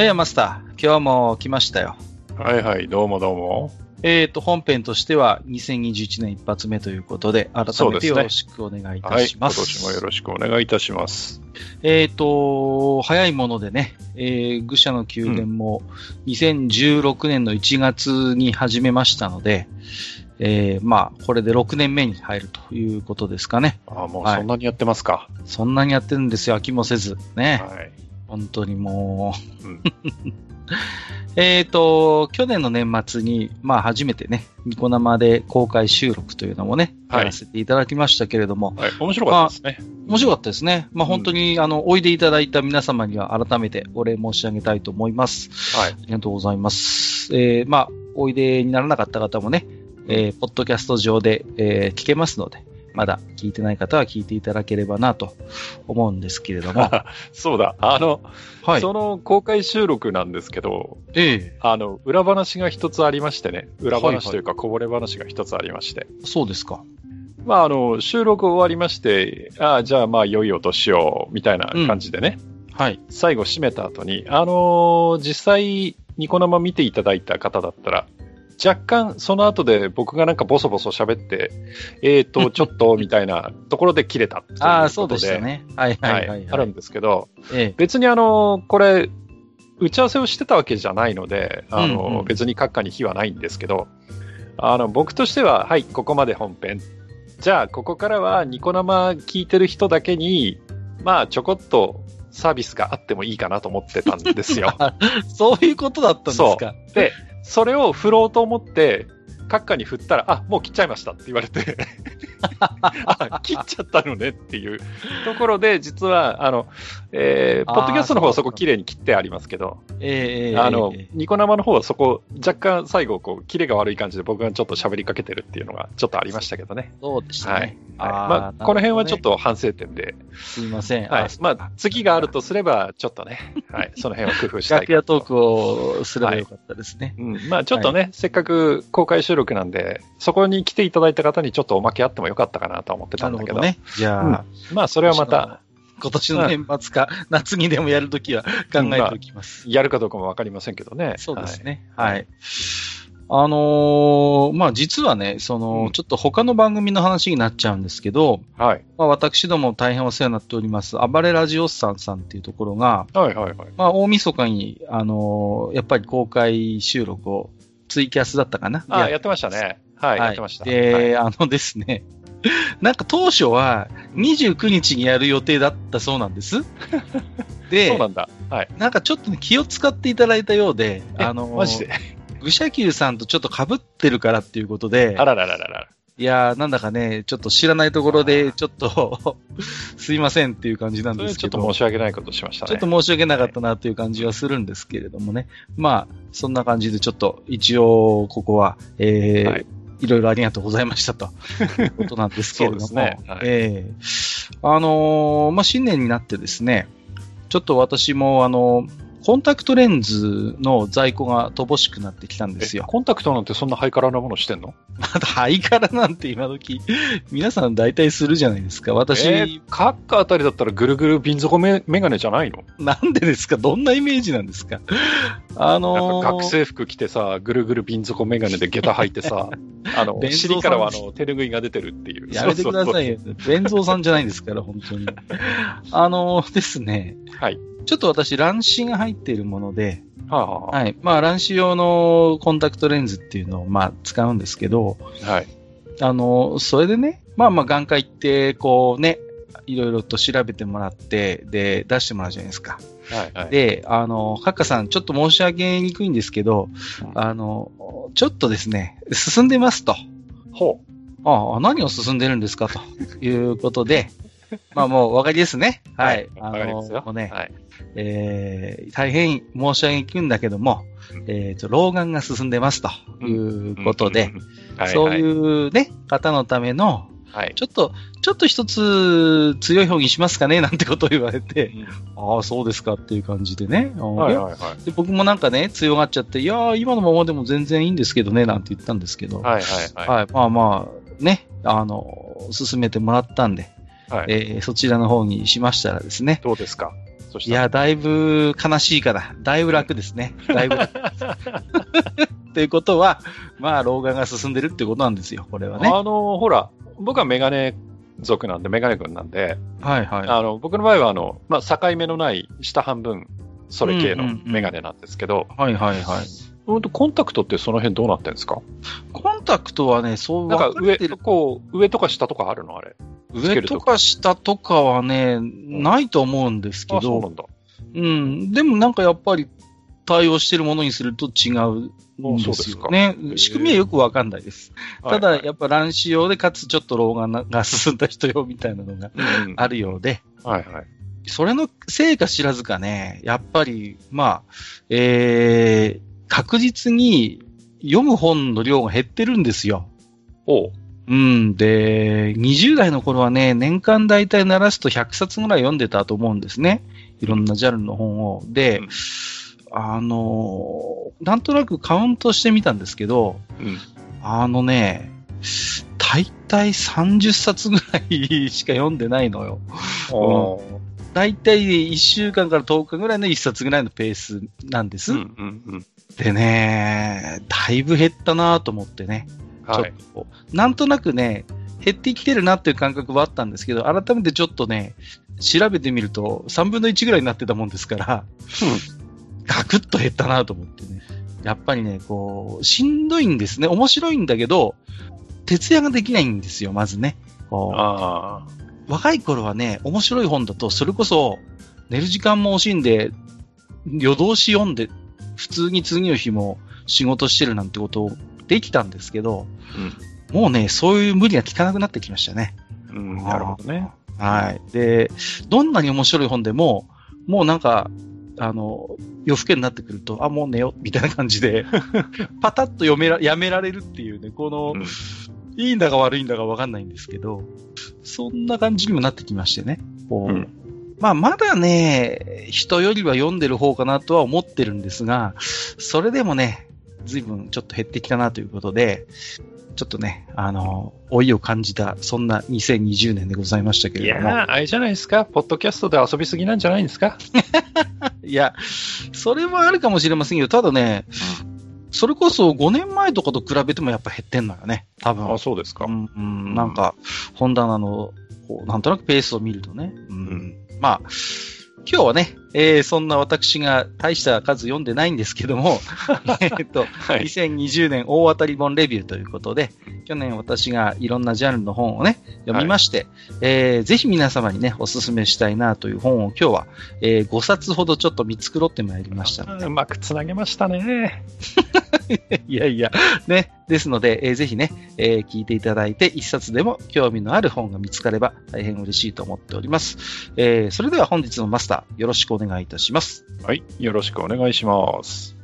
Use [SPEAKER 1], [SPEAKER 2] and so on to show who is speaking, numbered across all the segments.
[SPEAKER 1] ややマスター、今日も来ましたよ。
[SPEAKER 2] はいはい、どうもどうも。
[SPEAKER 1] えっ、ー、と、本編としては2021年一発目ということで、改めてよろしくお願いいたします。
[SPEAKER 2] すね、はい、今年もよろしくお願いいたします。
[SPEAKER 1] えっ、ー、と、早いものでね、えー、愚者の宮殿も2016年の1月に始めましたので、うん、えー、まあ、これで6年目に入るということですかね。
[SPEAKER 2] ああ、もうそんなにやってますか、は
[SPEAKER 1] い、そんなにやってるんですよ、飽きもせず。ね。はい。本当にもう、うん、えっと、去年の年末に、まあ初めてね、ニコ生で公開収録というのもね、はい、やらせていただきましたけれども。
[SPEAKER 2] はい、面白かったですね。ま
[SPEAKER 1] あ、面白かったですね。まあ本当に、うん、あの、おいでいただいた皆様には改めてお礼申し上げたいと思います。はい。ありがとうございます。えー、まあ、おいでにならなかった方もね、えー、ポッドキャスト上で、えー、聞けますので、まだ聞いてない方は聞いていただければなと思うんですけれども。
[SPEAKER 2] そうだ。あの、はい、その公開収録なんですけど、ええあの、裏話が一つありましてね。裏話というかこぼれ話が一つありまして。はい
[SPEAKER 1] はい、そうですか。
[SPEAKER 2] まあ、あの、収録終わりまして、ああ、じゃあまあ、良い音しよう、みたいな感じでね。うん、はい。最後締めた後に、あのー、実際、ニコ生見ていただいた方だったら、若干その後で僕がなんかボソボソ喋って、えっ、ー、と、ちょっとみたいなところで切れた
[SPEAKER 1] ああ、そうでしたね。はいはいはい、はい、
[SPEAKER 2] あるんですけど、ええ、別にあの、これ、打ち合わせをしてたわけじゃないので、あの、うんうん、別に閣下に非はないんですけど、あの、僕としては、はい、ここまで本編。じゃあ、ここからはニコ生聞いてる人だけに、まあ、ちょこっとサービスがあってもいいかなと思ってたんですよ。
[SPEAKER 1] そういうことだったんですか。
[SPEAKER 2] で、それを振ろうと思って、閣下に振ったら、あ、もう切っちゃいましたって言われて あ、切っちゃったのねっていうところで、実は、あの、えー、ポッドキャストの方はそこ綺麗に切ってありますけど、えー、あの、ニコ生の方はそこ、若干最後、こう、キレが悪い感じで僕がちょっと喋りかけてるっていうのがちょっとありましたけどね。
[SPEAKER 1] そうでしたね。はい。はい、
[SPEAKER 2] まあ、この辺はちょっと反省点で。
[SPEAKER 1] すいません。
[SPEAKER 2] はい。まあ、次があるとすれば、ちょっとね、はい、その辺を工夫したい。
[SPEAKER 1] 楽屋トークをすればよかったですね。
[SPEAKER 2] はい、うん。まあ、ちょっとね、せっかく公開収録なんで、そこに来ていただいた方にちょっとおまけあってもよかったかなと思ってたんだけど。どね。
[SPEAKER 1] じゃあ、うん、
[SPEAKER 2] まあ、それはまた。
[SPEAKER 1] 今年の年末か、夏にでもやるときは考えておきます、
[SPEAKER 2] まあ、やるかどうかもわかりませんけどね。
[SPEAKER 1] そうですね。はい、はいあのー、まあ、実はね、その、うん、ちょっと他の番組の話になっちゃうんですけど、はい。まあ、私ども大変お世話になっております、暴れラジオスさんさんっていうところが、はいはいはい。まあ、大晦日に、あのー、やっぱり公開収録を、ツイキャスだったかな？
[SPEAKER 2] あやってましたね。はい、はい、やってました。
[SPEAKER 1] で、
[SPEAKER 2] はい、
[SPEAKER 1] あのですね、なんか当初は29日にやる予定だったそうなんです。
[SPEAKER 2] で、そうなんだ。
[SPEAKER 1] はい。なんかちょっと、ね、気を使っていただいたようで、
[SPEAKER 2] あのー、マジで？
[SPEAKER 1] 愚者級さんとちょっと被ってるからっていうことで、
[SPEAKER 2] あららららら。
[SPEAKER 1] いやー、なんだかね、ちょっと知らないところで、ちょっと すいませんっていう感じなんですけど。
[SPEAKER 2] ちょっと申し訳ないことしましたね。
[SPEAKER 1] ちょっと申し訳なかったなという感じはするんですけれどもね。まあ、そんな感じでちょっと、一応、ここは、えー、はい。いろいろありがとうございましたと。い うことなんですけれども、ね。はい、えー、あのー、まあ、新年になってですね、ちょっと私も、あのー、コンタクトレンズの在庫が乏しくなってきたんですよ。
[SPEAKER 2] コンタクトなんてそんなハイカラなものしてんの？
[SPEAKER 1] ま だハイカラなんて今時、皆さん大体するじゃないですか。私。え
[SPEAKER 2] ー、カッカあたりだったらぐるぐる瓶底メメガネじゃないの？
[SPEAKER 1] なんでですか？どんなイメージなんですか？あの
[SPEAKER 2] ー、学生服着てさ、ぐるぐる瓶底メガネで下駄履いてさ、あの、尻からはあの、手拭いが出てるっていう。
[SPEAKER 1] やめてくださいよ。弁蔵さんじゃないですから、本当に。あのー、ですね。はい。ちょっと私、乱視が入っているもので、はあはあ、はい。まあ、乱視用のコンタクトレンズっていうのを、まあ、使うんですけど、はい。あの、それでね、まあまあ、眼科行って、こうね、いろいろと調べてもらって、で、出してもらうじゃないですか。はいはい、で、あの、カッカさん、ちょっと申し上げにくいんですけど、あの、ちょっとですね、進んでますと。ほう。ああ、何を進んでるんですかということで、まあもうお分かりですね。はい。
[SPEAKER 2] はい、あの
[SPEAKER 1] もうね、はい、えー、大変申し上げくんだけども、えっ、ー、と、老眼が進んでますということで、そういうね、方のための、はい、ちょっと、ちょっと一つ強い方にしますかねなんてことを言われて、うん、ああ、そうですかっていう感じでね。はいはいはい、で僕もなんかね、強がっちゃって、いやー、今のままでも全然いいんですけどね、なんて言ったんですけど、はいはいはい。はい、まあまあ、ね、あの、進めてもらったんで、はい、えー、そちらの方にしましたらですね。
[SPEAKER 2] どうですか？
[SPEAKER 1] いや、だいぶ悲しいから、だいぶ楽ですね。だいぶ楽。ということは、まあ、老眼が進んでるってことなんですよ、これはね。
[SPEAKER 2] あの、ほら、僕はメガネ族なんで、メガネ君なんで、はいはい。あの、僕の場合は、あの、まあ、境目のない下半分、それ系のメガネなんですけど、
[SPEAKER 1] うんうんうん、はいはいはい。
[SPEAKER 2] コンタクトってその辺どうなってるんですか？
[SPEAKER 1] コンタクトはね、そう
[SPEAKER 2] なんか上、こう、上とか下とかあるの？あれ？
[SPEAKER 1] 上とか下とかはね、ないと思うんですけど。そうなんだ。うん。でもなんかやっぱり対応してるものにすると違うんですよね。仕組みはよくわかんないです。ただ、やっぱ乱視用で、かつちょっと老眼が進んだ人用みたいなのがあるようで。はいはい。それのせいか知らずかね、やっぱり、まあ、えー、確実に読む本の量が減ってるんですよ。おう。うん。で、20代の頃はね、年間大体鳴らすと100冊ぐらい読んでたと思うんですね。いろんなジャンルの本を。で、うん、あの、なんとなくカウントしてみたんですけど、うん、あのね、大体30冊ぐらいしか読んでないのよ。大体1週間から10日ぐらいの1冊ぐらいのペースなんです。うんうんうん、でね、だいぶ減ったなと思ってね。ちょっとなんとなくね、減ってきてるなっていう感覚はあったんですけど、改めてちょっとね、調べてみると3分の1ぐらいになってたもんですから、ガクッと減ったなと思ってね。やっぱりね、こう、しんどいんですね。面白いんだけど、徹夜ができないんですよ、まずね。若い頃はね、面白い本だと、それこそ、寝る時間も惜しんで、夜通し読んで、普通に次の日も仕事してるなんてことをできたんですけど、うん、もうね、そういう無理が効かなくなってきましたね。
[SPEAKER 2] うん、なるほどね。
[SPEAKER 1] はい。で、どんなに面白い本でも、もうなんか、あの、夜更けになってくると、あ、もう寝よう、みたいな感じで、パタッと読めら、やめられるっていうね、この、うん、いいんだか悪いんだかわかんないんですけど、そんな感じにもなってきましてね。こう、うん、まあ、まだね、人よりは読んでる方かなとは思ってるんですが、それでもね、随分ちょっと減ってきたなということで、ちょっとね、あの、老いを感じた、そんな2020年でございましたけれども。い
[SPEAKER 2] やあれじゃないですか、ポッドキャストで遊びすぎなんじゃないんですか？
[SPEAKER 1] いや、それはあるかもしれませんけど、ただね、それこそ5年前とかと比べてもやっぱ減ってんのよね、多分。
[SPEAKER 2] あ、そうですか。
[SPEAKER 1] うん、うん、なんか、本棚の、なんとなくペースを見るとね。うん、うん、まあ、今日はね、えー、そんな私が大した数読んでないんですけども、えっと、はい、2020年大当たり本レビューということで、去年私がいろんなジャンルの本をね、読みまして、はい、えー、ぜひ皆様にね、お勧めしたいなという本を今日は、えー、5冊ほどちょっと見繕ってまいりましたの
[SPEAKER 2] で。うまくつなげましたね。
[SPEAKER 1] いやいや、ね。ですので、えー、ぜひね、えー、聞いていただいて、一冊でも興味のある本が見つかれば大変嬉しいと思っております。えー、それでは本日のマスター、よろしくお願いいたします。
[SPEAKER 2] はい、よろしくお願いします。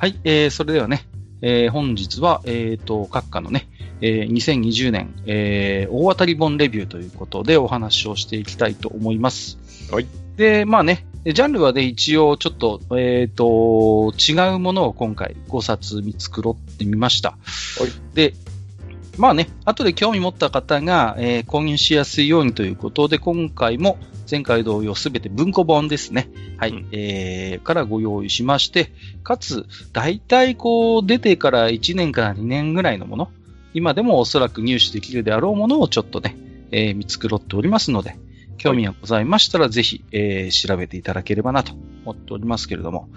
[SPEAKER 1] はい、えー、それではね、えー、本日は、えっ、ー、と、閣下のね、えー、2020年、えー、大当たり本レビューということでお話をしていきたいと思います。はい。で、まあね、ジャンルはね、一応ちょっと、えっ、ー、と、違うものを今回5冊見繕ってみました。はい。で、まあね、後で興味持った方が、えー、購入しやすいようにということで、今回も前回同様すべて文庫本ですね。はい、うん、えー、からご用意しまして、かつ、大体こう出てから1年から2年ぐらいのもの、今でもおそらく入手できるであろうものをちょっとね、えー、見繕っておりますので、興味がございましたら、ぜひ、えー、調べていただければなと思っておりますけれども。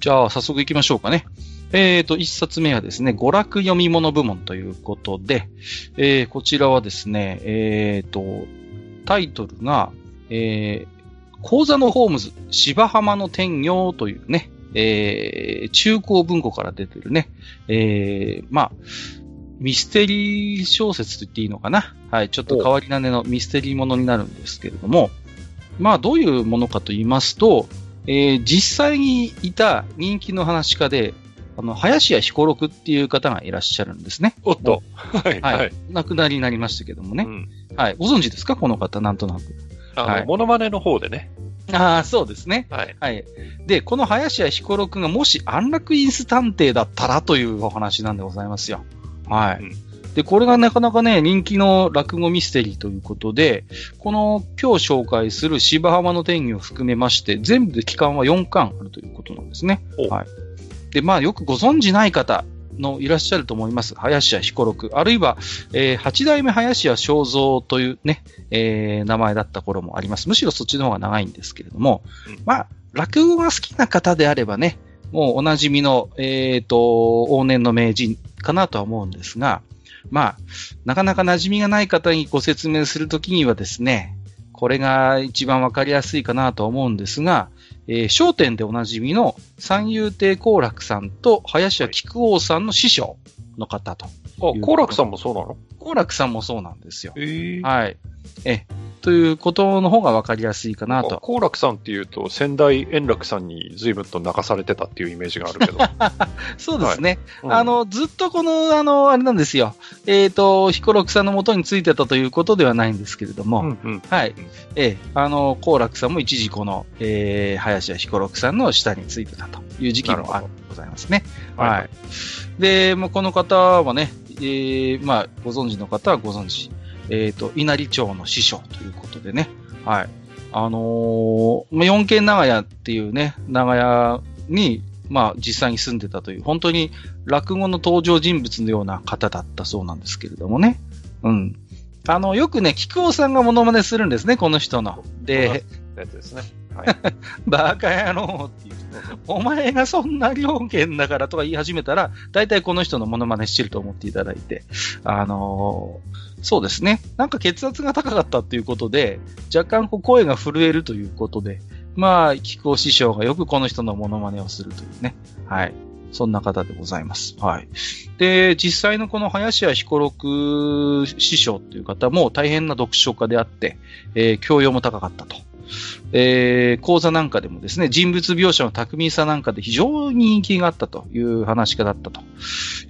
[SPEAKER 1] じゃあ、早速行きましょうかね。えっ、ー、と、一冊目はですね、娯楽読み物部門ということで、えー、こちらはですね、えっ、ー、と、タイトルが、えー、講座のホームズ、芝浜の天行というね、えー、中高文庫から出てるね、えー、まあ、ミステリー小説と言っていいのかな？はい、ちょっと変わり種のミステリーものになるんですけれども、まあ、どういうものかと言いますと、えー、実際にいた人気の話家で、あの、林家彦六っていう方がいらっしゃるんですね。
[SPEAKER 2] おっと。はい。
[SPEAKER 1] はい。亡くなりになりましたけどもね。うん、はい。ご存知ですか？この方、なんとなく。
[SPEAKER 2] あの、はい、モノマネの方でね。
[SPEAKER 1] ああ、そうですね。はい。はい。で、この林家彦六がもし安楽インス探偵だったらというお話なんでございますよ。はい。うんで、これがなかなかね、人気の落語ミステリーということで、この今日紹介する芝浜の天気を含めまして、全部で期間は4巻あるということなんですね。はい。で、まあ、よくご存知ない方のいらっしゃると思います。林家彦六。あるいは、えー、八代目林家正蔵というね、えー、名前だった頃もあります。むしろそっちの方が長いんですけれども、うん、まあ、落語が好きな方であればね、もうおなじみの、えっ、ー、と、往年の名人かなとは思うんですが、まあ、なかなか馴染みがない方にご説明するときにはですね、これが一番わかりやすいかなと思うんですが、えー、商店でおなじみの三遊亭好楽さんと林家木久扇さんの師匠の方と。
[SPEAKER 2] あ、好楽さんもそうなの？
[SPEAKER 1] 好楽さんもそうなんですよ。えー、はい。え、ということの方が分かりやすいかなと。
[SPEAKER 2] 好楽さんっていうと、仙台円楽さんに随分と泣かされてたっていうイメージがあるけど。
[SPEAKER 1] そうですね。はいうん、あの、ずっとこの、あの、あれなんですよ。えっ、ー、と、彦六さんの元についてたということではないんですけれども、うんうん、はい。ええあの、好楽さんも一時この、えー、林家彦六さんの下についてたという時期もあるございますね。はい。はい、で、もうこの方はね、えー、まあ、ご存知の方はご存知。えっ、ー、と、稲荷町の師匠ということでね。はい。あのー、4軒長屋っていうね、長屋に、まあ、実際に住んでたという、本当に落語の登場人物のような方だったそうなんですけれどもね。うん。あの、よくね、菊尾さんがものまねするんですね、この人の。で、はい、バカ野郎っていう。お前がそんな料金だからとか言い始めたら、大体この人のモノマネしてると思っていただいて、あのー、そうですね。なんか血圧が高かったっていうことで、若干こう声が震えるということで、まあ、菊尾師匠がよくこの人のモノマネをするというね。はい。そんな方でございます。はい。で、実際のこの林家彦六師匠という方も大変な読書家であって、えー、教養も高かったと。えー、講座なんかでもですね、人物描写の巧みさなんかで非常に人気があったという話家だったと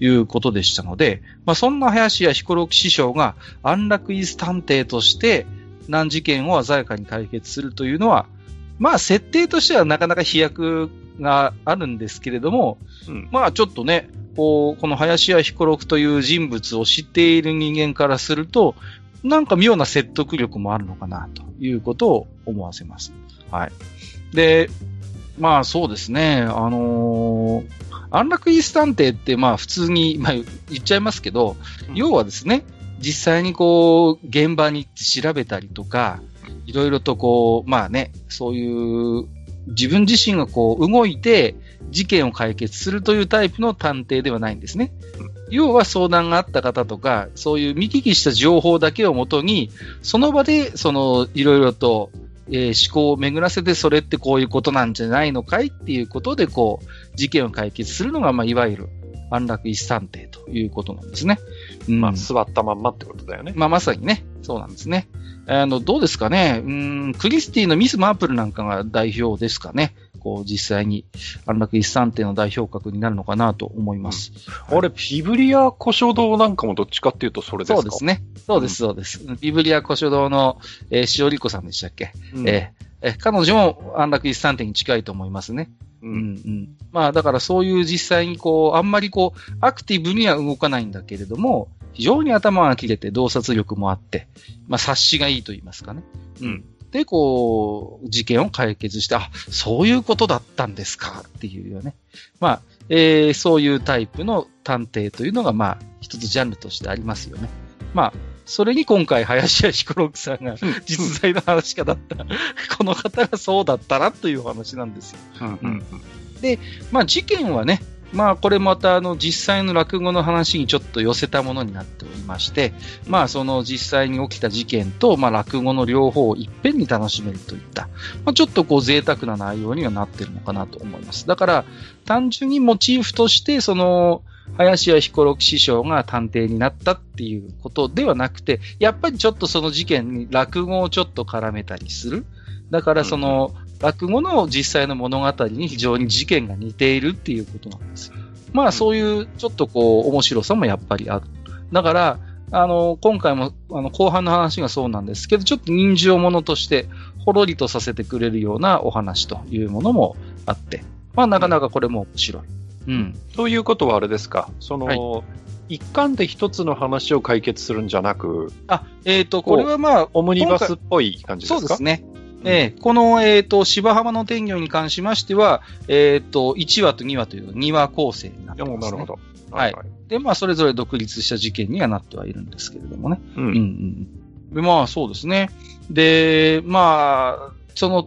[SPEAKER 1] いうことでしたので、まあ、そんな林家彦六師匠が安楽椅子探偵として難事件を鮮やかに解決するというのは、まあ設定としてはなかなか飛躍があるんですけれども、うん、まあちょっとね、こう、この林家彦六という人物を知っている人間からすると、なんか妙な説得力もあるのかなということを思わせます。はい。で、まあそうですね、あのー、安楽イース探偵ってまあ普通に、まあ、言っちゃいますけど、うん、要はですね、実際にこう、現場に行って調べたりとか、いろいろとこう、まあね、そういう自分自身がこう動いて事件を解決するというタイプの探偵ではないんですね。要は相談があった方とか、そういう見聞きした情報だけをもとに、その場で、その、いろいろと、えー、思考を巡らせて、それってこういうことなんじゃないのかいっていうことで、こう、事件を解決するのが、まあ、いわゆる、安楽一探偵ということなんですね。
[SPEAKER 2] うん、まあ、座ったまんまってことだよね。
[SPEAKER 1] まあ、まさにね、そうなんですね。あの、どうですかね。うん、クリスティのミス・マープルなんかが代表ですかね。こう、実際に安楽一三点の代表格になるのかなと思います。
[SPEAKER 2] うん、あれ、ビブリア古書堂なんかもどっちかっていうとそれですか？
[SPEAKER 1] そうですね。そうです、そうです。うん、ビブリア古書堂の、えー、塩理子さんでしたっけ、うん、えーえ、彼女も安楽一三点に近いと思いますね。うん、うん。まあ、だからそういう実際にこう、あんまりこう、アクティブには動かないんだけれども、非常に頭が切れて洞察力もあって、まあ、察しがいいと言いますかね。うん。で、こう、事件を解決して、あ、そういうことだったんですか？っていうよね。まあ、えー、そういうタイプの探偵というのが、まあ、一つジャンルとしてありますよね。まあ、それに今回、林家彦六さんが実在の話家だった、この方がそうだったらという話なんですよ。うんうん、で、まあ事件はね、まあこれまたあの実際の落語の話にちょっと寄せたものになっておりまして、まあその実際に起きた事件と、まあ落語の両方をいっぺんに楽しめるといった、まあちょっとこう贅沢な内容にはなってるのかなと思います。だから単純にモチーフとしてその林家彦六師匠が探偵になったっていうことではなくて、やっぱりちょっとその事件に落語をちょっと絡めたりする。だからその、落語の実際の物語に非常に事件が似ているっていうことなんですまあそういうちょっとこう面白さもやっぱりある。だから、あの、今回もあの後半の話がそうなんですけど、ちょっと人情ものとしてほろりとさせてくれるようなお話というものもあって、まあなかなかこれも面白い。
[SPEAKER 2] うん。ということはあれですか、その、はい、一貫で一つの話を解決するんじゃなく、
[SPEAKER 1] あ、えっ、ー、と、これはまあ、
[SPEAKER 2] オムニバスっぽい感じですか？
[SPEAKER 1] そうですね。えー、この、えっ、ー、と、芝浜の天魚に関しましては、えっ、ー、と、1話と2話という2話構成になってます、ね。なるほど。はい、はい。で、まあ、それぞれ独立した事件にはなってはいるんですけれどもね。うん。うん、うん。で、まあ、そうですね。で、まあ、その、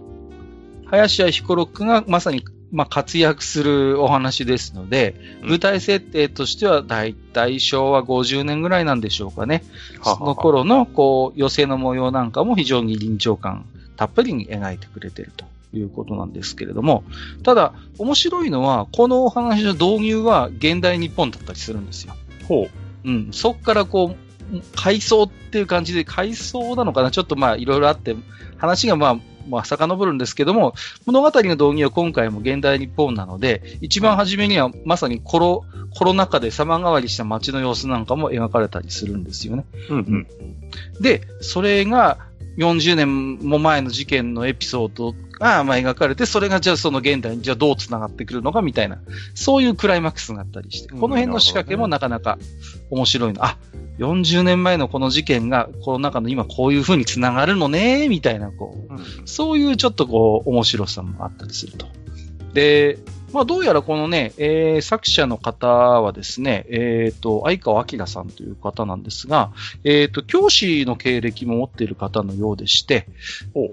[SPEAKER 1] 林家彦六がまさにまあ、活躍するお話ですので、舞台設定としてはだいたい昭和50年ぐらいなんでしょうかね。その頃の、こう、寄せの模様なんかも非常に臨場感たっぷりに描いてくれてるということなんですけれども、ただ、面白いのは、このお話の導入は現代日本だったりするんですよ。ほう。うん。そっからこう、回想っていう感じで、回想なのかな？ちょっとまあ、いろいろあって、話がまあ、まあ、遡るんですけども、物語の導入は今回も現代日本なので、一番初めにはまさにコロ、コロナ禍で様変わりした街の様子なんかも描かれたりするんですよね。うんうん、で、それが40年も前の事件のエピソードがまあ描かれて、それがじゃあその現代にじゃあどう繋がってくるのかみたいな、そういうクライマックスがあったりして、この辺の仕掛けもなかなか面白いの。あ、40年前のこの事件が、この中の今こういう風に繋がるのね、みたいな、こう、うん、そういうちょっとこう、面白さもあったりすると。で、まあ、どうやらこのね、えー、作者の方はですね、えっ、ー、と、相川明さんという方なんですが、えっ、ー、と、教師の経歴も持っている方のようでして、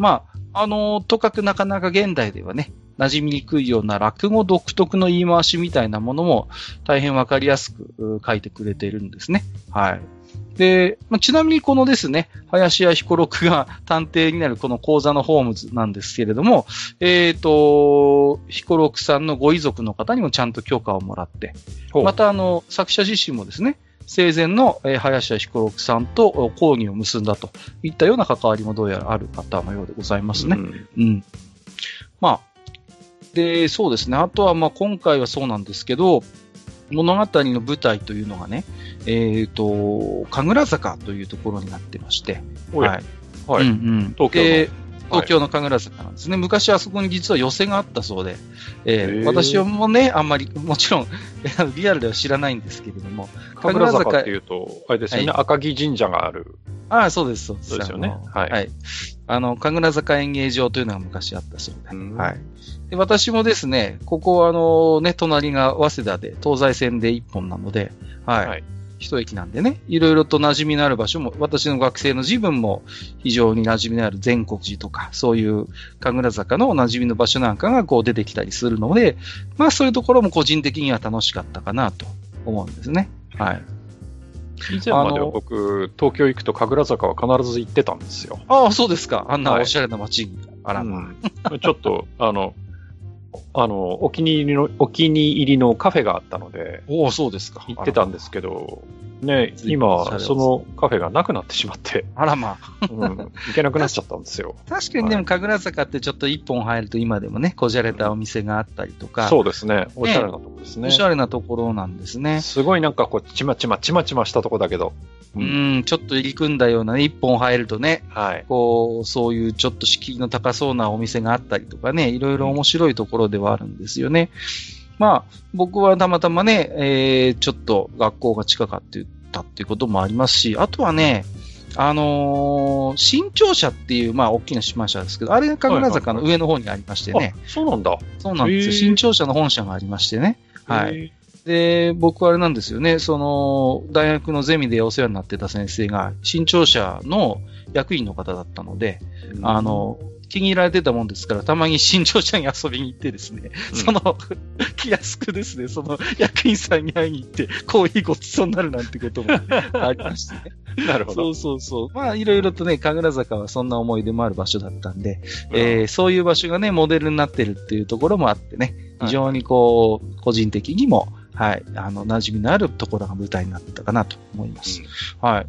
[SPEAKER 1] まあ、あの、とかくなかなか現代ではね、馴染みにくいような落語独特の言い回しみたいなものも大変わかりやすく書いてくれているんですね。はい。で、まあ、ちなみにこのですね、林家彦六が探偵になるこの講座のホームズなんですけれども、えっ、ー、と、彦六さんのご遺族の方にもちゃんと許可をもらって、またあの、作者自身もですね、生前の、えー、林家彦六さんと講義を結んだといったような関わりもどうやらある方のようでございますね。うん。うん、まあ、で、そうですね。あとはまあ今回はそうなんですけど、物語の舞台というのがね、えっ、ー、と、神楽坂というところになってまして、はい。はい。うんうん、東京の。東京の神楽坂なんですね。昔あそこに実は寄せがあったそうで、えー、私もね、あんまり、もちろん、リアルでは知らないんですけれども、
[SPEAKER 2] 神楽坂っていうと、あれですよね、はい、赤城神社がある。
[SPEAKER 1] ああ、そうです、そうです。そうですよね。はい。はい。あの、神楽坂演芸場というのが昔あったそうで、はい。で私もですね、ここはあのね、隣が早稲田で、東西線で一本なので、はい。はい、一駅なんでね、いろいろと馴染みのある場所も、私の学生の自分も非常に馴染みのある全国寺とか、そういう神楽坂の馴染みの場所なんかがこう出てきたりするので、まあそういうところも個人的には楽しかったかなと思うんですね。はい。
[SPEAKER 2] 以前までは僕、東京行くと神楽坂は必ず行ってたんですよ。
[SPEAKER 1] ああ、そうですか。あんなおしゃれな街に。はい、あらま
[SPEAKER 2] あ、うん。ちょっと、あの、あの、お気に入りの、お気に入りのカフェがあったので、
[SPEAKER 1] おお、そうですか。
[SPEAKER 2] 行ってたんですけど、ね、今、そのカフェがなくなってしまって。
[SPEAKER 1] あらま
[SPEAKER 2] あ。うん。行けなくなっちゃったんですよ。
[SPEAKER 1] 確かにでも、神楽坂ってちょっと一本入ると今でもね、こじゃれたお店があったりとか。
[SPEAKER 2] そうですね。おしゃれなとこですね。
[SPEAKER 1] おしゃれなところなんですね。
[SPEAKER 2] すごいなんかこう、ちまちま、ちまちましたとこだけど。
[SPEAKER 1] うん、んちょっと入り組んだようなね、一本入るとね、はい。こう、そういうちょっと敷居の高そうなお店があったりとかね、いろいろ面白いところではあるんですよね。まあ、僕はたまたまね、えー、ちょっと学校が近かったっていうこともありますし、あとはね、あのー、新庁舎っていう、まあ、大きな島社ですけど、あれが神楽坂の上の方にありましてね。はいはいはい、
[SPEAKER 2] そうなんだ。
[SPEAKER 1] そうなんですよ。新庁舎の本社がありましてね。はい。で、僕はあれなんですよね、その、大学のゼミでお世話になってた先生が、新潮社の役員の方だったので、うん、あの、気に入られてたもんですから、たまに新潮社に遊びに行ってですね、うん、その、気安くですね、その役員さんに会いに行って、コーヒーごちそうになるなんてこともありましてね。
[SPEAKER 2] なるほど。
[SPEAKER 1] そうそうそう。まあ、いろいろとね、神楽坂はそんな思い出もある場所だったんで、うん、えー、そういう場所がね、モデルになってるっていうところもあってね、非常にこう、個人的にも、はい。あの、馴染みのあるところが舞台になったかなと思います。うん、はい。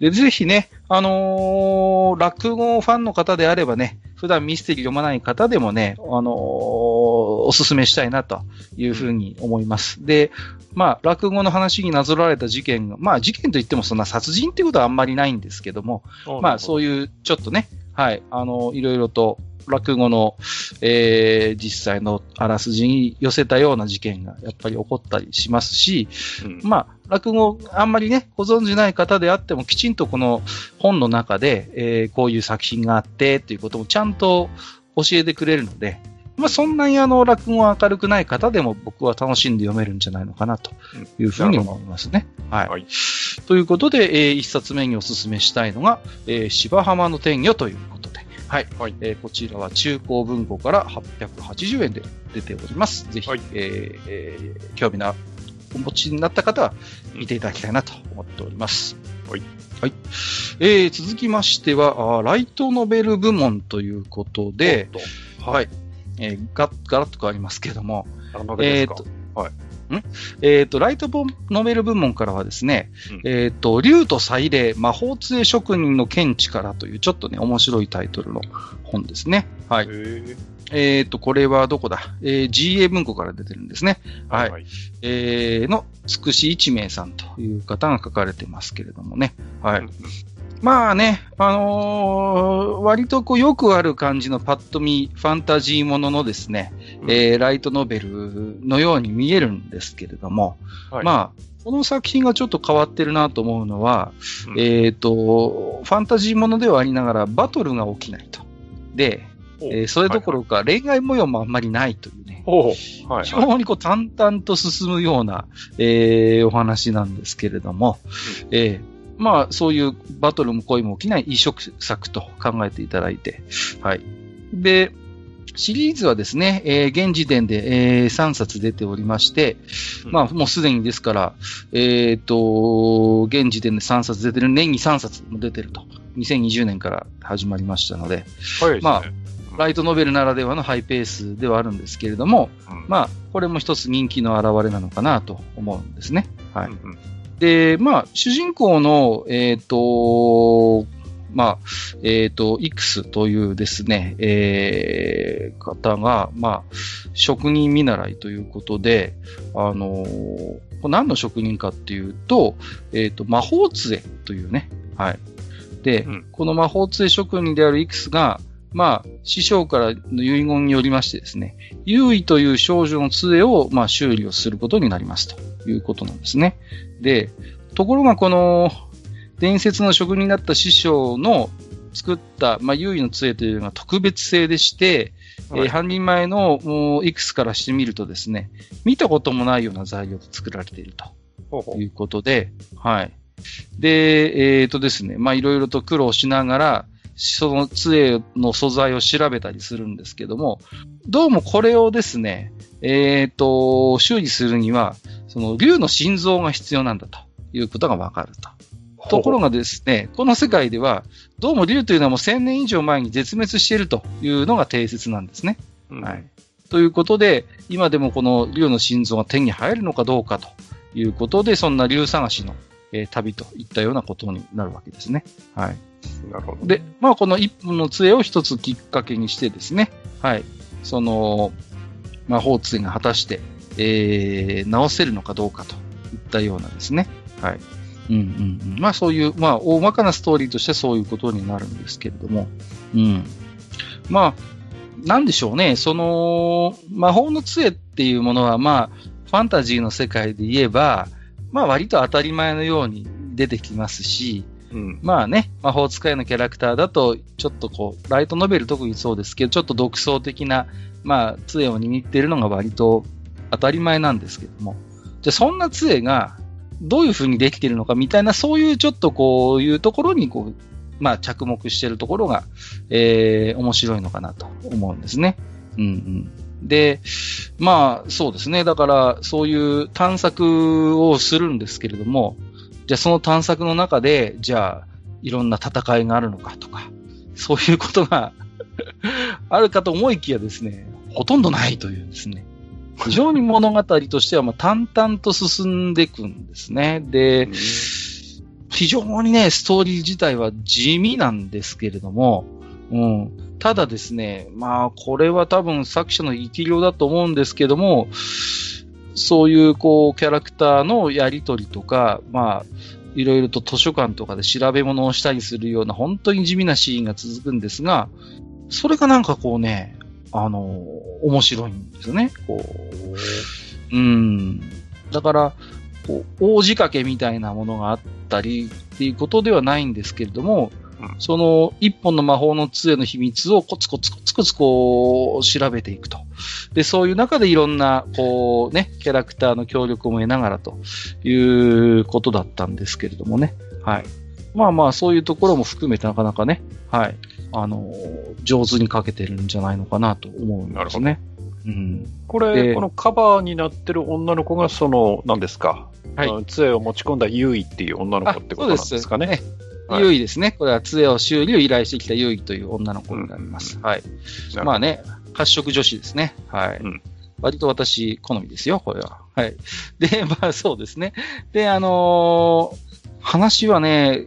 [SPEAKER 1] で、ぜひね、あのー、落語ファンの方であればね、普段ミステリー読まない方でもね、あのー、おすすめしたいなというふうに思います。で、まあ、落語の話になぞられた事件が、まあ、事件といってもそんな殺人ってことはあんまりないんですけども、まあ、そういう、ちょっとね、はい、あの、いろいろと、落語の、えー、実際のあらすじに寄せたような事件がやっぱり起こったりしますし、うん、まあ、落語あんまりね、ご存じない方であってもきちんとこの本の中で、えー、こういう作品があってっていうこともちゃんと教えてくれるので、まあ、そんなにあの、落語が明るくない方でも僕は楽しんで読めるんじゃないのかなというふうに思いますね。はい、はい。ということで、えー、一冊目にお勧めしたいのが、えー、芝浜の天魚というはい。はい、えー、こちらは中古文庫から880円で出ております。ぜひ、はい、えー、えー、興味のお持ちになった方は見ていただきたいなと思っております。はい。はい。えー、続きましては、あライトノベル部門ということで、はい。えー、ガガラッと変わりますけども、
[SPEAKER 2] えっ、ー、と、
[SPEAKER 1] はい。ん？えっ、ー、と、ライトノベル部門からはですね、うん、えっ、ー、と、竜と祭礼、魔法杖職人の見地からという、ちょっとね、面白いタイトルの本ですね。はい。えっ、ー、と、これはどこだ？えー、GA 文庫から出てるんですね。はい。はい、えー、の、つくし一名さんという方が書かれてますけれどもね。はい。まあね、あのー、割とこうよくある感じのパッと見ファンタジーもののですね、うん、えー、ライトノベルのように見えるんですけれども、はい、まあ、この作品がちょっと変わってるなと思うのは、うん、えっ、ー、と、ファンタジーものではありながらバトルが起きないと。で、えー、それどころか恋愛模様もあんまりないというね、はい、非常にこう淡々と進むような、えー、お話なんですけれども、うん、えーまあ、そういうバトルも恋も起きない移植作と考えていただいて、はい。で、シリーズはですね、えー、現時点で、えー、3冊出ておりまして、うん、まあ、もうすでにですから、えっ、ー、と、現時点で3冊出てる、年に3冊も出てると。2020年から始まりましたので、はい、ね、まあ、ライトノベルならではのハイペースではあるんですけれども、うん、まあ、これも一つ人気の表れなのかなと思うんですね。はい。うんうんで、まあ、主人公の、えっ、ー、と、まあ、えっ、ー、と、イクスというですね、えー、方が、まあ、職人見習いということで、あのー、何の職人かっていうと、えっ、ー、と、魔法杖というね、はい。で、うん、この魔法杖職人であるイクスが、まあ、師匠からの遺言によりましてですね、優位という少女の杖を、まあ、修理をすることになりますということなんですね。で、ところがこの、伝説の職人だった師匠の作った、まあ、優位の杖というのが特別性でして、はい、えー、半人前のもういくつからしてみるとですね、見たこともないような材料で作られているということで、はい。で、えっ、ー、とですね、まあいろいろと苦労しながら、その杖の素材を調べたりするんですけども、どうもこれをですね、えっ、ー、と、修理するには、その竜の心臓が必要なんだということがわかると。ところがですね、この世界では、どうも竜というのはもう1000年以上前に絶滅しているというのが定説なんですね。うん、はい。ということで、今でもこの竜の心臓が手に入るのかどうかということで、そんな竜探しの、えー、旅といったようなことになるわけですね。はい。なるほど。で、まあ、この一分の杖を一つきっかけにしてですね、はい。その、魔法杖が果たして、えー、直せるのかどうかといったようなですね、はい。うんうんうん。まあ、そういう、まあ、大まかなストーリーとしてそういうことになるんですけれども、うん。まあ、なんでしょうね、その、魔法の杖っていうものは、まあ、ファンタジーの世界で言えば、まあ、割と当たり前のように出てきますし、うん、まあね、魔法使いのキャラクターだと、ちょっとこう、ライトノベル特にそうですけど、ちょっと独創的な、まあ、杖を握っているのが割と当たり前なんですけども、じゃあそんな杖がどういう風にできているのかみたいな、そういうちょっとこういうところにこう、まあ着目しているところが、えー、面白いのかなと思うんですね。うんうん。で、まあそうですね。だからそういう探索をするんですけれども、じゃあその探索の中で、じゃあいろんな戦いがあるのかとか、そういうことが あるかと思いきやですね、ほとんどないというですね。非常に物語としてはまあ淡々と進んでいくんですね。で、非常にね、ストーリー自体は地味なんですけれども、うん。ただですね、まあ、これは多分作者の生き量だと思うんですけども、そういうこう、キャラクターのやりとりとか、まあ、いろいろと図書館とかで調べ物をしたりするような本当に地味なシーンが続くんですが、それがなんかこうね、あの、面白いんですよね。こう。うん。だから、こう、大仕掛けみたいなものがあったりっていうことではないんですけれども、その一本の魔法の杖の秘密をコツコツコツコツこう調べていくと。で、そういう中でいろんな、こうね、キャラクターの協力を得ながらということだったんですけれどもね。はい。まあまあ、そういうところも含めてなかなかね、はい。あの、上手に書けてるんじゃないのかなと思うんですね。
[SPEAKER 2] うん。これ、このカバーになってる女の子がその、何ですか、はい、杖を持ち込んだユイっていう女の子ってことなんですかね？
[SPEAKER 1] はい、ユイですね。これは杖を修理を依頼してきたユイという女の子になります。うん、はい。まあね、褐色女子ですね。はい。うん、割と私、好みですよ、これは。はい。で、まあそうですね。で、あのー、話はね、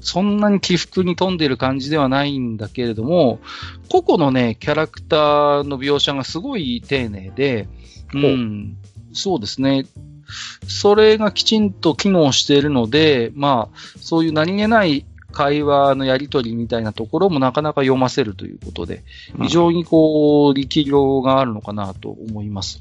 [SPEAKER 1] そんなに起伏に富んでいる感じではないんだけれども、個々のね、キャラクターの描写がすごい丁寧で、うん、そうですね。それがきちんと機能しているので、まあ、そういう何気ない会話のやりとりみたいなところもなかなか読ませるということで、非常にこう、力量があるのかなと思います。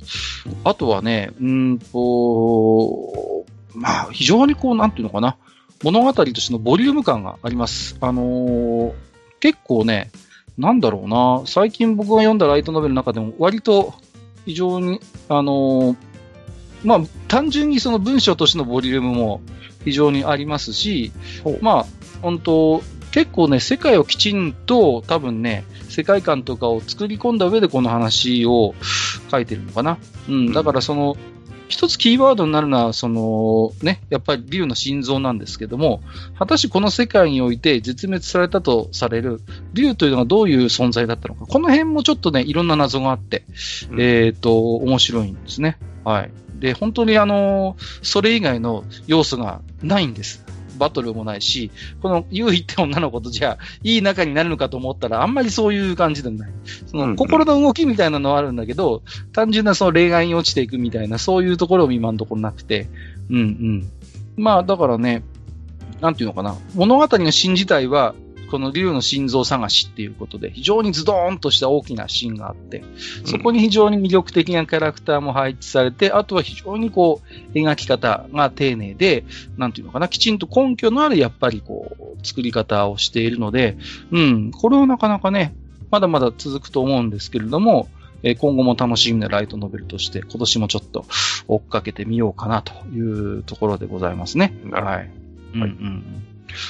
[SPEAKER 1] あとはね、うんと、まあ、非常にこう、なんていうのかな、物語としてのボリューム感があります。あのー、結構ね、なんだろうな、最近僕が読んだライトノベルの中でも割と非常に、あのー、まあ、単純にその文章としてのボリュームも非常にありますし、まあ、本当結構ね、世界をきちんと多分ね、世界観とかを作り込んだ上でこの話を書いてるのかな。うん、だからその、一つキーワードになるのは、その、ね、やっぱり竜の心臓なんですけども、果たしてこの世界において絶滅されたとされる竜というのがどういう存在だったのか、この辺もちょっとね、いろんな謎があって、うん、えっ、ー、と、面白いんですね。はい。で、本当にあの、それ以外の要素がないんです。バトルもないし、この優位って女の子とじゃあ、いい仲になるのかと思ったら、あんまりそういう感じでもない。その、心の動きみたいなのはあるんだけど、単純なその恋愛に落ちていくみたいな、そういうところも今のところなくて、うんうん。まあ、だからね、なんていうのかな。物語の芯自体は、この竜の心臓探しっていうことで、非常にズドーンとした大きなシーンがあって、そこに非常に魅力的なキャラクターも配置されて、あとは非常にこう、描き方が丁寧で、なんていうのかな、きちんと根拠のあるやっぱりこう、作り方をしているので、うん、これはなかなかね、まだまだ続くと思うんですけれども、え今後も楽しみなライトノベルとして、今年もちょっと追っかけてみようかなというところでございますね。はい。うんうん。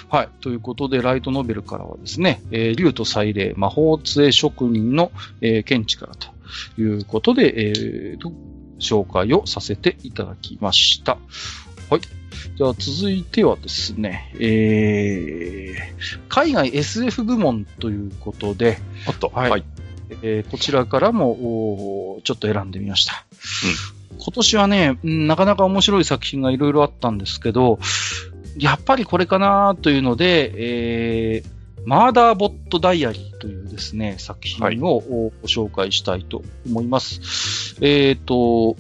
[SPEAKER 1] はい。ということで、ライトノベルからはですね、えー、竜と祭礼、魔法杖職人の、えー、見地からということで、えー、と、紹介をさせていただきました。はい。では続いてはですね、えー、海外 SF 部門ということで、
[SPEAKER 2] あと、はい。はい、
[SPEAKER 1] えー、こちらからも、ちょっと選んでみました。うん、今年はね、なかなか面白い作品がいろいろあったんですけど、やっぱりこれかなというので、えー、マーダーボットダイアリーというですね、作品をご紹介したいと思います。はい、えっ、ー、と、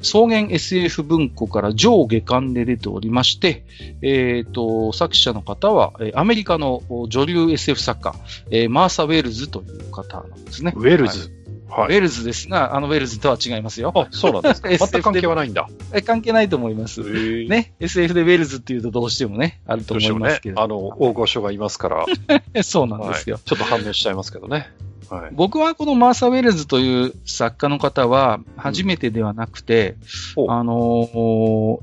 [SPEAKER 1] 草原 SF 文庫から上下巻で出ておりまして、えっ、ー、と、作者の方は、アメリカの女流 SF 作家、えー、マーサ・ウェルズという方なんですね。
[SPEAKER 2] ウェルズ、
[SPEAKER 1] はい、ウェルズですが、あのウェルズとは違いますよ。
[SPEAKER 2] あ、そうなんですか。全く関係はないんだ。
[SPEAKER 1] え関係ないと思います。ね。SF でウェルズっていうとどうしてもね、あると思いますけど。ね、
[SPEAKER 2] あの、大御所がいますから。
[SPEAKER 1] そうなんですよ、はい、
[SPEAKER 2] ちょっと反応しちゃいますけどね。
[SPEAKER 1] はい、僕はこのマーサ・ウェルズという作家の方は初めてではなくて、うん、あのー、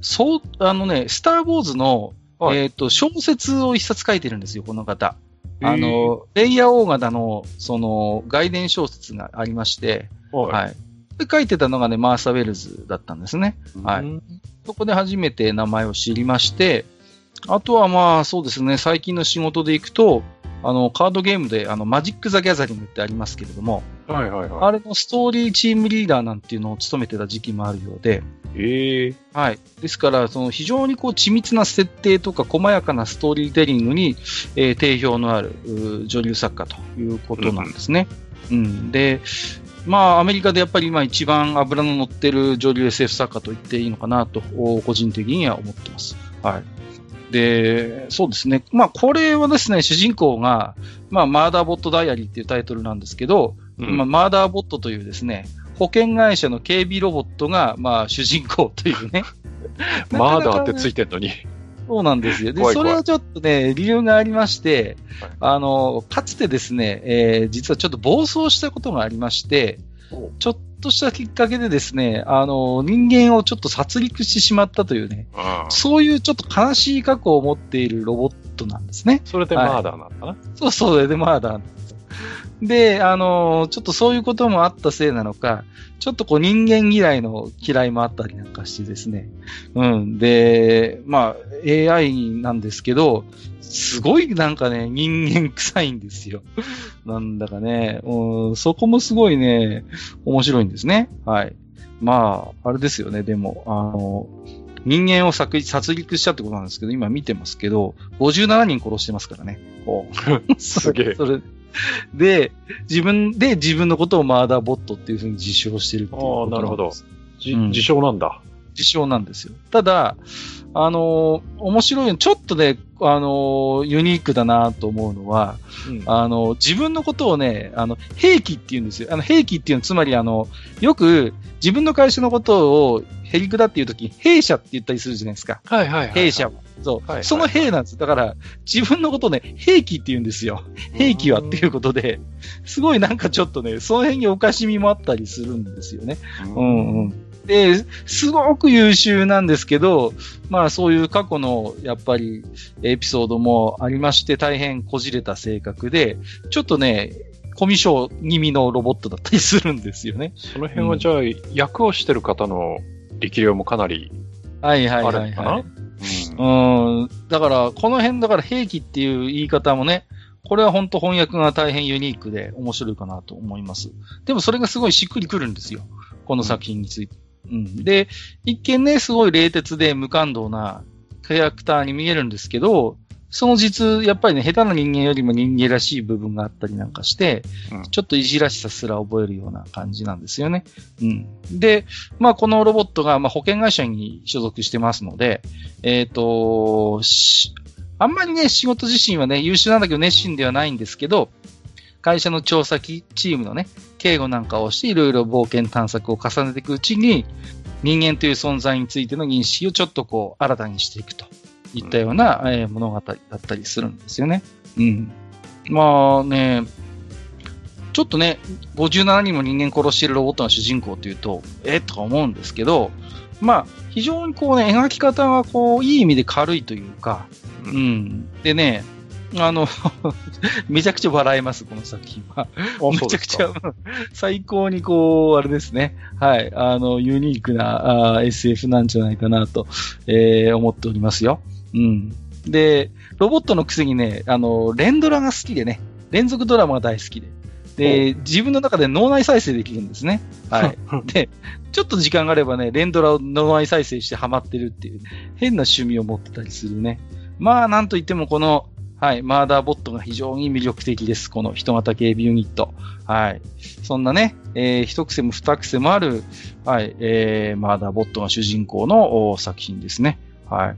[SPEAKER 1] そう、あのね、スター・ウォーズの、はい、えっ、ー、と、小説を一冊書いてるんですよ、この方。あの、レイヤーオーガダの、その、外伝小説がありまして、はい。で、書いてたのがね、マーサ・ウェルズだったんですね。はい。そこで初めて名前を知りまして、あとはまあ、そうですね、最近の仕事で行くと、あの、カードゲームで、あの、マジック・ザ・ギャザリングってありますけれども、はいはいはい。あれのストーリーチームリーダーなんていうのを務めてた時期もあるようで、
[SPEAKER 2] ええー、
[SPEAKER 1] はい。ですから、その非常にこう緻密な設定とか細やかなストーリーテリングに、えー、定評のある女流作家ということなんですね。うん、うん、で、まあ、アメリカでやっぱり今一番脂の乗ってる女流 SF 作家と言っていいのかなと、個人的には思ってます。はい。で、そうですね。まあ、これはですね、主人公が、まあ、マーダーボットダイアリーっていうタイトルなんですけど、うん、まあ、マーダーボットというですね、保険会社の警備ロボットが、まあ、主人公というね。
[SPEAKER 2] マーダーってついてんのに。
[SPEAKER 1] そうなんですよ。で、それはちょっとね、理由がありまして、はい、あの、かつてですね、えー、実はちょっと暴走したことがありまして、ちょっとしたきっかけでですね、あの、人間をちょっと殺戮してしまったというね、そういうちょっと悲しい過去を持っているロボットなんですね。
[SPEAKER 2] それでマーダーなのかな、はい、
[SPEAKER 1] そうそう、それでマーダーで、あの、ちょっとそういうこともあったせいなのか、ちょっとこう人間嫌いの嫌いもあったりなんかしてですね。うん。で、まあ AI なんですけど、すごいなんかね、人間臭いんですよ。なんだかね、うん、そこもすごいね、面白いんですね。はい。まあ、あれですよね、でも、あの、人間を殺殺戮したってことなんですけど、今見てますけど、57人殺してますからね。
[SPEAKER 2] お すげえ。それ、
[SPEAKER 1] で、自分で自分のことをマーダーボットっていうふうに自称してるっていう
[SPEAKER 2] ああ、なるほど。じ、うん、自称なんだ。
[SPEAKER 1] 自称なんですよ。ただ、あのー、面白いの、ちょっとね、あのー、ユニークだなと思うのは、うん、あのー、自分のことをね、あの、兵器って言うんですよ。あの、兵器っていうのは、つまりあの、よく自分の会社のことをヘリクダっていうとき、弊社って言ったりするじゃないですか。
[SPEAKER 2] はいはいはい、はい、
[SPEAKER 1] 弊社は。そう、はいはいはい。その兵なんです。だから、自分のことをね、兵器って言うんですよ。兵器はっていうことで、すごいなんかちょっとね、その辺におかしみもあったりするんですよね。うんうん。で、すごく優秀なんですけど、まあそういう過去のやっぱりエピソードもありまして大変こじれた性格で、ちょっとね、コミュ障気味のロボットだったりするんですよね。
[SPEAKER 2] その辺はじゃあ、うん、役をしてる方の力量もかなりあるのかな、はいはいはい、はい、
[SPEAKER 1] うん。だから、この辺だから兵器っていう言い方もね、これは本当翻訳が大変ユニークで面白いかなと思います。でもそれがすごいしっくりくるんですよ。この作品について。うん。で、一見ね、すごい冷徹で無感動なキャラクターに見えるんですけど、その実、やっぱりね、下手な人間よりも人間らしい部分があったりなんかして、うん、ちょっといじらしさすら覚えるような感じなんですよね。うん。で、まあ、このロボットが、まあ、保険会社に所属してますので、えっ、ー、と、あんまりね、仕事自身はね、優秀なんだけど熱心ではないんですけど、会社の調査チームのね、警護なんかをしていろいろ冒険探索を重ねていくうちに、人間という存在についての認識をちょっとこう、新たにしていくといったような、うん、えー、物語だったりするんですよね。うん。まあね、ちょっとね、57人も人間殺しているロボットの主人公というと、えとか思うんですけど、まあ、非常にこうね、描き方がこう、いい意味で軽いというか、うん。でね、あの めちゃくちゃ笑えます、この作品は。めちゃくちゃ、最高にこう、あれですね。はい。あの、ユニークなあ SF なんじゃないかなと、えー、思っておりますよ。うん。で、ロボットのくせにね、あの、連ドラが好きでね、連続ドラマが大好きで。で、自分の中で脳内再生できるんですね。はい。で、ちょっと時間があればね、連ドラを脳内再生してハマってるっていう、変な趣味を持ってたりするね。まあ、なんといってもこの、はい、マーダーボットが非常に魅力的です。この人型警備ユニット。はい。そんなね、えー、一癖も二癖もある、はい、えー、マーダーボットが主人公の作品ですね。はい。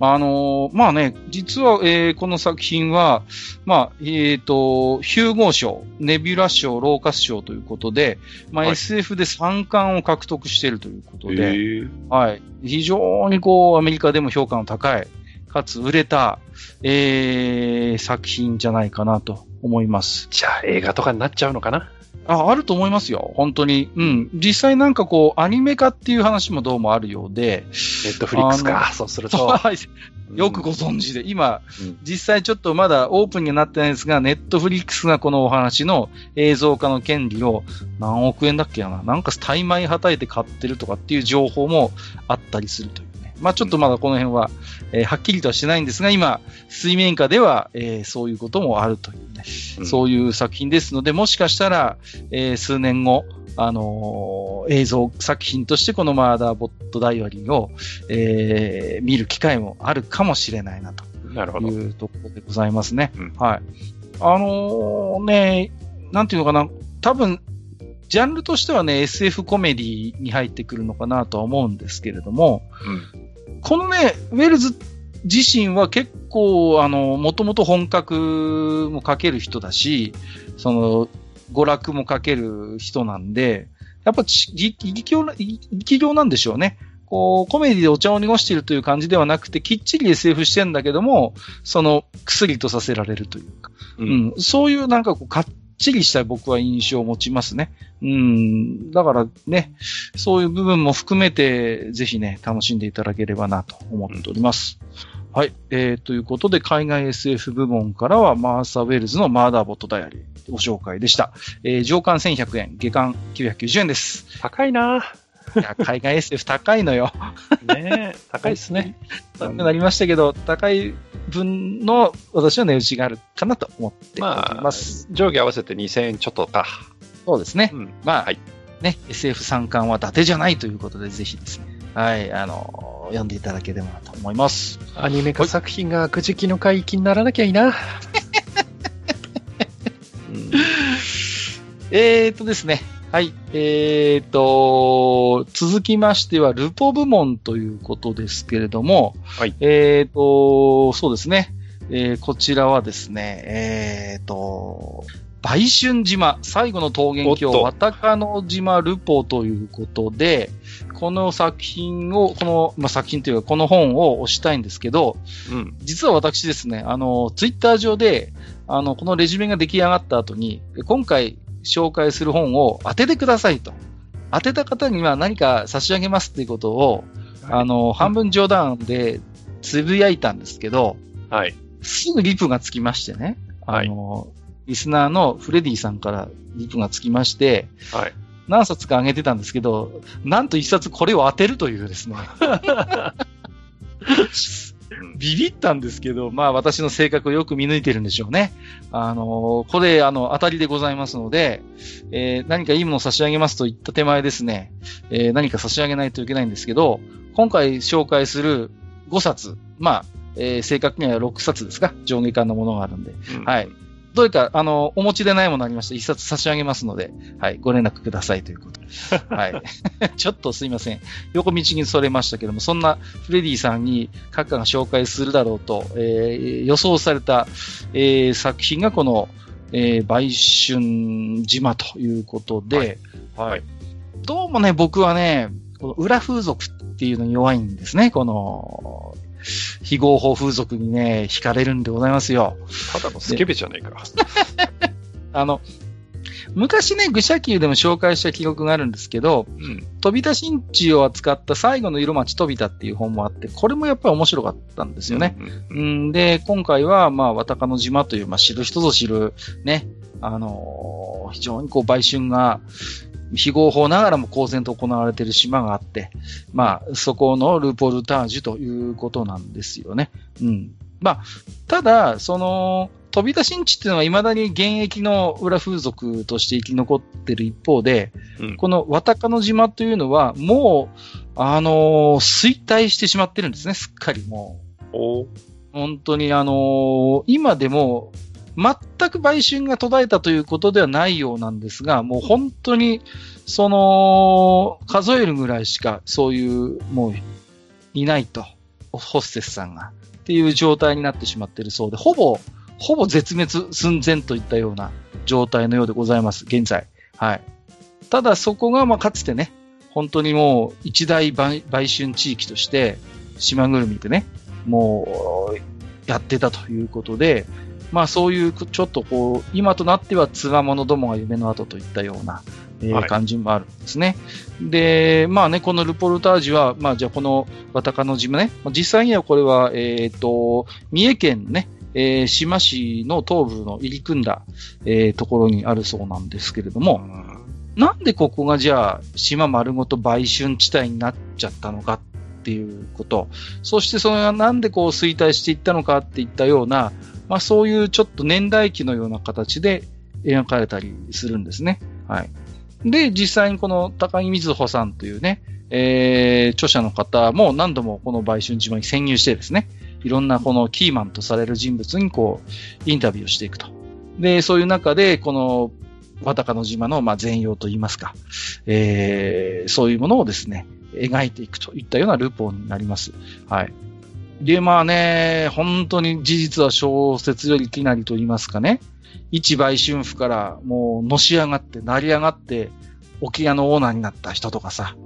[SPEAKER 1] あのー、まあね、実は、えー、この作品は、まあ、えっ、ー、と、ヒューゴー賞、ネビュラ賞、ローカス賞ということで、まあ、はい、SF で3冠を獲得しているということで、はい。非常にこう、アメリカでも評価の高い、かつ売れた、えー、作品じゃないかなと思います。
[SPEAKER 2] じゃあ映画とかになっちゃうのかな？
[SPEAKER 1] あ、あると思いますよ。本当に。うん。実際なんかこう、アニメ化っていう話もどうもあるようで。
[SPEAKER 2] ネットフリックスか、そうすると。
[SPEAKER 1] よくご存知で。今、うん、実際ちょっとまだオープンになってないんですが、ネットフリックスがこのお話の映像化の権利を何億円だっけな。なんか大枚はたいて買ってるとかっていう情報もあったりするという。まあちょっとまだこの辺は、えー、はっきりとはしないんですが、今、水面下では、えー、そういうこともあるというね、うん、そういう作品ですので、もしかしたら、えー、数年後、あのー、映像作品としてこのマーダーボットダイアリーを、えー、見る機会もあるかもしれないなと。いうところでございますね。うん、はい。あのー、ね、なんていうのかな、多分、ジャンルとしてはね、SF コメディに入ってくるのかなとは思うんですけれども、うん、このね、ウェルズ自身は結構、あの、もともと本格も書ける人だし、その、娯楽も書ける人なんで、やっぱ力量、力量なんでしょうね。こう、コメディでお茶を濁しているという感じではなくて、きっちり SF してんだけども、その、薬とさせられるというか、うん、うん、そういうなんかこう、かちりした僕は印象を持ちますね。うん。だからね、そういう部分も含めて、ぜひね、楽しんでいただければなと思っております。うん、はい。えー、ということで、海外 SF 部門からは、マーサ・ウェルズのマーダーボットダイアリーご紹介でした。えー、上巻1100円、下巻990円です。
[SPEAKER 2] 高いなぁい
[SPEAKER 1] や、海外 SF 高いのよ。
[SPEAKER 2] ね高いですね。
[SPEAKER 1] 高くなりましたけど、高い分の私は値打ちがあるかなと思ってま
[SPEAKER 2] あ、上下合わせて2000円ちょっとか。
[SPEAKER 1] そうですね。うん、まあ、はい、ね、SF 三冠は伊達じゃないということで、ぜひですね、はい、あの、読んでいただければと思います。
[SPEAKER 2] アニメ化作品がくじきの海域にならなきゃいいな。
[SPEAKER 1] うん、えーとですね、はい。えーと、続きましては、ルポ部門ということですけれども、はい。えーと、そうですね。えー、こちらはですね、えーと、売春島、最後の桃源郷、わたかの島ルポということで、この作品を、この、まあ、作品というか、この本を押したいんですけど、うん、実は私ですね、あの、ツイッター上で、あの、このレジュメが出来上がった後に、今回、紹介する本を当ててくださいと。当てた方には何か差し上げますっていうことを、はい、あの、半分冗談でつぶやいたんですけど、はい。すぐリプがつきましてね。はい。あの、リスナーのフレディさんからリプがつきまして、はい。何冊かあげてたんですけど、なんと一冊これを当てるというですね。ビビったんですけど、まあ私の性格をよく見抜いてるんでしょうね。あの、これ、あの、当たりでございますので、えー、何かいいものを差し上げますと言った手前ですね、えー、何か差し上げないといけないんですけど、今回紹介する5冊、まあ、えー、正確には6冊ですか？上下巻のものがあるんで、うん、はい。どういうか、あの、お持ちでないものありましたら、一冊差し上げますので、はい、ご連絡くださいということで。はい。ちょっとすいません。横道にそれましたけども、そんなフレディさんに閣下が紹介するだろうと、えー、予想された、えー、作品がこの、えー、売春島ということで、はい、はい。どうもね、僕はね、この裏風俗っていうのに弱いんですね。この、非合法風俗にね、惹かれるんでございますよ。
[SPEAKER 2] ただのスケベじゃねえか。
[SPEAKER 1] あの、昔ね、愚者級でも紹介した記録があるんですけど、うん、飛田新地を扱った最後の色町飛田っていう本もあって、これもやっぱり面白かったんですよね。うん、うん、で、今回は、まあ、渡鹿の島という、まあ、知る人ぞ知る、ね、あのー、非常にこう、売春が、非合法ながらも公然と行われている島があって、まあ、そこのルポルタージュということなんですよね。うん。まあ、ただ、その、飛び出しんちっていうのは未だに現役の裏風俗として生き残ってる一方で、うん、この渡鹿の島というのはもう、あのー、衰退してしまってるんですね、すっかりもう。本当にあのー、今でも全く売春が途絶えたということではないようなんですが、もう本当に、その、数えるぐらいしか、そういう、もう、いないとホステスさんが。っていう状態になってしまっているそうで、ほぼ、ほぼ絶滅寸前といったような状態のようでございます、現在。はい。ただそこが、まあ、かつてね、本当にもう一大売春地域として、島ぐるみでね、もう、やってたということで、まあそういう、ちょっとこう、今となってはつわものどもが夢の後といったような、えー、感じもあるんですね。で、まあね、このルポルタージュは、まあじゃあこの渡鹿の島ね、実際にはこれは、えっ、ー、と、三重県ね、えー、島市の東部の入り組んだ、えー、ところにあるそうなんですけれども、なんでここがじゃあ島丸ごと売春地帯になっちゃったのかっていうこと、そしてそれがなんでこう衰退していったのかっていったような、まあそういうちょっと年代記のような形で描かれたりするんですね。はい。で、実際にこの高木瑞穂さんというね、えー、著者の方も何度もこの売春島に潜入してですね、いろんなこのキーマンとされる人物にこう、インタビューをしていくと。で、そういう中で、この、渡鹿の島の、まあ、全容といいますか、えー、そういうものをですね、描いていくといったようなルポになります。はい。で、まあね、本当に事実は小説よりきなりと言いますかね、一売春婦からもうのし上がって、成り上がって、沖屋のオーナーになった人とかさ、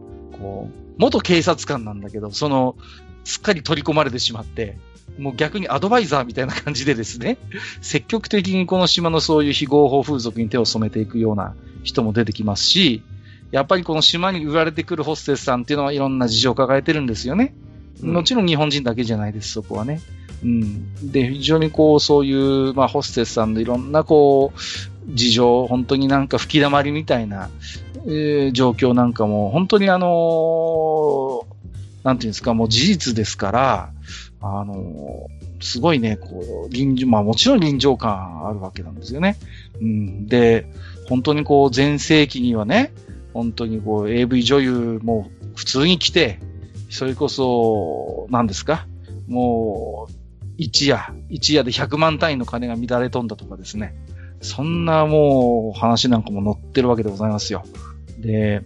[SPEAKER 1] こう、元警察官なんだけど、その、すっかり取り込まれてしまって、もう逆にアドバイザーみたいな感じでですね、積極的にこの島のそういう非合法風俗に手を染めていくような人も出てきますし、やっぱりこの島に売られてくるホステスさんっていうのはいろんな事情を抱えてるんですよね。もちろん日本人だけじゃないです、そこはね。うん。で、非常にこう、そういう、まあ、ホステスさんのいろんなこう、事情、本当になんか吹き溜まりみたいな、えー、状況なんかも、本当にあのー、なんていうんですか、もう事実ですから、あのー、すごいね、こう、臨場、まあもちろん臨場感あるわけなんですよね。うん。で、本当にこう、前世紀にはね、本当にこう、AV 女優も普通に来て、それこそ、何ですか？もう、一夜、一夜で100万単位の金が乱れ飛んだとかですね。そんなもう話なんかも載ってるわけでございますよ。で、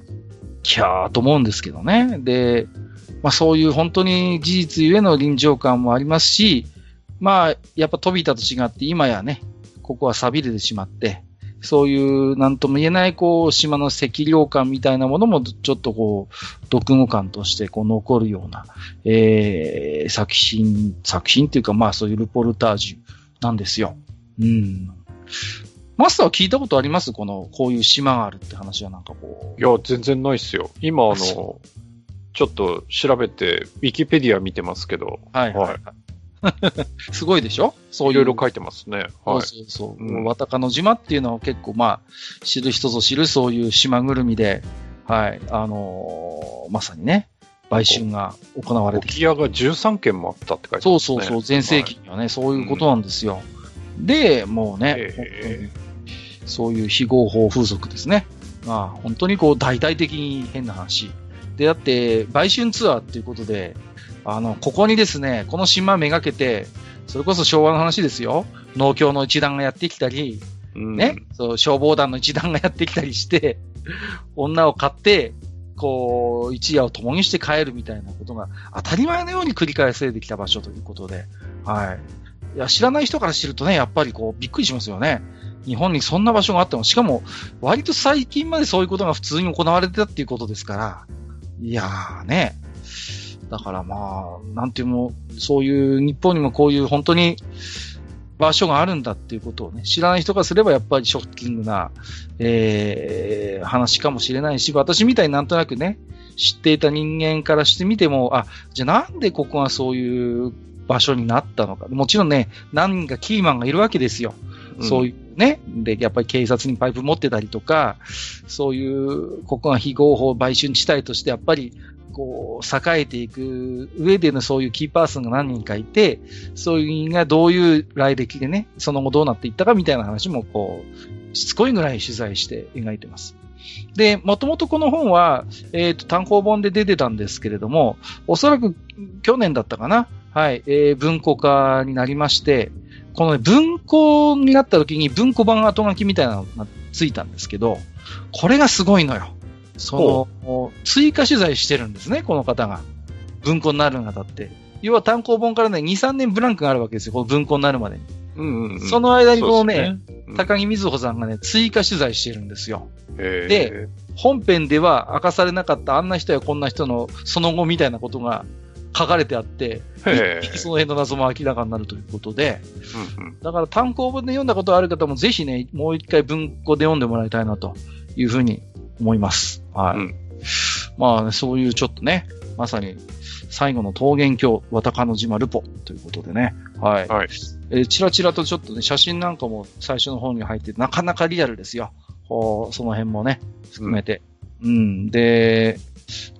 [SPEAKER 1] キャーと思うんですけどね。で、まあそういう本当に事実ゆえの臨場感もありますし、まあやっぱ飛びたと違って今やね、ここは錆びれてしまって、そういう何とも言えないこう島の赤涼感みたいなものもちょっとこう、読語感としてこう残るような、えー、作品、作品っていうかまあそういうルポルタージュなんですよ。うん。マスターは聞いたことあります？この、こういう島があるって話はなんかこ
[SPEAKER 2] う。いや、全然ないっすよ。今、あの、ちょっと調べて、ウィキペディア見てますけど。
[SPEAKER 1] はい、はい、すごいでしょ？
[SPEAKER 2] そういろいろ書いてますね。
[SPEAKER 1] はい。そうそうそう。うん、渡鹿の島っていうのは結構、まあ、知る人ぞ知るそういう島ぐるみで、はい。あのー、まさにね、売春が行われて
[SPEAKER 2] きて。沖屋が13件もあったって書いてますね。
[SPEAKER 1] そうそうそう。前世紀にはね、はい、そういうことなんですよ。うん、で、もうね、そういう非合法風俗ですね。まあ、本当にこう大々的に変な話。で、だって、売春ツアーっていうことで、あの、ここにですね、この島めがけて、それこそ昭和の話ですよ。農協の一団がやってきたり、うん、ね、そう、消防団の一団がやってきたりして、女を買って、こう、一夜を共にして帰るみたいなことが当たり前のように繰り返されてきた場所ということで、はい。いや、知らない人から知るとね、やっぱりこう、びっくりしますよね。日本にそんな場所があったの。しかも、割と最近までそういうことが普通に行われてたっていうことですから、いやーね。だからまあ、なんていうの、そういう日本にもこういう本当に場所があるんだっていうことをね、知らない人がすればやっぱりショッキングな、えー、話かもしれないし、私みたいになんとなくね、知っていた人間からしてみても、あ、じゃあなんでここがそういう場所になったのか。もちろんね、何人かキーマンがいるわけですよ。そういうね、で、やっぱり警察にパイプ持ってたりとか、そういう、ここが非合法売春地帯としてやっぱりこう、栄えていく上でのそういうキーパーソンが何人かいて、そういう人がどういう来歴でね、その後どうなっていったかみたいな話も、こう、しつこいぐらい取材して描いてます。で、もともとこの本は、えっ、ー、と、単行本で出てたんですけれども、おそらく去年だったかな？はい、えー、文庫化になりまして、この、ね、文庫になった時に文庫版後書きみたいなのがついたんですけど、これがすごいのよ。その、追加取材してるんですね、この方が。文庫になるにあたって。要は単行本からね、2、3年ブランクがあるわけですよ、この文庫になるまでに。うんうんうん、その間にこのね、ねうん、高木瑞穂さんがね、追加取材してるんですよ。で、本編では明かされなかったあんな人やこんな人のその後みたいなことが書かれてあって、その辺の謎も明らかになるということで、うんうん、だから単行本で読んだことある方もぜひね、もう一回文庫で読んでもらいたいなというふうに思います。はい。うん、まあ、ね、そういうちょっとね、まさに最後の桃源郷、渡鹿の島ルポということでね。はい。はい、えー、ちらちらとちょっとね、写真なんかも最初の方に入って、なかなかリアルですよ。その辺もね、含めて。うん、うん、で、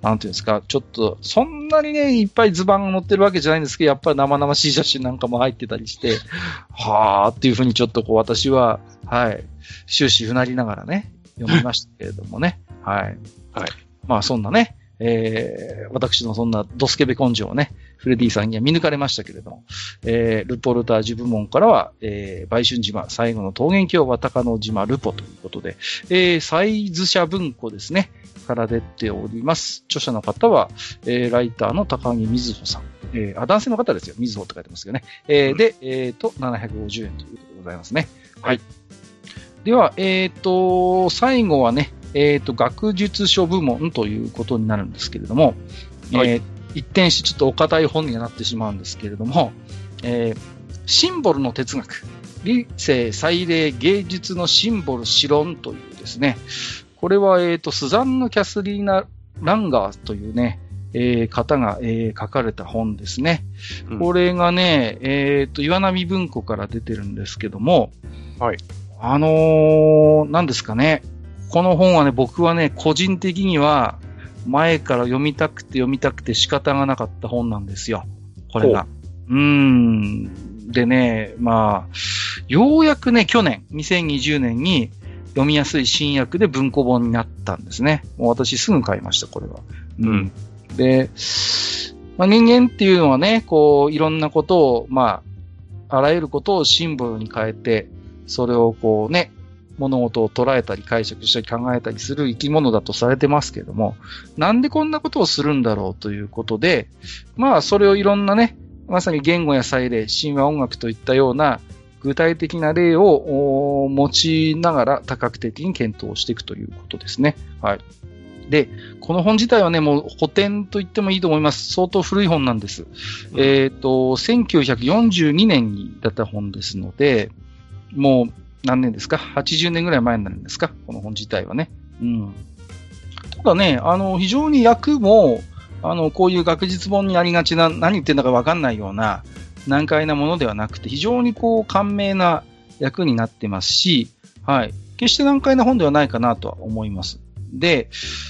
[SPEAKER 1] なんていうんですか、ちょっと、そんなにね、いっぱい図板が載ってるわけじゃないんですけど、やっぱり生々しい写真なんかも入ってたりして、はーっていうふうにちょっとこう私は、はい、終始うなりながらね、読みましたけれどもね、はい。はい。まあそんなね、えー、私のそんなドスケベ根性をね、フレディさんには見抜かれましたけれども、えー、ルポルタージュ部門からは、えー、売春島、最後の桃源郷は高野島ルポということで、えー、サイズ社文庫ですね、から出ております。著者の方は、えー、ライターの高木瑞穂さん。えー、あ、男性の方ですよ。瑞穂って書いてますけどね。えー、で、えっ、ー、と、750円ということでございますね。はい。では、えっ、ー、と、最後はね、えっ、ー、と、学術書部門ということになるんですけれども、はい、えー、一転してちょっとお堅い本にはなってしまうんですけれども、えー、シンボルの哲学、理性祭礼芸術のシンボル詩論というですね、これは、えっ、ー、と、スザンヌ・キャスリーナ・ランガーというね、えー、方が、えー、書かれた本ですね。うん、これがね、えっ、ー、と、岩波文庫から出てるんですけども、はい。あのー、何ですかね。この本はね、僕はね、個人的には、前から読みたくて読みたくて仕方がなかった本なんですよ。これが。うーん。でね、まあ、ようやくね、去年、2020年に読みやすい新訳で文庫本になったんですね。もう私すぐ買いました、これは。うん。で、まあ、人間っていうのはね、こう、いろんなことを、まあ、あらゆることをシンボルに変えて、それをこうね、物事を捉えたり解釈したり考えたりする生き物だとされてますけども、なんでこんなことをするんだろうということで、まあそれをいろんなね、まさに言語や祭礼、神話音楽といったような具体的な例を用いながら多角的に検討していくということですね。はい。で、この本自体はね、もう古典と言ってもいいと思います。相当古い本なんです。うん、えっ、ー、と、1942年に出た本ですので、もう何年ですか ?80 年ぐらい前になるんですか？この本自体はね。うん。ただね、あの、非常に役も、あの、こういう学術本にありがちな、何言ってんだかわかんないような、難解なものではなくて、非常にこう、簡明な役になってますし、はい。決して難解な本ではないかなとは思います。で、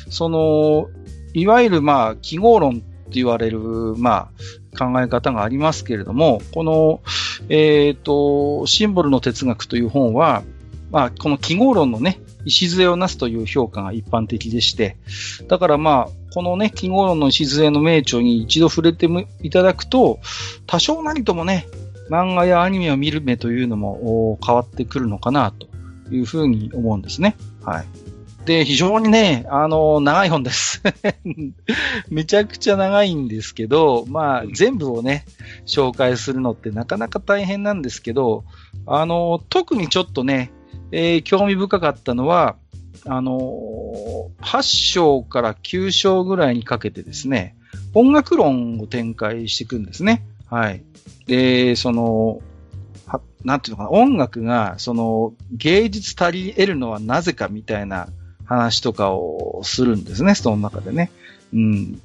[SPEAKER 1] その、いわゆるまあ、記号論って言われる、まあ、考え方がありますけれども、この、えっ、ー、と、シンボルの哲学という本は、まあ、この記号論のね、礎をなすという評価が一般的でして、だからまあ、このね、記号論の礎の名著に一度触れていただくと、多少なりともね、漫画やアニメを見る目というのも変わってくるのかなというふうに思うんですね。はい。で、非常にね、あの、長い本です めちゃくちゃ長いんですけど、まあ、全部をね、紹介するのってなかなか大変なんですけど、あの、特にちょっとね、えー、興味深かったのは、あの、8章から9章ぐらいにかけてですね、音楽論を展開していくんですね。はい。で、その、なんていうのかな、音楽が、その、芸術足り得るのはなぜかみたいな話とかをするんですね、その中でね。うん。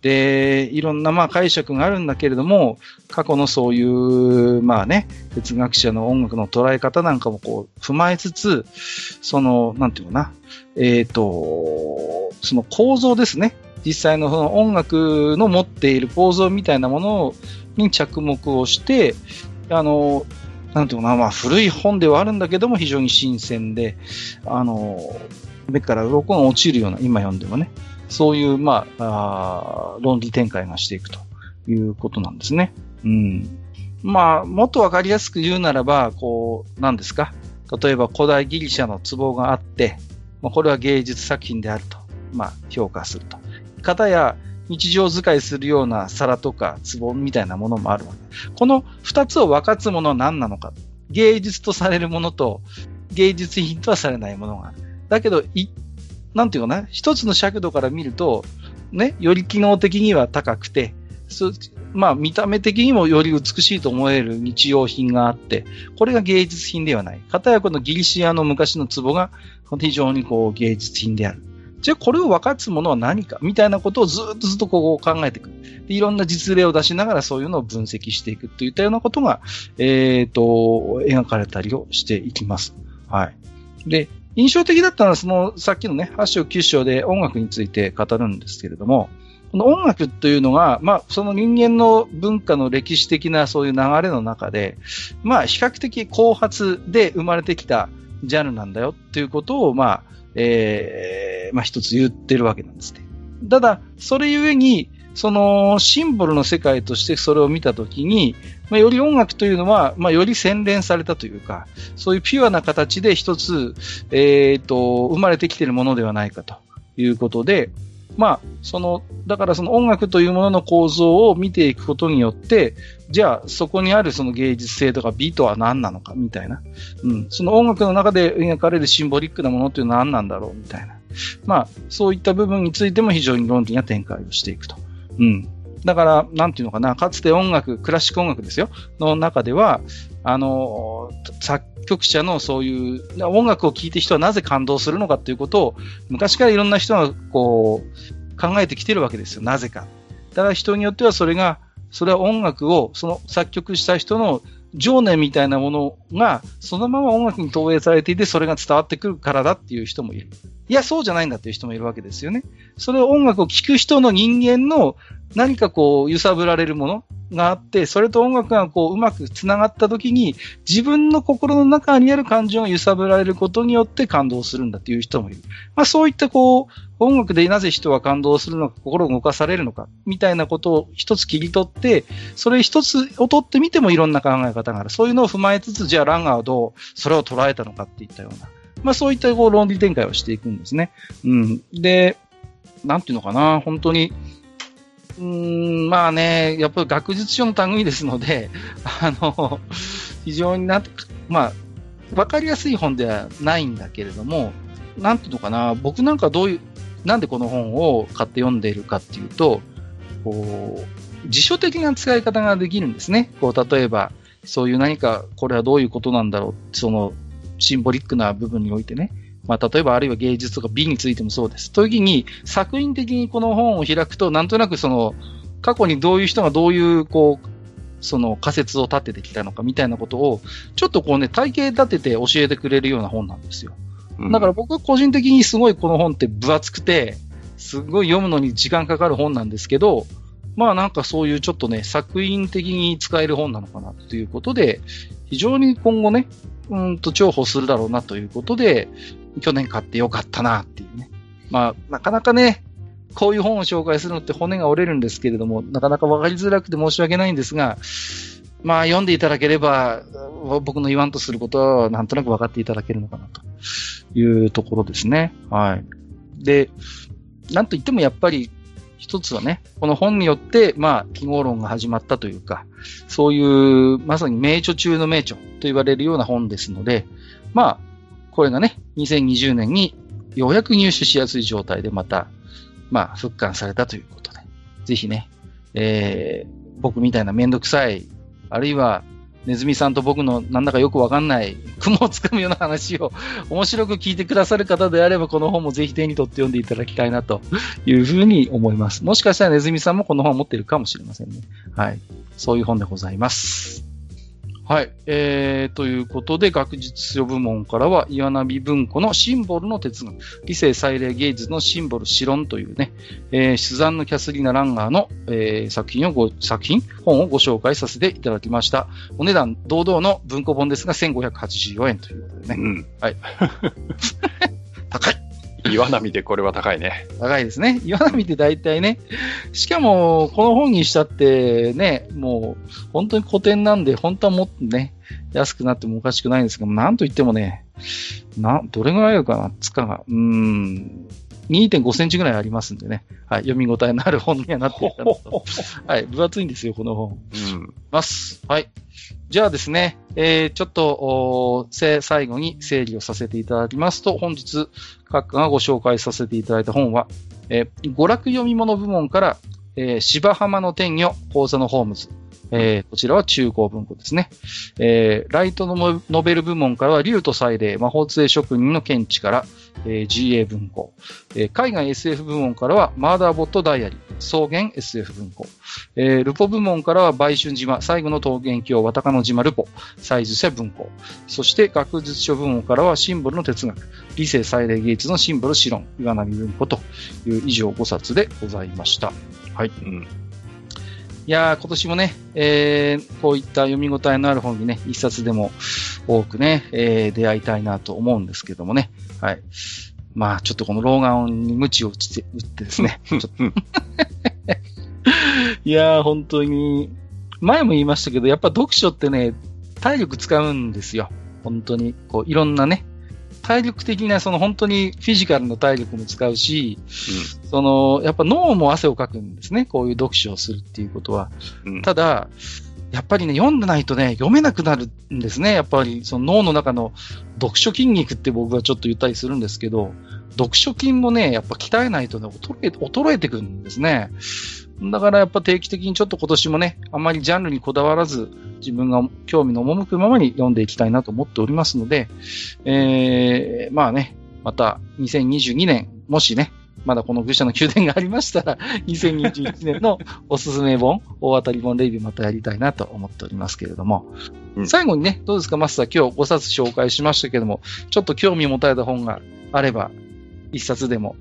[SPEAKER 1] で、いろんなまあ解釈があるんだけれども、過去のそういう、まあね、哲学者の音楽の捉え方なんかもこう踏まえつつ、その、なんていうかな、えっ、ー、と、その構造ですね。実際のその音楽の持っている構造みたいなものに着目をして、あの、なんていうかな、まあ古い本ではあるんだけども非常に新鮮で、あの、目から鱗が落ちるような、今読んでもね、そういう、まあ、あ論理展開がしていくということなんですね。うん。まあ、もっとわかりやすく言うならば、こう、何ですか？例えば古代ギリシャの壺があって、まあ、これは芸術作品であると、まあ、評価すると。方や、日常使いするような皿とか壺みたいなものもあるわけ。この二つを分かつものは何なのか。芸術とされるものと、芸術品とはされないものがある。だけど、い、なんていうかな、一つの尺度から見ると、ね、より機能的には高くて、まあ、見た目的にもより美しいと思える日用品があって、これが芸術品ではない。かたやこのギリシアの昔の壺が非常にこう芸術品である。じゃあこれを分かつものは何か？みたいなことをずっとずっとこう考えていく。でいろんな実例を出しながらそういうのを分析していくといったようなことが、えっ、ー、と、描かれたりをしていきます。はい。で、印象的だったのはそのさっきのね、8章9章で音楽について語るんですけれども、この音楽というのが、まあ、その人間の文化の歴史的なそういう流れの中で、まあ、比較的後発で生まれてきたジャンルなんだよっていうことを、まあ、えー、まあ一つ言ってるわけなんですね。ただ、それゆえに、そのシンボルの世界としてそれを見たときに、まあ、より音楽というのは、まあ、より洗練されたというか、そういうピュアな形で一つ、え、ー、と、生まれてきているものではないかということで、まあ、その、だからその音楽というものの構造を見ていくことによって、じゃあそこにあるその芸術性とか美とは何なのかみたいな。うん。その音楽の中で描かれるシンボリックなものっていうのは何なんだろうみたいな。まあ、そういった部分についても非常に論理な展開をしていくと。うん。だから、なんていうのかな、かつて音楽、クラシック音楽ですよ、の中では、あの、作曲者のそういう音楽を聴いて人はなぜ感動するのかということを昔からいろんな人がこう考えてきてるわけですよ。なぜか。だから人によってはそれが、それは音楽を、その作曲した人の情念みたいなものが、そのまま音楽に投影されていて、それが伝わってくるからだっていう人もいる。いや、そうじゃないんだっていう人もいるわけですよね。それを音楽を聴く人の人間の何かこう、揺さぶられるものがあって、それと音楽がこう、うまく繋がった時に、自分の心の中にある感情が揺さぶられることによって感動するんだっていう人もいる。まあそういったこう、音楽でなぜ人は感動するのか、心を動かされるのか、みたいなことを一つ切り取って、それ一つを取ってみてもいろんな考え方がある。そういうのを踏まえつつ、じゃあランガーはどうそれを捉えたのかっていったような。まあそういったこう論理展開をしていくんですね。うん。で、なんていうのかな、本当に、うん、まあね、やっぱり学術書の類ですので、あの、非常になまあ、わかりやすい本ではないんだけれども、なんていうのかな、僕なんかどういう、なんでこの本を買って読んでいるかっていうと、こう、辞書的な使い方ができるんですね。こう、例えば、そういう何か、これはどういうことなんだろう、その、シンボリックな部分においてね。まあ、例えばあるいは芸術とか美についてもそうです。という時に、作品的にこの本を開くと、なんとなくその、過去にどういう人がどういう、こう、その仮説を立ててきたのかみたいなことを、ちょっとこうね、体系立てて教えてくれるような本なんですよ。だから僕は個人的にすごいこの本って分厚くて、すごい読むのに時間かかる本なんですけど、まあなんかそういうちょっとね、作品的に使える本なのかなということで、非常に今後ね、うんと重宝するだろうなということで、去年買ってよかったなっていうね。まあ、なかなかね、こういう本を紹介するのって骨が折れるんですけれども、なかなかわかりづらくて申し訳ないんですが、まあ読んでいただければ、僕の言わんとすることはなんとなく分かっていただけるのかなというところですね。はい。で、なんといってもやっぱり一つはね、この本によって、まあ、記号論が始まったというか、そういう、まさに名著中の名著と言われるような本ですので、まあ、これがね、2020年にようやく入手しやすい状態でまた、まあ、復刊されたということで、ぜひね、えー、僕みたいなめんどくさい、あるいはネズミさんと僕のなんだかよくわかんない 雲をつかむような話を面白く聞いてくださる方であればこの本もぜひ手に取って読んでいただきたいなというふうに思います。もしかしたらネズミさんもこの本を持っているかもしれませんね。はい。そういう本でございます。はい。えー、ということで、学術書部門からは、岩波文庫のシンボルの哲学、理性祭礼芸術のシンボル、シロンというね、えー、スザンヌ・キャスリーナ・ランガーの、えー、作品をご、作品、本をご紹介させていただきました。お値段、堂々の文庫本ですが、1584円ということでね。うん。はい。高い。
[SPEAKER 2] 岩波でこれは高いね。
[SPEAKER 1] 高いですね。岩波って大体ね、しかも、この本にしたってね、もう、本当に古典なんで、本当はもっとね、安くなってもおかしくないんですけど、なんと言ってもね、な、どれぐらいあるかな、つかが。うーん。2.5センチぐらいありますんでね。はい。読み応えのある本にはなっているかなと。はい。分厚いんですよ、この本。うん。ます。はい。じゃあですね、えー、ちょっと、最後に整理をさせていただきますと、本日、閣下がご紹介させていただいた本は、えー、娯楽読み物部門から、えー、芝浜の天魚、講座のホームズ、えー、こちらは中高文庫ですね。えー、ライトのノベル部門からは、竜と祭礼、魔法杖職人の見地から、えー、GA 文庫、えー、海外 SF 部門からは、マーダーボットダイアリー、草原 SF 文庫、えー、ルポ部門からは、売春島、最後の桃源郷、渡鹿の島ルポ、サイズ社文庫、そして学術書部門からは、シンボルの哲学、理性祭礼芸術のシンボル詩論、岩波文庫という以上5冊でございました。はい。うんいやー、今年もね、えー、こういった読み応えのある本にね、一冊でも多くね、えー、出会いたいなと思うんですけどもね。はい。まあ、ちょっとこの老眼に鞭を打って打ってですね。いやー、本当に、前も言いましたけど、やっぱ読書ってね、体力使うんですよ。本当に。こう、いろんなね、体力的な、その本当にフィジカルの体力も使うし、うん、その、やっぱ脳も汗をかくんですね。こういう読書をするっていうことは。うん、ただ、やっぱりね、読んでないとね、読めなくなるんですね。やっぱり、その脳の中の読書筋肉って僕はちょっと言ったりするんですけど、読書筋もね、やっぱ鍛えないとね、衰え、衰えてくるんですね。だからやっぱ定期的にちょっと今年もね、あまりジャンルにこだわらず、自分が興味の赴くままに読んでいきたいなと思っておりますので、えー、まあね、また2022年、もしね、まだこの愚者の宮殿がありましたら、2021年のおすすめ本、大当たり本レビューまたやりたいなと思っておりますけれども、うん、最後にね、どうですか、マスター、今日5冊紹介しましたけども、ちょっと興味持たれた本があれば、1冊でも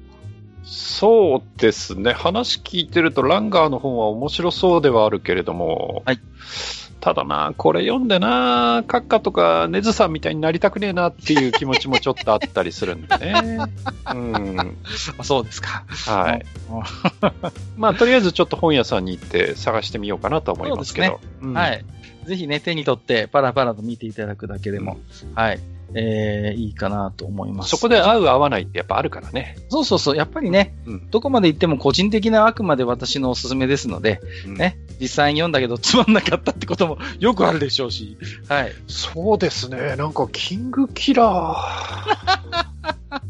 [SPEAKER 2] そうですね。話聞いてると、ランガーの本は面白そうではあるけれども、はい。ただな、これ読んでな、閣下とかネズさんみたいになりたくねえなっていう気持ちもちょっとあったりするんでね。うん。
[SPEAKER 1] あそうですか。
[SPEAKER 2] はい。まあ、とりあえずちょっと本屋さんに行って探してみようかなと思いますけど。ね
[SPEAKER 1] うん、はい。ぜひね、手に取ってパラパラと見ていただくだけでも、うん、はい。えー、いいかなと思います。
[SPEAKER 2] そこで合う合わないってやっぱあるからね。
[SPEAKER 1] そうそうそう。やっぱりね、うん、どこまで行っても個人的なあくまで私のおすすめですので、うん、ね、実際に読んだけどつまんなかったってことも よくあるでしょうし。はい。
[SPEAKER 2] そうですね。なんか、キングキラー。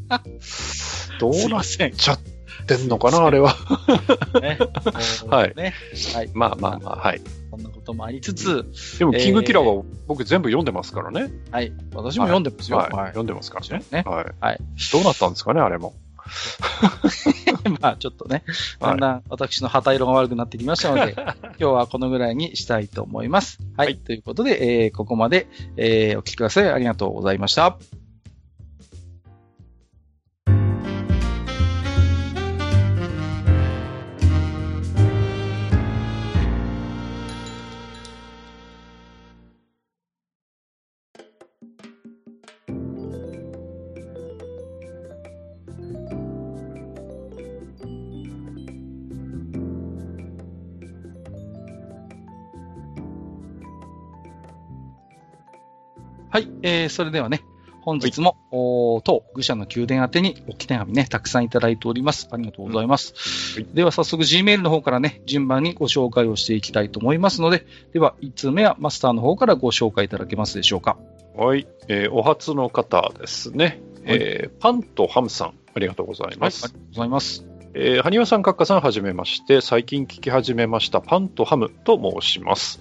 [SPEAKER 2] どうなっちゃってんのかな、あれは。ね、はい。ね。はい。まあまあまあ、はい。
[SPEAKER 1] ともありつつ。
[SPEAKER 2] でも、キングキラーは僕全部読んでますからね。
[SPEAKER 1] はい。私も読んでますよ。
[SPEAKER 2] はい。読んでますからね。ね。はい。はい。どうなったんですかね、あれも。
[SPEAKER 1] まあちょっとね、だんだん私の旗色が悪くなってきましたので、今日はこのぐらいにしたいと思います。はい。はい、ということで、えー、ここまで、えー、お聞きください。ありがとうございました。はい、えー、それではね、本日も、お当愚者の宮殿宛てに置き手紙ね、たくさんいただいております。ありがとうございます。うんはい、では早速 Gmail の方からね、順番にご紹介をしていきたいと思いますので、では1通目はマスターの方からご紹介いただけますでしょうか。
[SPEAKER 2] はい、えー、お初の方ですね、はい、えー、パンとハムさん、ありがとうございます。
[SPEAKER 1] はい、ありがとうございます。
[SPEAKER 2] えー、埴輪さん、閣下さん、はじめまして、最近聞き始めました、パンとハムと申します。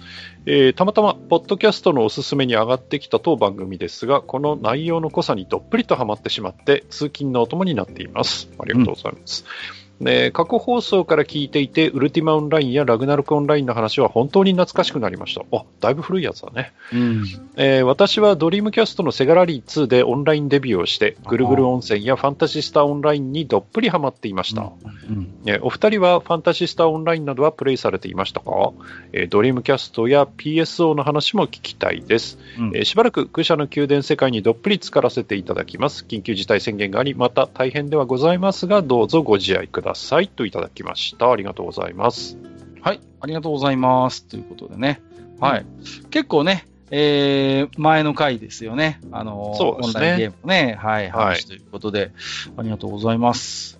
[SPEAKER 2] えー、たまたま、ポッドキャストのおすすめに上がってきた当番組ですが、この内容の濃さにどっぷりとハマってしまって、通勤のお供になっています。ありがとうございます。うんね、過去放送から聞いていて、ウルティマオンラインやラグナルクオンラインの話は本当に懐かしくなりました。あ、だいぶ古いやつだね。うんえー、私はドリームキャストのセガラリー2でオンラインデビューをして、ぐるぐる温泉やファンタジスタオンラインにどっぷりハマっていました。うんうん、お二人はファンタジスタオンラインなどはプレイされていましたか、えー、ドリームキャストや PSO の話も聞きたいです。うん、えー、しばらく愚者の宮殿世界にどっぷり浸からせていただきます。緊急事態宣言があり、また大変ではございますが、どうぞご自愛ください。といただだきました。ありがとうございます。
[SPEAKER 1] はい、ありがとうございます。ということでね。はい。うん、結構ね、えー、前の回ですよね。あの、
[SPEAKER 2] そうですね、オンラインゲーム
[SPEAKER 1] のね、はい、話ということで、ありがとうございます。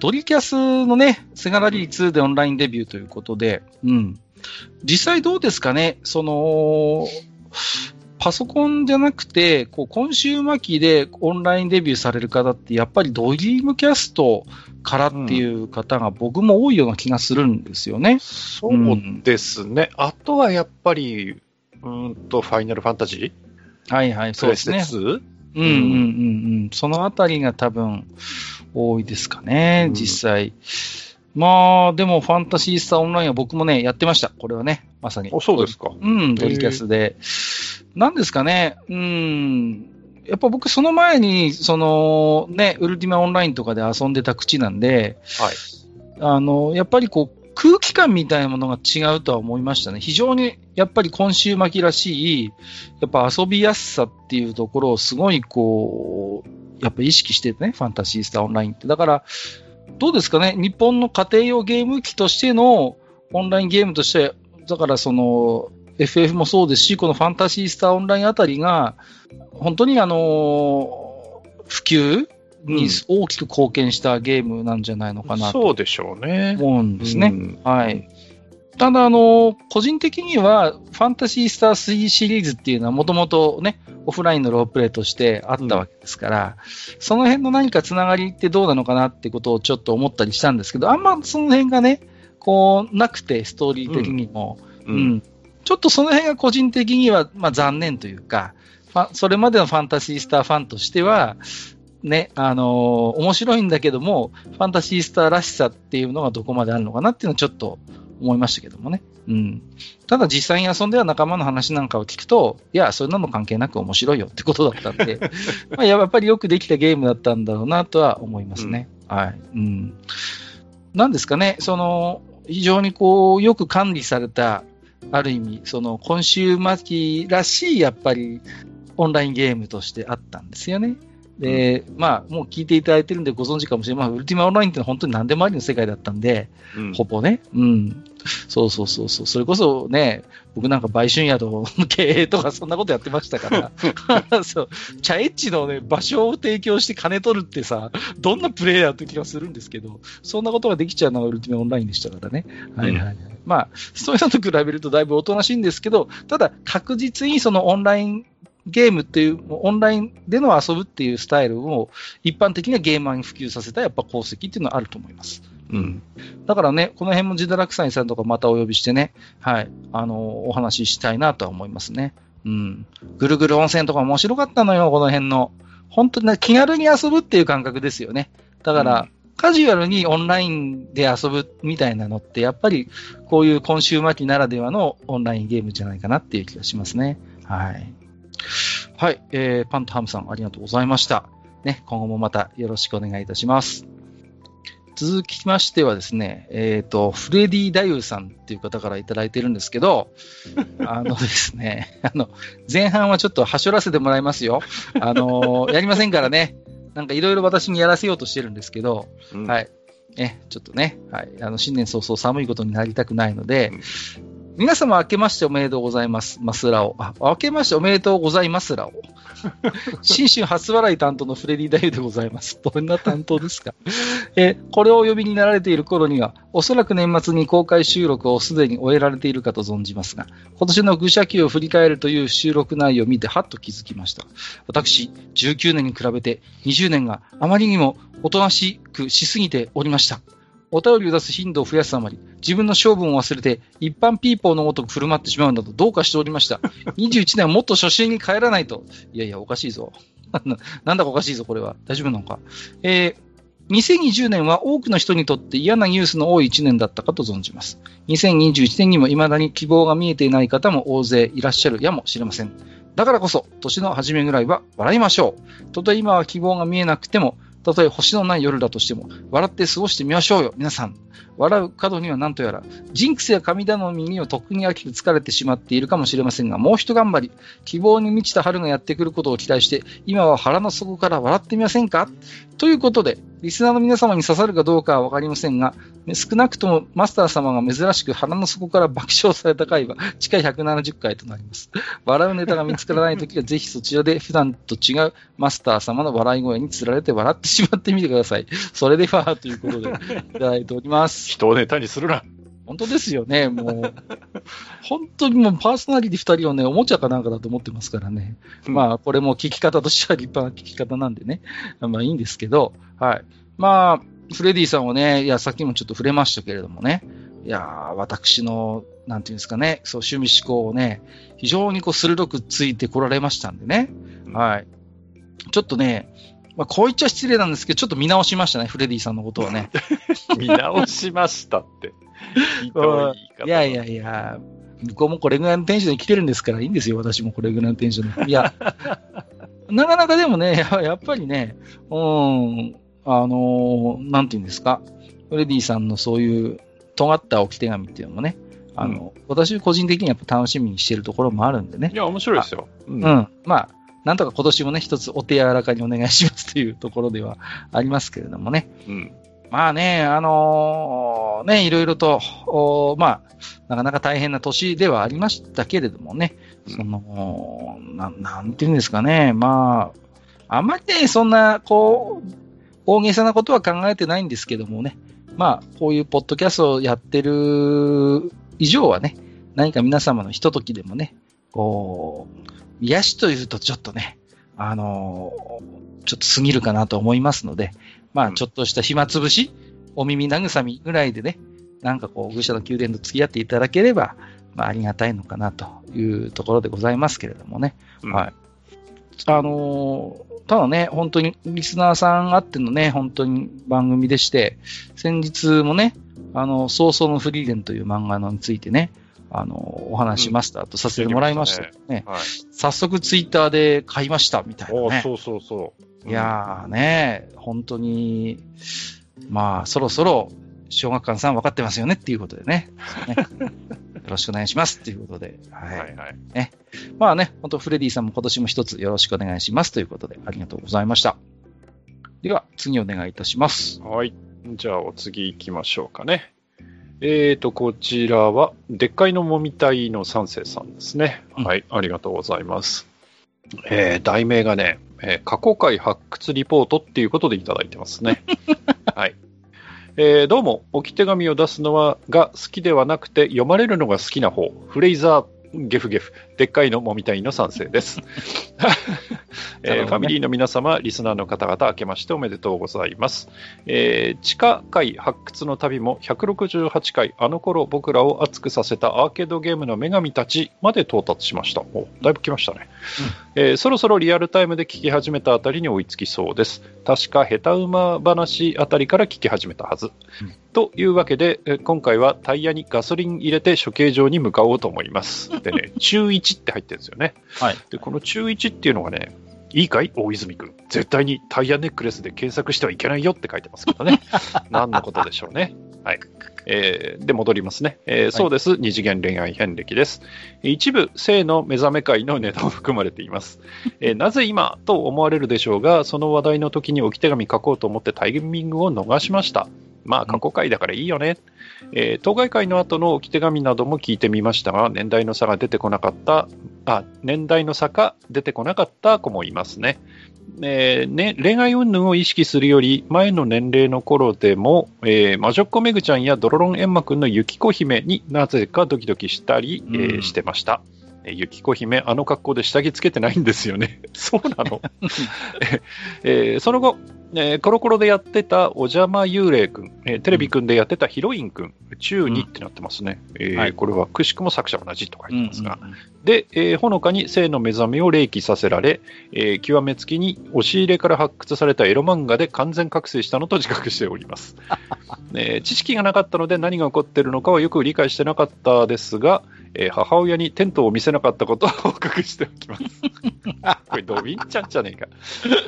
[SPEAKER 1] ドリキャスのね、セガラリー2でオンラインデビューということで、うん。実際どうですかね？その、パソコンじゃなくて、こう、今週末期でオンラインデビューされる方って、やっぱりドリームキャストからっていう方が僕も多いような気がするんですよね。
[SPEAKER 2] そうですね。うん、あとはやっぱり、うんと、ファイナルファンタジ
[SPEAKER 1] ー？はいはい、そうですね。うんうんうんうん。そのあたりが多分多いですかね、うん、実際。まあ、でも、ファンタシースターオンラインは僕もね、やってました。これはね、まさに。
[SPEAKER 2] お、そうですか。
[SPEAKER 1] うん、ドリキャスで。なんですかね、うん、やっぱ僕その前に、その、ね、ウルティマオンラインとかで遊んでた口なんで、はい。あの、やっぱりこう、空気感みたいなものが違うとは思いましたね。非常に、やっぱり今週巻きらしい、やっぱ遊びやすさっていうところをすごいこう、やっぱ意識しててね、ファンタシースターオンラインって。だから、どうですかね、日本の家庭用ゲーム機としてのオンラインゲームとして、だからその、FF もそうですし、このファンタシースターオンラインあたりが、本当にあの、普及に大きく貢献したゲームなんじゃないのかな
[SPEAKER 2] と、そうでしょうね。
[SPEAKER 1] 思うんですね。うん、はい。ただ、あの、個人的には、ファンタシースター3シリーズっていうのはもともとね、オフラインのロープレイとしてあったわけですから、うん、その辺の何かつながりってどうなのかなってことをちょっと思ったりしたんですけど、あんまその辺がね、こう、なくて、ストーリー的にも、うん、うん、ちょっとその辺が個人的には、まあ残念というか、それまでのファンタシースターファンとしては、ね、あのー、面白いんだけども、ファンタシースターらしさっていうのがどこまであるのかなっていうのはちょっと思いましたけどもね。うん。ただ実際に遊んでは仲間の話なんかを聞くと、いや、そんなの関係なく面白いよってことだったんで、まあやっぱりよくできたゲームだったんだろうなとは思いますね。うん、はい。うん。なんですかね、その、非常にこう、よく管理されたある意味、その今週末らしいやっぱりオンラインゲームとしてあったんですよね。で、うん、まあ、もう聞いていただいてるんでご存知かもしれません。ウルティマオンラインって本当に何でもありの世界だったんで、うん、ほぼね。うん。そうそうそうそう。それこそね、僕なんか売春宿の経営とかそんなことやってましたから。そう。チャエッチのね、場所を提供して金取るってさ、どんなプレイヤーって気がするんですけど、そんなことができちゃうのがウルティマオンラインでしたからね。はいはい、はい。まあ、そういうのと比べるとだいぶおとなしいんですけど、ただ確実にそのオンラインゲームっていう、オンラインでの遊ぶっていうスタイルを一般的なゲーマーに普及させたやっぱ功績っていうのはあると思います。うん。だからね、この辺もジダラクサインさんとかまたお呼びしてね、はい、あの、お話ししたいなとは思いますね。うん。ぐるぐる温泉とか面白かったのよ、この辺の。本当に、ね、気軽に遊ぶっていう感覚ですよね。だから、うんカジュアルにオンラインで遊ぶみたいなのって、やっぱりこういう今週末期ならではのオンラインゲームじゃないかなっていう気がしますね。はい。はい、えー、パントハムさんありがとうございました。ね、今後もまたよろしくお願いいたします。続きましてはですね、えっ、ー、と、フレディ・ダユーさんっていう方からいただいてるんですけど、あのですね、あの、前半はちょっとはしょらせてもらいますよ。あの、やりませんからね。なんかいろいろ私にやらせようとしてるんですけど、うん、はい。え、ちょっとね、はい。あの、新年早々寒いことになりたくないので、皆様明けましておめでとうございます。マスラオ。あ、明けましておめでとうございますラオ。新春初笑い担当のフレディダユでございます。どんな担当ですか？え、これをお呼びになられている頃には、おそらく年末に公開収録をすでに終えられているかと存じますが、今年の愚者期を振り返るという収録内容を見てはっと気づきました。私、19年に比べて20年があまりにもおとなしくしすぎておりました。お便りを出す頻度を増やすあまり、自分の勝負を忘れて、一般ピーポーのごとく振る舞ってしまうんだとどうかしておりました。21年はもっと初心に帰らないと。いやいや、おかしいぞ。なんだかおかしいぞ、これは。大丈夫なのか。えー、2020年は多くの人にとって嫌なニュースの多い1年だったかと存じます。2021年にも未だに希望が見えていない方も大勢いらっしゃるやもしれません。だからこそ、年の初めぐらいは笑いましょう。とて今は希望が見えなくても、たとえ星のない夜だとしても、笑って過ごしてみましょうよ、皆さん。笑う角には何とやら、ジンクスや神頼みにはとっくに飽きて疲れてしまっているかもしれませんが、もう一頑張り、希望に満ちた春がやってくることを期待して、今は腹の底から笑ってみませんか？ということで、リスナーの皆様に刺さるかどうかはわかりませんが、少なくともマスター様が珍しく鼻の底から爆笑された回は、地下170回となります。笑うネタが見つからないときは、ぜひそちらで普段と違うマスター様の笑い声につられて笑ってしまってみてください。それでは、ということで、いただいております。
[SPEAKER 2] 人をネタにするな。
[SPEAKER 1] 本当ですよね、もう。本当にもうパーソナリティ二人をね、おもちゃかなんかだと思ってますからね。うん、まあ、これも聞き方としては立派な聞き方なんでね。まあいいんですけど、はい。まあ、フレディさんをね、いや、さっきもちょっと触れましたけれどもね。いや私の、なんていうんですかね、そう、趣味思考をね、非常にこう、鋭くついてこられましたんでね。うん、はい。ちょっとね、まあ、こう言っちゃ失礼なんですけど、ちょっと見直しましたね、フレディさんのことをね。
[SPEAKER 2] 見直しましたって。
[SPEAKER 1] いやいやいや、向こうもこれぐらいのテンションで来てるんですからいいんですよ、私もこれぐらいのテンションで。いや、なかなかでもね、やっぱりね、うん、あのー、なんていうんですか、フレディさんのそういう尖った置き手紙っていうのもね、あの、うん、私個人的にやっぱ楽しみにしてるところもあるんでね。
[SPEAKER 2] いや、面白いですよ。
[SPEAKER 1] うん。うん、まあ、なんとか今年もね、一つお手柔らかにお願いしますというところではありますけれどもね。うん。まあね、あのー、ね、いろいろと、おまあ、なかなか大変な年ではありましたけれどもね、その、ななんていうんですかね、まあ、あんまりね、そんな、こう、大げさなことは考えてないんですけどもね、まあ、こういうポッドキャストをやってる以上はね、何か皆様のひとときでもね、こう、癒しというとちょっとね、あのー、ちょっと過ぎるかなと思いますので、まあ、ちょっとした暇つぶし、お耳慰みぐらいでね、なんかこう、愚者の宮殿と付き合っていただければ、まあ、ありがたいのかなというところでございますけれどもね。うん、はい。あのー、ただね、本当にリスナーさんあってのね、本当に番組でして、先日もね、あの、早々のフリーレンという漫画のについてね、あの、お話しマスターとさせてもらいましたね。ねはい、早速ツイッターで買いましたみたいなね。
[SPEAKER 2] そうそうそう。
[SPEAKER 1] いやーね、本当に、まあ、そろそろ、小学館さん分かってますよねっていうことでね。ね よろしくお願いしますっていうことで。はい。はいはい、ね。まあね、本当フレディさんも今年も一つよろしくお願いしますということで、ありがとうございました。では、次お願いいたします。
[SPEAKER 2] はい。じゃあ、お次行きましょうかね。えーと、こちらは、でっかいのもみたいの三世さんですね。うん、はい、ありがとうございます。えー、題名がね、えー、過去回発掘リポートっていうことでいただいてますね。はい。えー、どうも、置き手紙を出すのはが好きではなくて、読まれるのが好きな方、フレイザーゲフゲフ、でっかいのもみたいの賛成です。えー、ファミリーの皆様、リスナーの方々、明けましておめでとうございます。えー、地下界発掘の旅も168回、あの頃僕らを熱くさせたアーケードゲームの女神たちまで到達しました。おだいぶ来ましたね、うん、えー、そろそろリアルタイムで聞き始めたあたりに追いつきそうです。確か、下手馬話あたりから聞き始めたはず。うんというわけで、今回はタイヤにガソリン入れて処刑場に向かおうと思います。でね、中1って入ってるんですよね。はい。で、この中1っていうのがね、いいかい？大泉君。絶対にタイヤネックレスで検索してはいけないよって書いてますけどね。何のことでしょうね。はい。えー、で、戻りますね。えー、そうです。二次元恋愛遍歴です。一部、性の目覚め会のネタも含まれています。えー、なぜ今と思われるでしょうが、その話題の時に置き手紙書こうと思ってタイミングを逃しました。まあ、過去回だからいいよね。えー、当該会の後の置き手紙なども聞いてみましたが、年代の差が出てこなかった、あ、年代の差が出てこなかった子もいますね。えー、ね、恋愛云々を意識するより前の年齢の頃でも、えー、魔女っ子めぐちゃんやドロロンエンマくんの雪子姫になぜかドキドキしたり、えー、してました。えゆきこ姫、あの格好で下着つけてないんですよね。そうなの、えー、その後、えー、コロコロでやってたお邪魔幽霊くん、えー、テレビくんでやってたヒロインくん、中2ってなってますね。うん、えーはい、これはくしくも作者同じと書いてますが。うんうんうん、で、えー、ほのかに性の目覚めを霊気させられ、えー、極めつきに押し入れから発掘されたエロ漫画で完全覚醒したのと自覚しております。えー、知識がなかったので何が起こっているのかはよく理解してなかったですが、えー、母親にテントを見せなかったことを報告しておきます。これ、ドビンちゃんじゃねえか。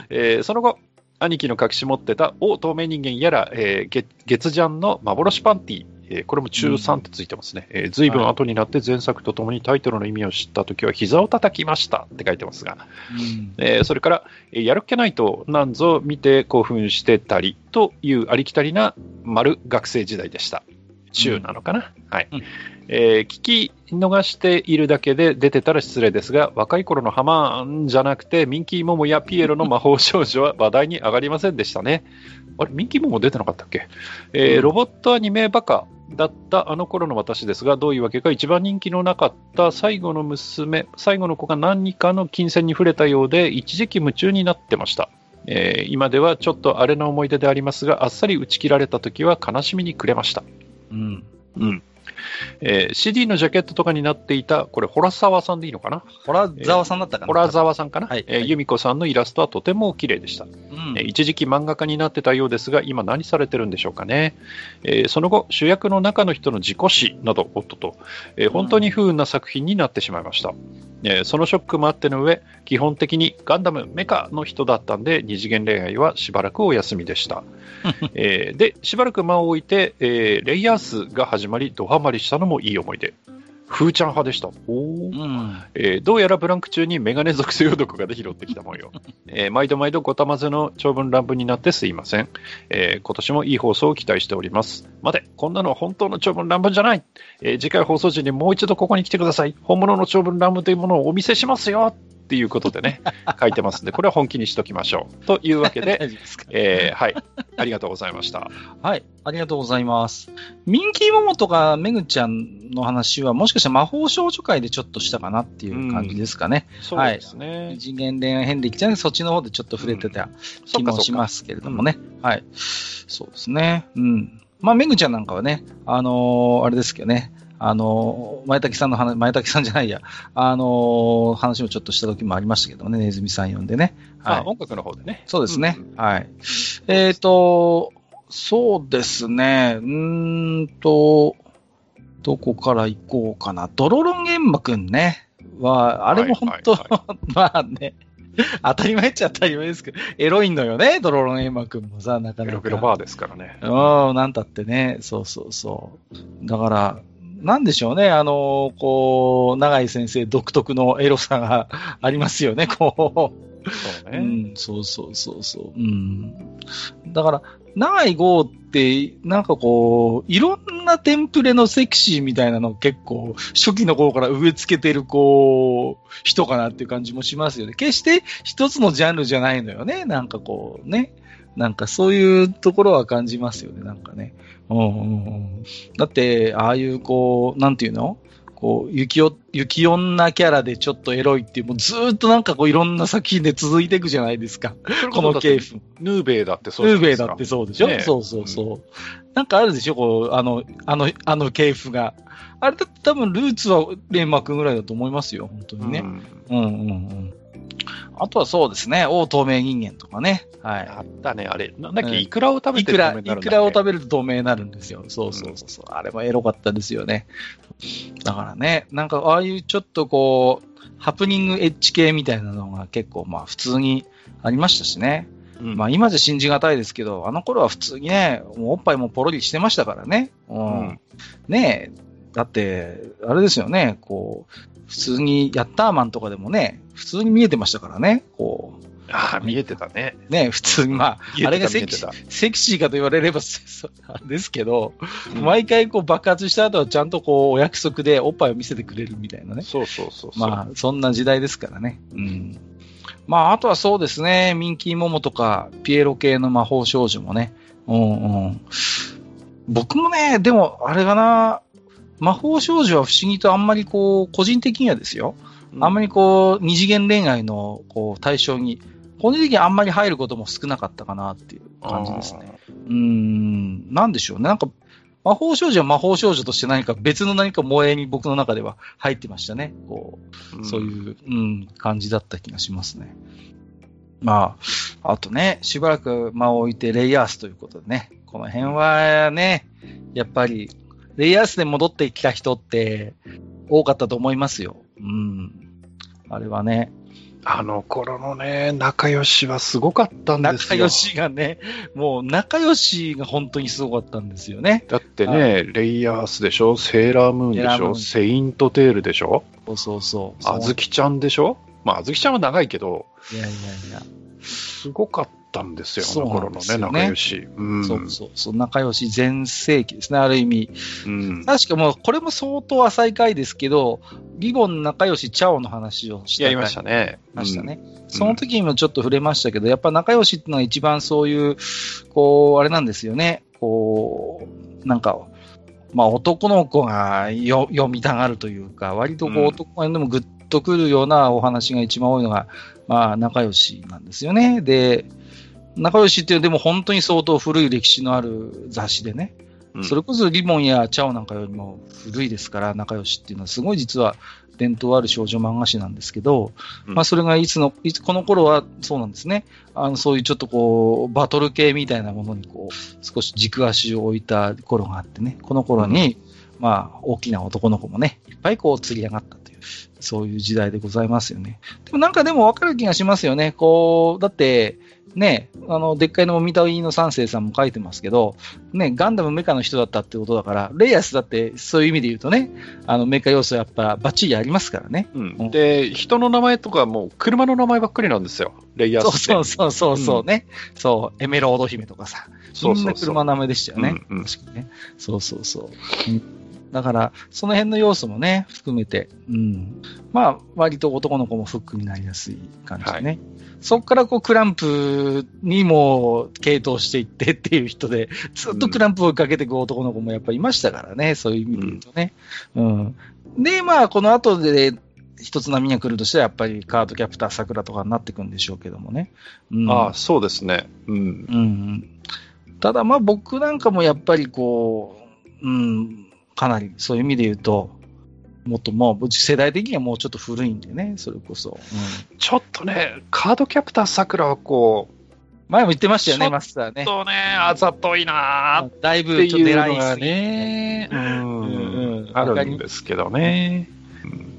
[SPEAKER 2] えー、その後、兄貴の隠し持ってた大透明人間やら、えー、月ジャンの幻パンティえー、これも中3ってついてますね。うん、えー、随分後になって前作とともにタイトルの意味を知ったときは膝を叩きましたって書いてますが、うん、えー、それから、えー、やるっけないとなんぞ見て興奮してたりというありきたりな丸学生時代でした。中なのかな、うん、はい、うん、えー、聞き逃しているだけで出てたら失礼ですが、若い頃のハマーンじゃなくて、ミンキーモモやピエロの魔法少女は話題に上がりませんでしたね。あれ、ミンキーモモ出てなかったっけ、えー、ロボットアニメバカだったあの頃の私ですが、どういうわけか一番人気のなかった最後の娘、最後の子が何かの金銭に触れたようで、一時期夢中になってました。えー、今ではちょっとあれの思い出でありますが、あっさり打ち切られた時は悲しみに暮れました。うん。うん。えー、CD のジャケットとかになっていた、これ、ホラサワさんでいいのかな？
[SPEAKER 1] ホラザワさんだったかな、
[SPEAKER 2] ホラザワさんかな、はい。えー、由美子さんのイラストはとても綺麗でした、うん、えー、一時期漫画家になってたようですが、今何されてるんでしょうかね？えー、その後、主役の中の人の自己死など、おっとと、えー、本当に不運な作品になってしまいました。えー、そのショックもあっての上、基本的にガンダム、メカの人だったんで、二次元恋愛はしばらくお休みでした。えー、で、しばらく間を置いて、えー、レイヤースが始まり、ドハマりしたのもいい思い出。フーちゃん派でした。おうんえー、どうやらブランク中にメガネ属性をどこかで拾ってきた模様。えー、毎度毎度ごたまぜの長文乱文になってすいません、えー。今年もいい放送を期待しております。待て、こんなのは本当の長文乱文じゃない、えー、次回放送時にもう一度ここに来てください。本物の長文乱文というものをお見せしますよっていうことでね、書いてますんで、これは本気にしときましょう。というわけで、えー、はい、ありがとうございました。
[SPEAKER 1] はい、ありがとうございます。ミンキーモモとかメグちゃんの話は、もしかしたら魔法少女会でちょっとしたかなっていう感じですかね。
[SPEAKER 2] うん、そうですね。
[SPEAKER 1] はい、次元恋愛遍歴じゃなくて、そっちの方でちょっと触れてた気もしますけれどもね。うん、はい。そうですね。うん。まあ、メグちゃんなんかはね、あのー、あれですけどね、あの、前滝さんの話、前滝さんじゃないや、あの、話もちょっとした時もありましたけどね、ネズミさん呼んでね。
[SPEAKER 2] はい。音楽の方でね。
[SPEAKER 1] そうですね。うん、はい。えっ、ー、と、そうですね、うんと、どこから行こうかな。ドロロンゲンマくんね。は、あれも本当、はいはいはい、まあね、当たり前っちゃ当たり前ですけど、エロいのよね、ドロロンエンマくんもさ、なかなか。エロ
[SPEAKER 2] ベロバーですからね。
[SPEAKER 1] うん、なんたってね、そうそうそう。だから、なんでしょうね、あの、こう、長井先生独特のエロさが ありますよね、こう。そうね。うん、そうそうそうそう。うん。だから、長井豪って、なんかこう、いろんなテンプレのセクシーみたいなの結構、初期の頃から植え付けてる、こう、人かなっていう感じもしますよね。決して一つのジャンルじゃないのよね。なんかこう、ね。なんかそういうところは感じますよね、なんかね。うんうんうん、だって、ああいうこう、なんていうの？こう、雪お、雪女キャラでちょっとエロいっていう、もうずっとなんかこういろんな作品で続いていくじゃないですか。この系譜。
[SPEAKER 2] ヌーベイだって
[SPEAKER 1] そうヌーベイだってそうでしょ、ね、そうそうそう、うん、なんかあるでしょ？こう、あの、あの、あの系譜が。あれだって多分ルーツはレンマくんぐらいだと思いますよ、本当にね。うん、うんうんうんあとはそうですね、大透明人間とかね。はい。
[SPEAKER 2] あったね、あれ。なんだっけ、イクラを食べてる
[SPEAKER 1] と透明になイクラを食べると透明になるんですよ。そうそうそう。うん、あれもエロかったですよね。だからね、なんかああいうちょっとこう、ハプニングエッジ系みたいなのが結構まあ普通にありましたしね。うん、まあ今じゃ信じがたいですけど、あの頃は普通にね、もうおっぱいもポロリしてましたからね。うん。うん、ねえ、だって、あれですよね、こう、普通にヤッターマンとかでもね、普通に見えてましたからね、こう。
[SPEAKER 2] ああ、見えてたね。
[SPEAKER 1] ね、普通に、まあ、あれがセクシセクシーかと言われれば、ですけど、うん、毎回こう爆発した後はちゃんとこう、お約束でおっぱいを見せてくれるみたいなね。
[SPEAKER 2] そうそうそう
[SPEAKER 1] まあ、そんな時代ですからね。うん。まあ、あとはそうですね、ミンキーモモとか、ピエロ系の魔法少女もね。うんうん。僕もね、でも、あれかな、魔法少女は不思議とあんまりこう、個人的にはですよ。あんまりこう、二次元恋愛のこう対象に、個人的にあんまり入ることも少なかったかなっていう感じですね。うん、なんでしょうね。なんか、魔法少女は魔法少女として何か別の何か萌えに僕の中では入ってましたね。こう、そういう、うん、感じだった気がしますね。まあ、あとね、しばらく間を置いてレイヤースということでね、この辺はね、やっぱりレイヤースで戻ってきた人って多かったと思いますよ。うん。あれはね。
[SPEAKER 2] あの頃のね、仲良しはすごかったんです
[SPEAKER 1] よ。仲良しがね、もう仲良しが本当にすごかったんですよね。
[SPEAKER 2] だってね、レイヤースでしょ、セーラームーンでしょ、セイントテールでしょ？
[SPEAKER 1] そうそうそう。
[SPEAKER 2] あずきちゃんでしょ？まあ、あずきちゃんは長いけど。
[SPEAKER 1] いやいやいや。
[SPEAKER 2] すごかったんですよ、あの頃のね、仲良し。
[SPEAKER 1] うん、そうそうそう、仲良し全盛期ですね、ある意味。うん、確かもう、これも相当浅い回ですけど、リボン仲良しチャオの話をした
[SPEAKER 2] やりましたね。
[SPEAKER 1] ましたね。うん、その時にもちょっと触れましたけど、やっぱ仲良しっていうのは一番そういう、こう、あれなんですよね。こう、なんか、まあ男の子が読みたがるというか、割とこう男のでもグッとくるようなお話が一番多いのが、まあ仲良しなんですよね。で、仲良しっていうでも本当に相当古い歴史のある雑誌でね、うん、それこそリボンやチャオなんかよりも古いですから、仲良しっていうのはすごい実は伝統ある少女漫画誌なんですけど、うん、まあそれがいつの、いつ、この頃はそうなんですね。あの、そういうちょっとこう、バトル系みたいなものにこう、少し軸足を置いた頃があってね、この頃に、うん、まあ大きな男の子もね、いっぱいこう釣り上がったという、そういう時代でございますよね。でもなんかでもわかる気がしますよね。こう、だって、ね、あの、でっかいのも見たいの三世さんも書いてますけど、ね、ガンダムメカの人だったってことだから、レイアスだってそういう意味で言うとね、あの、メカ要素やっぱバッチリありますからね。
[SPEAKER 2] うん。で、人の名前とかも車の名前ばっかりなんですよ。レイアスって。
[SPEAKER 1] そうそうそうそうね、うん、そう、エメロード姫とかさ。そんな車の名前でしたよね。うん、うん、確かにね。そうそうそう。うんだから、その辺の要素もね、含めて、うん。まあ、割と男の子もフックになりやすい感じでね。はいそこからこうクランプにも傾倒していってっていう人で、ずっとクランプをかけていく男の子もやっぱりいましたからね、そういう意味で言うとね。うん。で、まあ、この後で、一つ波が来るとしては、やっぱりカードキャプター桜とかになっていくんでしょうけどもね。
[SPEAKER 2] うん、ああ、そうですね。
[SPEAKER 1] うん。うん。ただまあ僕なんかもやっぱりこう、うん、かなりそういう意味で言うと、もっともう、世代的にはもうちょっと古いんでね、それこそ。
[SPEAKER 2] うん、ちょっとね、カードキャプターさくらはこう、
[SPEAKER 1] 前も言ってましたよね、マスターね。
[SPEAKER 2] ちょっとね、あざといな
[SPEAKER 1] ーだいぶちょっと偉い
[SPEAKER 2] すね。うん。あるんですけどね。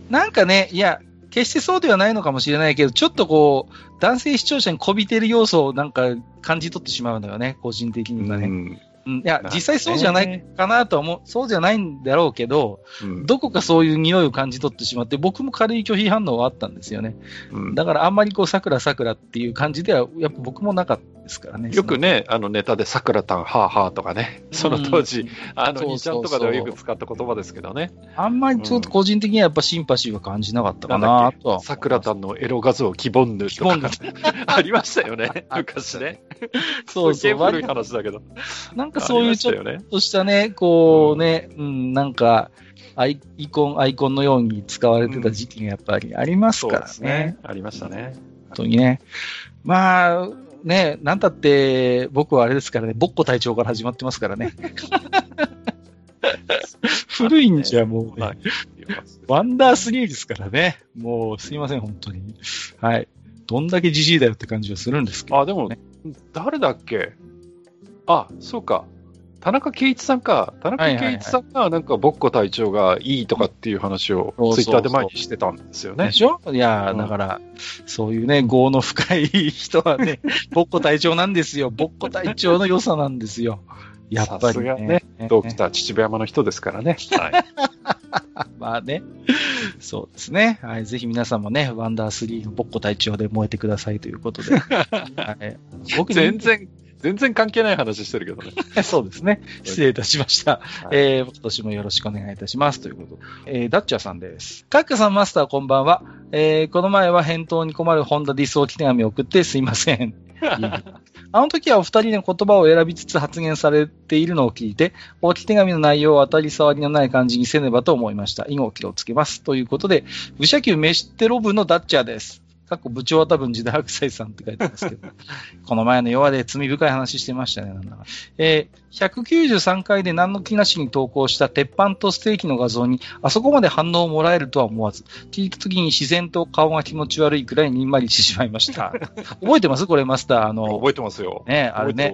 [SPEAKER 1] なんかね、いや、決してそうではないのかもしれないけど、ちょっとこう、男性視聴者にこびてる要素をなんか感じ取ってしまうのよね、個人的にはね。うんうん、いや、実際そうじゃないかなと思う、そうじゃないんだろうけど、うん、どこかそういう匂いを感じ取ってしまって、僕も軽い拒否反応はあったんですよね。うん、だからあんまりこう、桜桜っていう感じでは、やっぱ僕もなかったですからね。
[SPEAKER 2] よくね、あのネタで桜たん、はあはあとかね、その当時、うん、あの、兄ちゃんとかではよく使った言葉ですけどね。
[SPEAKER 1] あんまりちょっと個人的にはやっぱシンパシーは感じなかったかなと。
[SPEAKER 2] 桜たんのエロ画像、キボンヌとか ありましたよ ね、昔ね。そうそう。古い話だけど。
[SPEAKER 1] なんかそういうちょっとしたね、こうね、うん、なんか、アイコン、アイコンのように使われてた時期がやっぱりありますからね。ね
[SPEAKER 2] ありましたね。
[SPEAKER 1] 本当にね。まあ、ね、なんたって僕はあれですからね、ボッコ隊長から始まってますからね。古いんじゃもうね、ワンダースリーですからね。もうすいません、本当に。はい。どんだけじじいだよって感じはするんですけど、
[SPEAKER 2] ね、あ、でも、誰だっけ？あ、そうか。田中圭一さんか。田中圭一さんが、なんか、ボッコ隊長がいいとかっていう話を、ツイッターで前にしてたんですよね。
[SPEAKER 1] でしょ？いや、うん、だから、そういうね、業の深い人はね、ボッコ隊長なんですよ。ボッコ隊長の良さなんですよ。やっぱりね。ね
[SPEAKER 2] 同期た秩父山の人ですからね。はい。
[SPEAKER 1] まあね。そうですね。はい。ぜひ皆さんもね、ワンダー3のボッコ隊長で燃えてくださいということで。は
[SPEAKER 2] い、僕全然、全然関係ない話してるけどね。
[SPEAKER 1] そうですね。失礼いたしました。はい、えー、今年もよろしくお願いいたします。ということで。えー、ダッチャーさんです。カッカさんマスターこんばんは。えー、この前は返答に困るホンダディス置き手紙を送ってすいません。あの時はお二人の言葉を選びつつ発言されているのを聞いて、置き手紙の内容を当たり障りのない感じにせねばと思いました。以後気をつけます。ということで、武者級メシテロ部のダッチャーです。過去部長は多分時代白菜さんって書いてますけど、この前の弱で罪深い話してましたね、なんだか。えー、193回で何の気なしに投稿した鉄板とステーキの画像に、あそこまで反応をもらえるとは思わず、聞いた時に自然と顔が気持ち悪いくらいにんまりしてしまいました。覚えてますこれマスター？あの、
[SPEAKER 2] 覚えてますよ。
[SPEAKER 1] ね、あれね。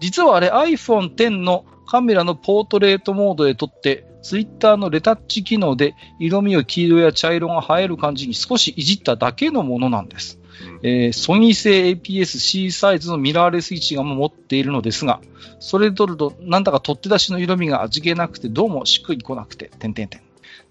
[SPEAKER 1] 実はあれ iPhone X のカメラのポートレートモードへ撮って、ツイッターのレタッチ機能で色味を黄色や茶色が映える感じに少しいじっただけのものなんです。えー、ソニー製 APS-C サイズのミラーレス位置が持っているのですが、それで撮るとなんだか取って出しの色味が味気なくてどうもしっくりこなくて、点々点。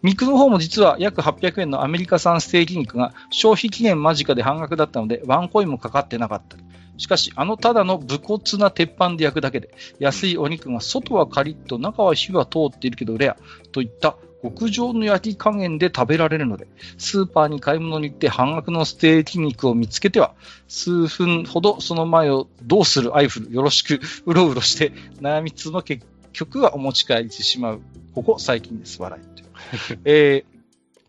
[SPEAKER 1] 肉の方も実は約800円のアメリカ産ステーキ肉が消費期限間近で半額だったので、ワンコインもかかってなかったしかし、あのただの武骨な鉄板で焼くだけで、安いお肉が外はカリッと中は火は通っているけどレアといった極上の焼き加減で食べられるので、スーパーに買い物に行って半額のステーキ肉を見つけては、数分ほどその前をどうするアイフルよろしくうろうろして悩みつの結局はお持ち帰りしてしまう。ここ最近です、笑い。えー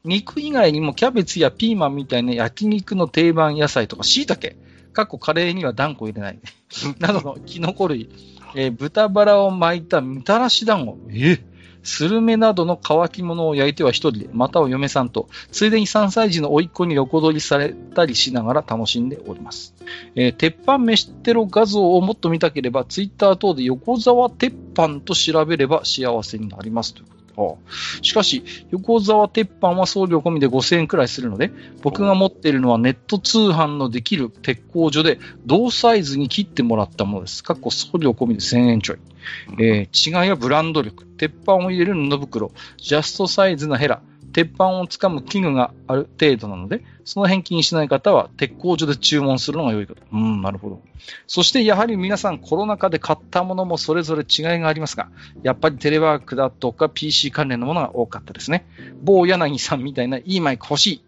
[SPEAKER 1] 肉以外にもキャベツやピーマンみたいな焼肉の定番野菜とか椎茸、かっこカレーには断固入れない。などのキノコ類、えー、豚バラを巻いたみたらし団子、え、スルメなどの乾き物を焼いては一人で、または嫁さんと、ついでに3歳児の甥っ子に横取りされたりしながら楽しんでおります。えー、鉄板飯テロ画像をもっと見たければ、ツイッター等で横沢鉄板と調べれば幸せになりますというしかし、横沢鉄板は送料込みで5000円くらいするので、僕が持っているのはネット通販のできる鉄工所で同サイズに切ってもらったものです。かっこ送料込みで1000円ちょい。えー、違いはブランド力、鉄板を入れる布袋、ジャストサイズのヘラ、鉄板をつかむ器具がある程度なので、その辺気にしない方は鉄工所で注文するのが良いかと。うん、なるほど。そしてやはり皆さんコロナ禍で買ったものもそれぞれ違いがありますが、やっぱりテレワークだとか PC 関連のものが多かったですね。某柳さんみたいないいマイク欲しい。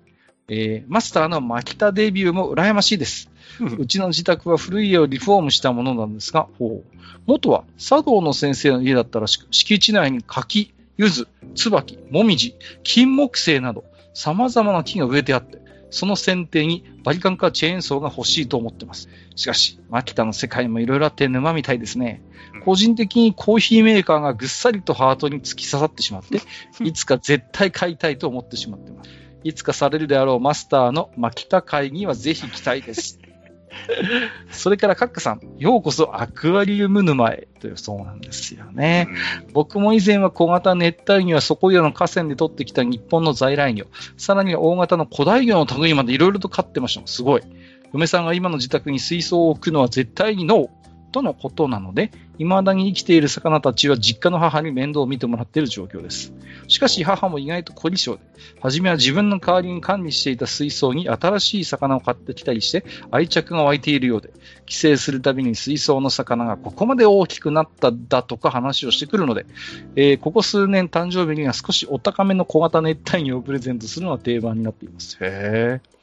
[SPEAKER 1] えー、マスターの牧田デビューも羨ましいです。うちの自宅は古い家をリフォームしたものなんですが、ほう元は茶道の先生の家だったらしく、敷地内に柿、柚子、椿、もみじ、金木犀など、様々な木が植えてあって、その剪定にバリカンかチェーンソーが欲しいと思ってます。しかし、マキタの世界もいろいろあって沼みたいですね。個人的にコーヒーメーカーがぐっさりとハートに突き刺さってしまって、いつか絶対買いたいと思ってしまってます。いつかされるであろうマスターのマキタ会にはぜひ期待です。それからカッカさん、ようこそアクアリウム沼へというそうなんですよね。うん、僕も以前は小型熱帯魚やそこらの河川で取ってきた日本の在来魚、さらには大型の古代魚の類までいろいろと飼ってました。すごい。嫁さんが今の自宅に水槽を置くのは絶対にノー。とのことなので、未だに生きている魚たちは実家の母に面倒を見てもらっている状況です。しかし母も意外と凝り性で、初めは自分の代わりに管理していた水槽に新しい魚を買ってきたりして愛着が湧いているようで、帰省するたびに水槽の魚がここまで大きくなっただとか話をしてくるので、えー、ここ数年誕生日には少しお高めの小型熱帯魚をプレゼントするのが定番になっています。へー。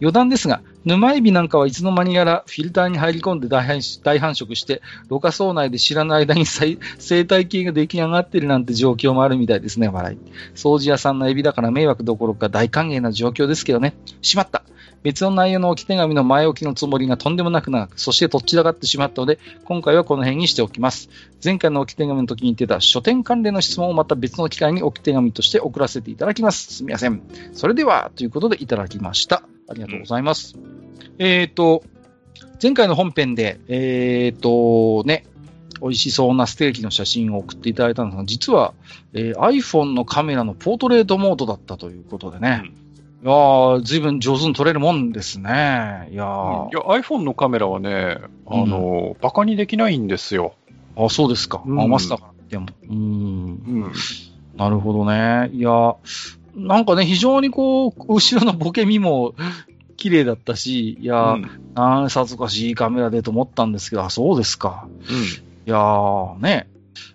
[SPEAKER 1] 余談ですが、沼エビなんかはいつの間にやらフィルターに入り込んで大繁殖して、ろ過層内で知らない間に生態系が出来上がってるなんて状況もあるみたいですね、笑い。掃除屋さんのエビだから迷惑どころか大歓迎な状況ですけどね。しまった。別の内容の置き手紙の前置きのつもりがとんでもなく長く、そしてとっちらかってしまったので、今回はこの辺にしておきます。前回の置き手紙の時に言ってた書店関連の質問をまた別の機会に置き手紙として送らせていただきます。すみません。それでは、ということでいただきました。ありがとうございます。うん、えっ、ー、と、前回の本編で、えっ、ー、と、ね、美味しそうなステーキの写真を送っていただいたんですが、実は、えー、iPhone のカメラのポートレートモードだったということでね。うんいやー、ずいぶん上手に撮れるもんですね。いやー、
[SPEAKER 2] いや、iPhone のカメラはね、あの、うん、バカにできないんですよ。
[SPEAKER 1] あ、そうですか。うん、あ、マスターからでも。うん。うん。なるほどね。いや、なんかね、非常にこう、後ろのボケ身も綺麗だったし、いや、うん、なんさぞかしいいカメラでと思ったんですけど、あ、そうですか。うん。いやー、ね。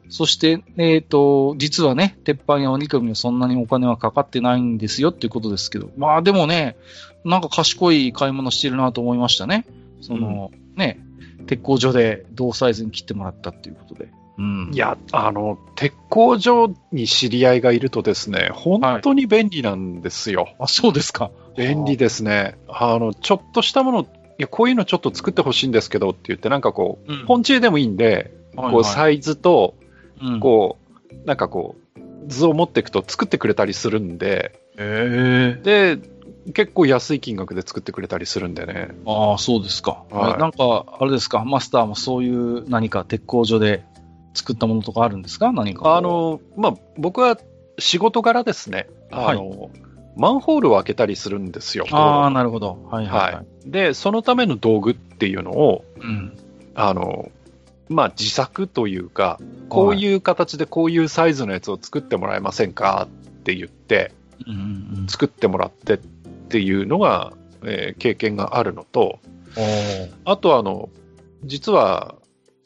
[SPEAKER 1] そして、えっ、ー、と、実はね、鉄板やお肉にはそんなにお金はかかってないんですよっていうことですけど、まあでもね、なんか賢い買い物してるなと思いましたね。その、うん、ね、鉄工所で同サイズに切ってもらったっていうことで。
[SPEAKER 2] うん、いや、あの、鉄工所に知り合いがいるとですね、本当に便利なんですよ。はい、
[SPEAKER 1] あ、そうですか。
[SPEAKER 2] 便利ですね。あの、ちょっとしたもの、いや、こういうのちょっと作ってほしいんですけどって言って、なんかこう、うん、本中でもいいんで、こう、サイズと、こう、なんかこう、図を持っていくと作ってくれたりするんで、
[SPEAKER 1] え
[SPEAKER 2] ー、で、結構安い金額で作ってくれたりするんでね。
[SPEAKER 1] ああ、そうですか。はい、なんか、あれですか、マスターもそういう何か鉄工所で作ったものとかあるんですか？何か。
[SPEAKER 2] あの、まあ、僕は仕事柄ですね。あの、はい、マンホールを開けたりするんですよ。
[SPEAKER 1] ああ、なるほど。はいはい、はい、はい。
[SPEAKER 2] で、そのための道具っていうのを、うん、あの、まあ、自作というか、こういう形でこういうサイズのやつを作ってもらえませんかって言って、作ってもらってっていうのが、えー、経験があるのと、あとあの、実は、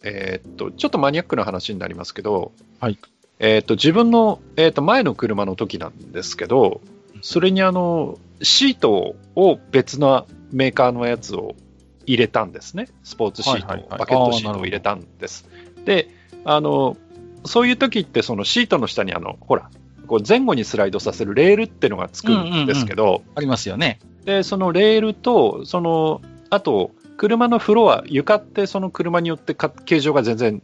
[SPEAKER 2] えー、っと、ちょっとマニアックな話になりますけど、
[SPEAKER 1] はい。
[SPEAKER 2] えー、っと、自分の、えっと、前の車の時なんですけど、それにあの、シートを別のメーカーのやつを入れたんですね。スポーツシート、はいはいはい、バケットシートを入れたんです。で、あの、そういう時って、そのシートの下にあの、ほら、こう前後にスライドさせるレールっていうのがつくんですけど、うんうんうん、
[SPEAKER 1] ありますよね。
[SPEAKER 2] で、そのレールと、その、あと、車のフロア、床ってその車によって形状が全然、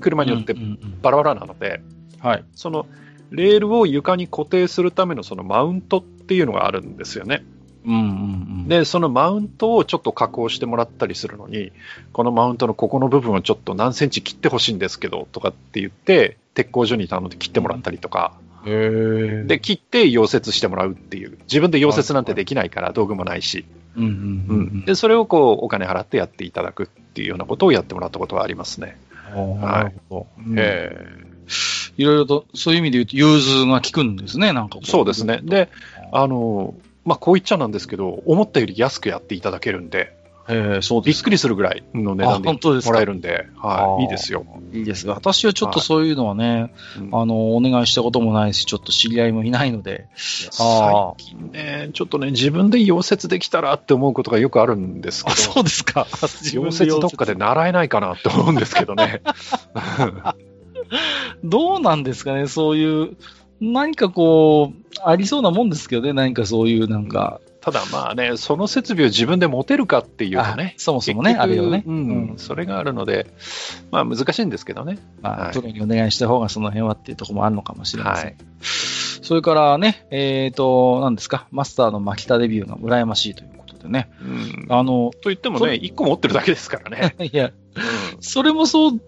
[SPEAKER 2] 車によってバラバラなので、
[SPEAKER 1] はい。
[SPEAKER 2] その、レールを床に固定するためのそのマウントっていうのがあるんですよね。
[SPEAKER 1] うんうんうん、
[SPEAKER 2] で、そのマウントをちょっと加工してもらったりするのに、このマウントのここの部分をちょっと何センチ切ってほしいんですけどとかって言って、鉄工所に頼んで切ってもらったりとか、
[SPEAKER 1] うん、
[SPEAKER 2] で、切って溶接してもらうっていう、自分で溶接なんてできないから道具もないし、で、それをこうお金払ってやっていただくっていうようなことをやってもらったことはありますね。
[SPEAKER 1] なるほど。えいろいろと、そういう意味で言うと、融通が効くんですね、なんか
[SPEAKER 2] そうですね。で、あの、まあ、こう言っちゃなんですけど、思ったより安くやっていただけるんで、
[SPEAKER 1] えそう
[SPEAKER 2] びっくりするぐらいの値段でもらえるんで、はい、いいですよ。
[SPEAKER 1] いいですが、私はちょっとそういうのはね、はい、あの、お願いしたこともないし、ちょっと知り合いもいないので。
[SPEAKER 2] 最近ね、ちょっとね、自分で溶接できたらって思うことがよくあるんですけど。
[SPEAKER 1] そうですか。
[SPEAKER 2] 溶接どっかで習えないかなって思うんですけどね。
[SPEAKER 1] どうなんですかね、そういう、何かこう、ありそうなもんですけどね、何かそういうなんか。
[SPEAKER 2] ただまあね、その設備を自分で持てるかっていうとね。
[SPEAKER 1] そもそもね、あるよね、
[SPEAKER 2] うん。それがあるので、まあ難しいんですけどね。
[SPEAKER 1] まあ、はい、プロにお願いした方がその辺はっていうところもあるのかもしれません。はい、それからね、えっ、ー、と、何ですか、マスターの牧田デビューが羨ましいということでね。
[SPEAKER 2] うん、あの、と言ってもね、1個持ってるだけですからね。
[SPEAKER 1] いや、うん、それもそう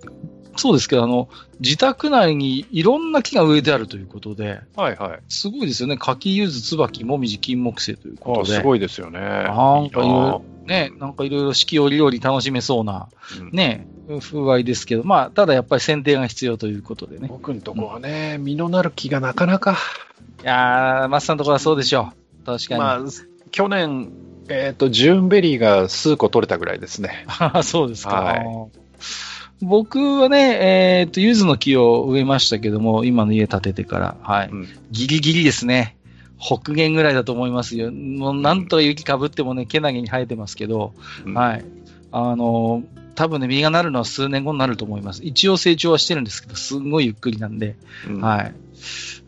[SPEAKER 1] そうですけど、あの、自宅内にいろんな木が植えてあるということで、
[SPEAKER 2] はいはい。
[SPEAKER 1] すごいですよね。柿、柚子、椿、もみじ、金木犀ということで。
[SPEAKER 2] すごいですよね。
[SPEAKER 1] なんかいろいろ、ね、なんかいろいろ四季折々楽しめそうな、うん、ね、風合いですけど、まあ、ただやっぱり剪定が必要ということでね。
[SPEAKER 2] 僕のとこはね、うん、実のなる木がなかなか。
[SPEAKER 1] いやー、マスさんのところはそうでしょう。確かに。まあ、
[SPEAKER 2] 去年、えっ、ー、と、ジューンベリーが数個取れたぐらいですね。
[SPEAKER 1] そうですか。はい僕はね、えっ、ー、と、柚子の木を植えましたけども、今の家建ててから、はい。うん、ギリギリですね。北限ぐらいだと思いますよ。もうなんとか雪かぶってもね、けなげに生えてますけど、うん、はい。あの、多分ね、実がなるのは数年後になると思います。一応成長はしてるんですけど、すんごいゆっくりなんで、うん、はい。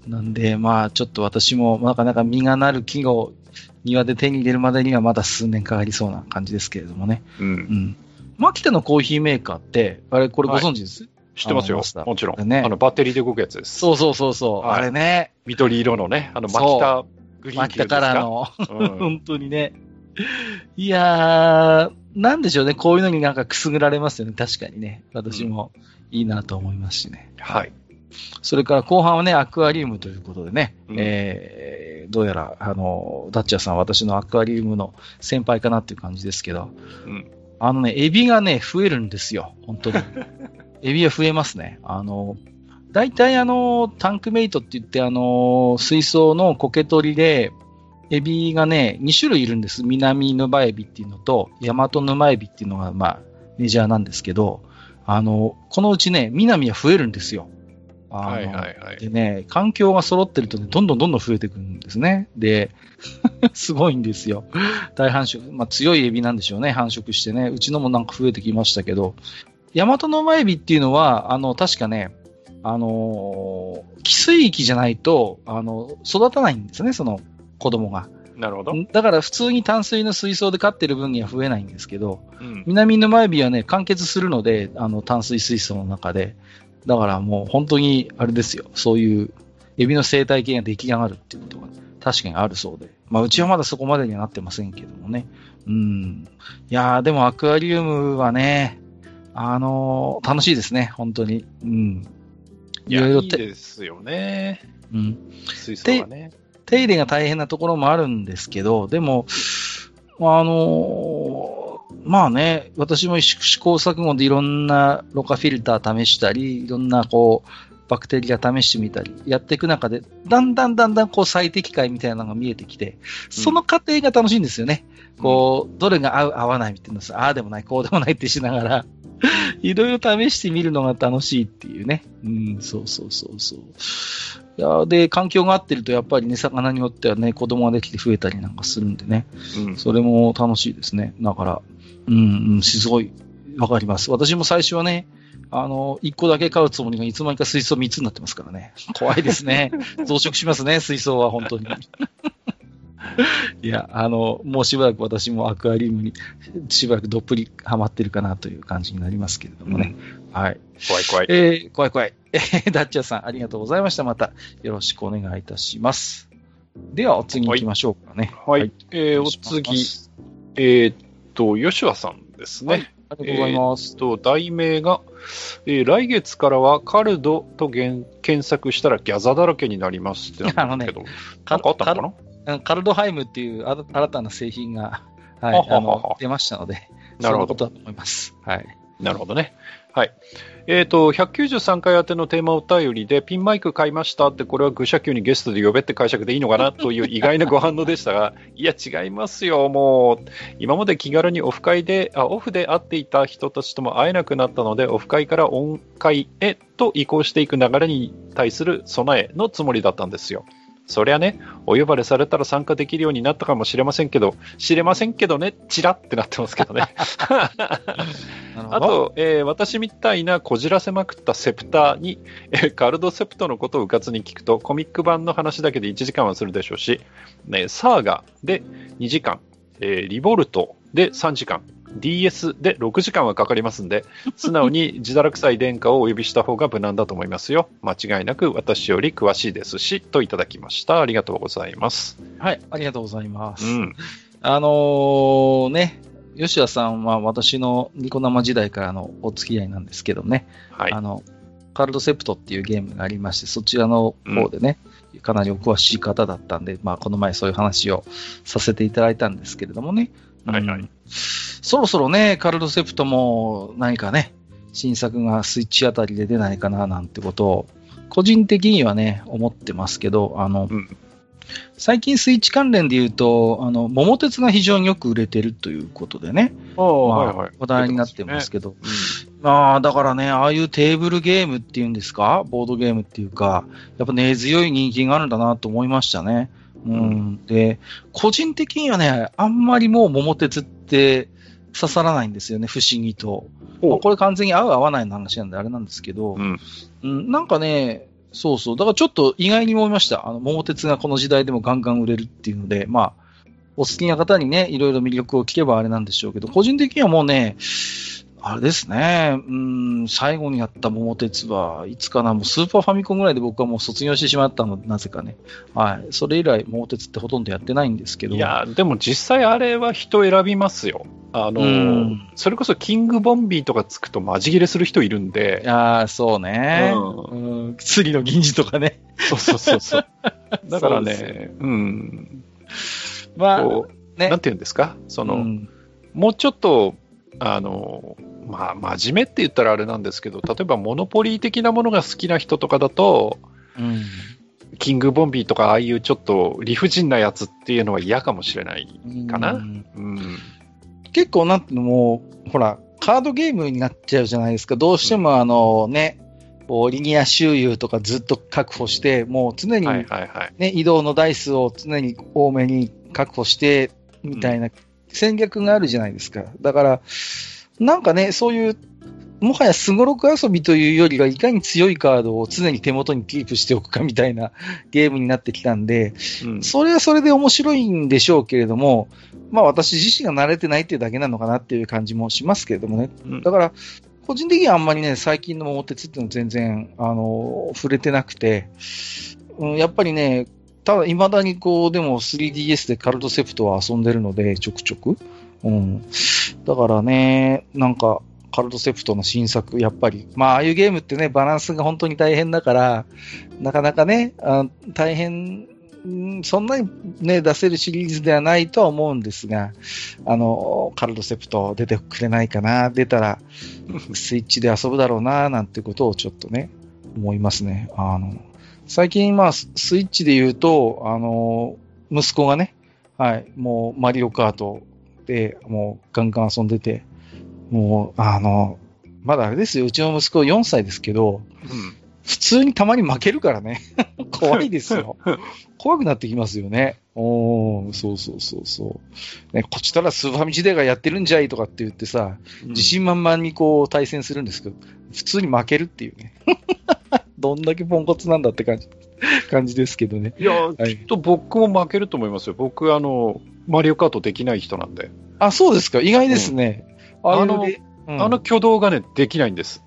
[SPEAKER 1] なんで、まあ、ちょっと私もなかなか実がなる木を庭で手に入れるまでにはまだ数年かかりそうな感じですけれどもね。
[SPEAKER 2] うん。うん
[SPEAKER 1] マキタのコーヒーメーカーって、あれ、これご存知です、はい、
[SPEAKER 2] 知ってますよ。もちろん。ね。あの、バッテリーで動くやつです。
[SPEAKER 1] そうそうそうそう。はい、あれね。
[SPEAKER 2] 緑色のね、あの、マキタ
[SPEAKER 1] グリーンマキタカラーの。うん、本当にね。いやー、なんでしょうね。こういうのになんかくすぐられますよね。確かにね。私もいいなと思いますしね。
[SPEAKER 2] うん、はい。
[SPEAKER 1] それから後半はね、アクアリウムということでね、うん、えー、どうやら、あの、ダッチャーさんは私のアクアリウムの先輩かなっていう感じですけど、うん、あのね、エビがね、増えるんですよ。本当に。エビは増えますね。あの、大体あの、タンクメイトって言って、あの、水槽の苔取りで、エビがね、2種類いるんです。南沼エビっていうのと、大和沼エビっていうのが、まあ、メジャーなんですけど、あの、このうちね、南は増えるんですよ。
[SPEAKER 2] はいはいはい。
[SPEAKER 1] でね、環境が揃ってるとね、どんどんどんどん増えていくんですね。で、すごいんですよ。大繁殖。まあ強いエビなんでしょうね、繁殖してね。うちのもなんか増えてきましたけど、ヤマトノマエビっていうのは、あの、確かね、あのー、寄水域じゃないと、あの、育たないんですね、その子供が。
[SPEAKER 2] なるほど。
[SPEAKER 1] だから普通に淡水の水槽で飼ってる分には増えないんですけど、うん、南沼エビはね、完結するので、あの、淡水水槽の中で。だからもう本当に、あれですよ。そういうエビの生態系が出来上がるっていうことが確かにあるそうで。まあ、うちはまだそこまでにはなってませんけどもね。うん。いやー、でもアクアリウムはね、あのー、楽しいですね、本当に。うん。
[SPEAKER 2] いろいろいいですよね。
[SPEAKER 1] うん。水槽がね。手入れが大変なところもあるんですけど、でも、あのー、まあね、私も試行錯誤でいろんなろ過フィルター試したり、いろんなこう、バクテリア試してみたり、やっていく中で、だんだんだんだんこう最適解みたいなのが見えてきて、その過程が楽しいんですよね。うん、こう、どれが合う合わないみたいなああでもない、こうでもないってしながら、いろいろ試してみるのが楽しいっていうね。うん、そうそうそうそう。いやで、環境が合ってると、やっぱりね、魚によってはね、子供ができて増えたりなんかするんでね。うん、それも楽しいですね。だから、うん、うん、すごい、わかります。私も最初はね、あの、1個だけ買うつもりがいつの間にか水槽3つになってますからね。怖いですね。増殖しますね、水槽は本当に。いや、あの、もうしばらく私もアクアリウムにしばらくどっぷりハマってるかなという感じになりますけれどもね。うん、はい。
[SPEAKER 2] 怖い怖い。
[SPEAKER 1] えー、怖い怖い。えー、ダッチャーさん、ありがとうございました。またよろしくお願いいたします。では、お次行きましょうかね。
[SPEAKER 2] はい。はい、えー、お次、えー、っと、吉和さんですね。はい、
[SPEAKER 1] ありがとうございます。
[SPEAKER 2] えー、と、題名が、えー、来月からはカルドと検索したらギャザだらけになりますってなってけど、ね、なんかあったのか
[SPEAKER 1] な？カルドハイムっていう新たな製品が、はい、あの出ましたので、なるほど。と思います。はい。
[SPEAKER 2] なるほどね。はい。えっ、ー、と、193回宛てのテーマお便りで、ピンマイク買いましたって、これは愚者級にゲストで呼べって解釈でいいのかな という意外なご反応でしたが、いや、違いますよ、もう、今まで気軽にオフ会で、あオフで会っていた人たちとも会えなくなったので、オフ会からオン会へと移行していく流れに対する備えのつもりだったんですよ。そりゃね、お呼ばれされたら参加できるようになったかもしれませんけど、知れませんけどね、チラってなってますけどね。あと、えー、私みたいなこじらせまくったセプターに、えー、カルドセプトのことをうかつに聞くと、コミック版の話だけで1時間はするでしょうし、ね、サーガで2時間、えー、リボルトで3時間、DS で6時間はかかりますんで、素直に自堕落臭い殿下をお呼びした方が無難だと思いますよ。間違いなく私より詳しいですし、といただきました。ありがとうございます。
[SPEAKER 1] はい、ありがとうございます。うん、あのー、ね、吉田さんは私のニコ生時代からのお付き合いなんですけどね、はい、あの、カルドセプトっていうゲームがありまして、そちらの方でね、うん、かなりお詳しい方だったんで、まあ、この前そういう話をさせていただいたんですけれどもね、はいはい、そろそろね、カルドセプトも何かね、新作がスイッチあたりで出ないかななんてことを、個人的にはね、思ってますけど、あの、うん、最近スイッチ関連で言うと、あの、桃鉄が非常によく売れてるということでね、まあ、はいはい、話題になってますけど、ねうん、まあ、だからね、ああいうテーブルゲームっていうんですか、ボードゲームっていうか、やっぱ根強い人気があるんだなと思いましたね。うん、で、個人的にはね、あんまりもう桃鉄って刺さらないんですよね、不思議と。まあ、これ完全に合う合わないの話なんであれなんですけど、うん、うん、なんかね、そうそう、だからちょっと意外に思いました。あの、桃鉄がこの時代でもガンガン売れるっていうので、まあ、お好きな方にね、いろいろ魅力を聞けばあれなんでしょうけど、個人的にはもうね、あれですね。うん、最後にやった桃鉄はいつかな、もうスーパーファミコンぐらいで僕はもう卒業してしまったのなぜかね。はい。それ以来桃鉄ってほとんどやってないんですけど。
[SPEAKER 2] いや、でも実際あれは人選びますよ。あの、それこそキングボンビーとかつくとマジ切れする人いるんで。
[SPEAKER 1] ああ、そうね。うん。薬の銀次とかね。
[SPEAKER 2] そうそうそうそう。だからね、ううん。まあ、ね、なんて言うんですか？その、うん、もうちょっと、あの、まあ、真面目って言ったらあれなんですけど、例えばモノポリー的なものが好きな人とかだと、うん、キングボンビーとかああいうちょっと理不尽なやつっていうのは嫌かもしれないかな。うん、うん、
[SPEAKER 1] 結構なんていうのも、ほら、カードゲームになっちゃうじゃないですか。どうしてもあのね、リニア周遊とかずっと確保して、もう常に、ね、はいはいはい、移動の台数を常に多めに確保して、みたいな戦略があるじゃないですか。だから、なんかね、そういう、もはやすごろく遊びというよりは、いかに強いカードを常に手元にキープしておくかみたいなゲームになってきたんで、うん、それはそれで面白いんでしょうけれども、まあ私自身が慣れてないっていうだけなのかなっていう感じもしますけれどもね。うん、だから、個人的にはあんまりね、最近の桃鉄っていうのは全然、あの、触れてなくて、うん、やっぱりね、ただ、未だにこう、でも 3DS でカルトセプトは遊んでるので、ちょくちょく。うん。だからね、なんか、カルトセプトの新作、やっぱり。まあ、ああいうゲームってね、バランスが本当に大変だから、なかなかね、あ大変、そんなにね、出せるシリーズではないとは思うんですが、あの、カルトセプト出てくれないかな、出たら、スイッチで遊ぶだろうな、なんてことをちょっとね、思いますね。あの、最近、まあ、スイッチで言うと、あの、息子がね、はい、もうマリオカートで、もうガンガン遊んでて、もう、あの、まだあれですよ、うちの息子4歳ですけど、うん、普通にたまに負けるからね。怖いですよ。怖くなってきますよね。おー、そうそうそうそう。ね、こっちたらスーパーミチデーがやってるんじゃいとかって言ってさ、自信満々にこう対戦するんですけど、普通に負けるっていうね。どんだけポンコツなんだって感じ。感じですけどね。
[SPEAKER 2] いや、はい、きっと僕も負けると思いますよ。僕、あの、マリオカートできない人なんで。
[SPEAKER 1] あ、そうですか。意外ですね。
[SPEAKER 2] うん、あの、うん、あの挙動がね、できないんです。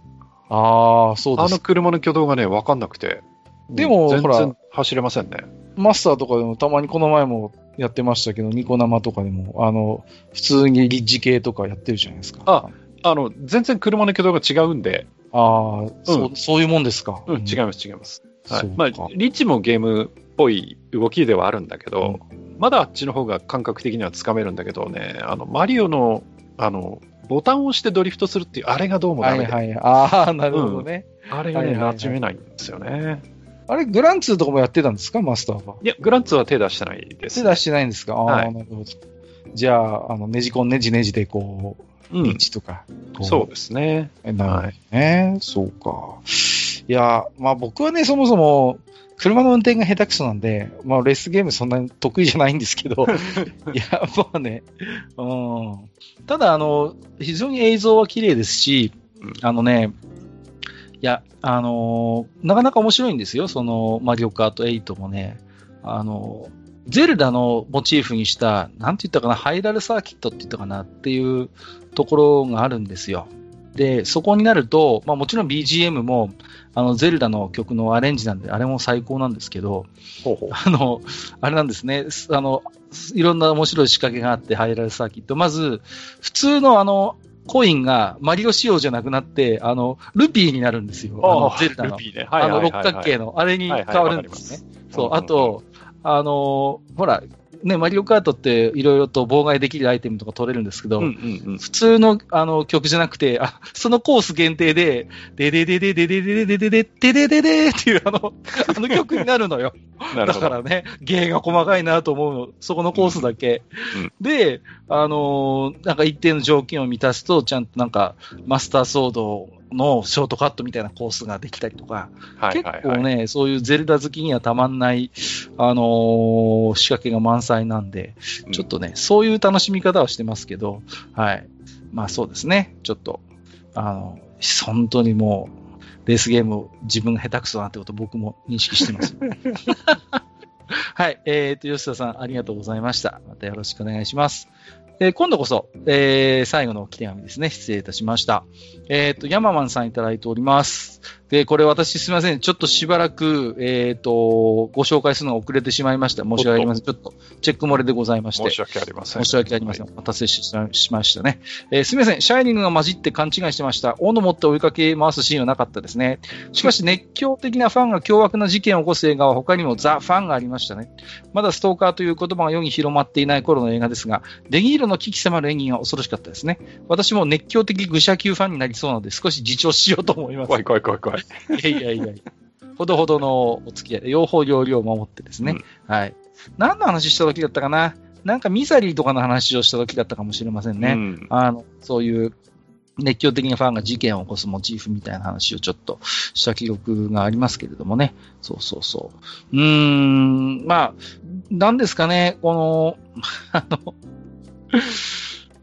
[SPEAKER 1] ああ、そうです。
[SPEAKER 2] あの車の挙動がね、わかんなくて。
[SPEAKER 1] でも、ほら、
[SPEAKER 2] 走れませんね。
[SPEAKER 1] マスターとかでもたまにこの前もやってましたけど、ニコ生とかでも、あの、普通にリッジ系とかやってるじゃないですか。
[SPEAKER 2] あ、あの、全然車の挙動が違うんで。
[SPEAKER 1] ああ、そう、そういうもんですか。
[SPEAKER 2] うん、違います、違います。はい。まあ、リッチもゲームっぽい動きではあるんだけど、うん、まだあっちの方が感覚的にはつかめるんだけどね、あの、マリオの、あの、ボタンを押してドリフトするっていう、あれがどうもダメで。はいはい。
[SPEAKER 1] ああ、なるほどね。
[SPEAKER 2] うん、あれがね、馴染めないんですよね。
[SPEAKER 1] あれ、グランツーとかもやってたんですか、マスターは？
[SPEAKER 2] いや、グランツーは手出してないです、
[SPEAKER 1] ね、手出してないんですか？ああ、はい、なるほど。じゃあ、あの、ねじこんねじねじでこう、うん、とか。
[SPEAKER 2] そうですね。
[SPEAKER 1] なるほどね、はい。そうか。いや、まあ僕はね、そもそも、車の運転が下手くそなんで、まあレースゲームそんなに得意じゃないんですけど、いや、まあね、うん。ただ、あの、非常に映像は綺麗ですし、あのね、いや、あのー、なかなか面白いんですよ、その、マリオカート8もね。あのー、ゼルダのモチーフにした、なんて言ったかな、ハイラルサーキットって言ったかなっていうところがあるんですよ。で、そこになると、まあもちろん BGM も、あの、ゼルダの曲のアレンジなんで、あれも最高なんですけど、ほうほうあの、あれなんですね、あの、いろんな面白い仕掛けがあって、ハイラルサーキット。まず、普通のあの、コインがマリオ仕様じゃなくなって、あの、ルピーになるんですよ。あのゼルダの。ね、あの、六角形の、あれに変わるんですね。そう、あと、あの、ほら、ね、マリオカートっていろいろと妨害できるアイテムとか取れるんですけど、うんうんうん、普通のあの曲じゃなくて、あ、そのコース限定で、でででででででででででででででっていうあの、あの曲になるのよ。だからね、芸が細かいなと思うの。そこのコースだけ。うんうん、で、あのー、なんか一定の条件を満たすと、ちゃんとなんか、マスターソードのショートカットみたいなコースができたりとか、はいはいはい、結構ね、そういうゼルダ好きにはたまんない、あのー、仕掛けが満載なんで、ちょっとね、うん、そういう楽しみ方はしてますけど、はい。まあそうですね、ちょっと、あの、本当にもう、レースゲームを自分が下手くそだなってこと僕も認識してます。はい。えっ、ー、と、吉田さん、ありがとうございました。またよろしくお願いします。えー、今度こそ、えー、最後の置き手紙ですね。失礼いたしました。えっ、ー、と、ヤママンさんいただいております。で、これ私すみません。ちょっとしばらく、えっ、ー、と、ご紹介するのが遅れてしまいました。申し訳ありません。ちょっとチェック漏れでございまして。
[SPEAKER 2] 申し訳ありません。
[SPEAKER 1] 申し訳ありません。はい、お待たせしましたね。えー、すみません。シャイニングが混じって勘違いしてました。斧持って追いかけ回すシーンはなかったですね。しかし熱狂的なファンが凶悪な事件を起こす映画は他にもザ・ファンがありましたね。まだストーカーという言葉が世に広まっていない頃の映画ですが、デニーロの危機迫る演技が恐ろしかったですね。私も熱狂的愚者級ファンになりそうなので少し自重しようと思います。
[SPEAKER 2] 怖い怖い怖い怖い。
[SPEAKER 1] いやいやいやほどほどのお付き合いで、両方両量を守ってですね、うん、はい。何の話した時だったかな？なんかミサリーとかの話をした時だったかもしれませんね。うん、あの、そういう熱狂的なファンが事件を起こすモチーフみたいな話をちょっとした記録がありますけれどもね。そうそうそう。うーん、まあ、なんですかね、この、あの、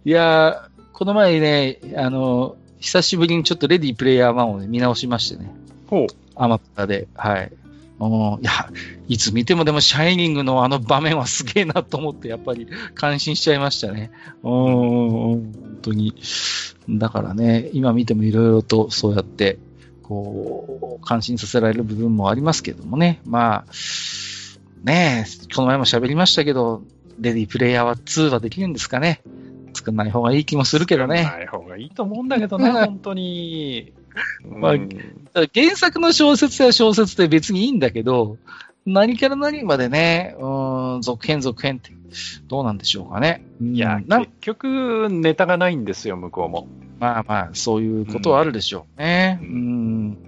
[SPEAKER 1] いやこの前ね、あの、久しぶりにちょっとレディープレイヤー1を、ね、見直しましてね。
[SPEAKER 2] ほう。
[SPEAKER 1] アマプラで、はい。もういや、いつ見てもでも、シャイニングのあの場面はすげえなと思って、やっぱり感心しちゃいましたね。うん、本当に。だからね、今見てもいろいろとそうやって、こう、感心させられる部分もありますけどもね。まあ、ねえ、この前も喋りましたけど、レディープレイヤーは2はできるんですかね。作んない方がいい気もするけどね。
[SPEAKER 2] ない方がいいと思うんだけどね、本当に。
[SPEAKER 1] まあ、原作の小説や小説で別にいいんだけど、何から何までね、うん、続編続編って、どうなんでしょうかね。
[SPEAKER 2] いや、結局、ネタがないんですよ、向こうも。
[SPEAKER 1] まあまあ、そういうことはあるでしょうね。うん。うん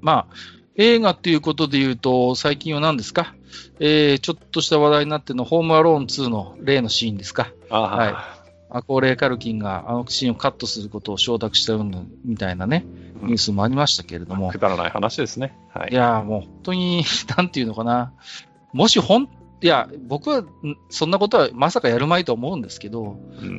[SPEAKER 1] まあ、映画っていうことで言うと、最近は何ですか？えー、ちょっとした話題になってのホームアローン2の例のシーンですか？はい。アコーレイ・カルキンがあのシーンをカットすることを承諾したみたいなね、ニュースもありましたけれども。
[SPEAKER 2] くだらない話ですね。はい。
[SPEAKER 1] いや、もう本当に、なんていうのかな。もし本いや、僕は、そんなことはまさかやるまいと思うんですけど、うん、う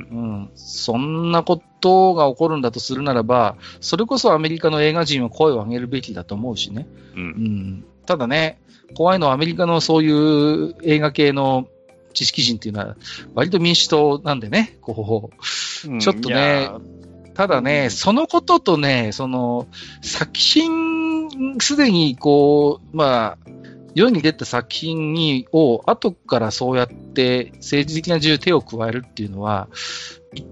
[SPEAKER 1] ん、そんなことが起こるんだとするならば、それこそアメリカの映画人は声を上げるべきだと思うしね。うん、うん、ただね、怖いのはアメリカのそういう映画系の知識人っていうのは、割と民主党なんでね、こう、ちょっとね、ただね、そのこととね、その、作品、すでにこう、まあ、世に出た作品に、を、後からそうやって政治的な自由手を加えるっていうのは、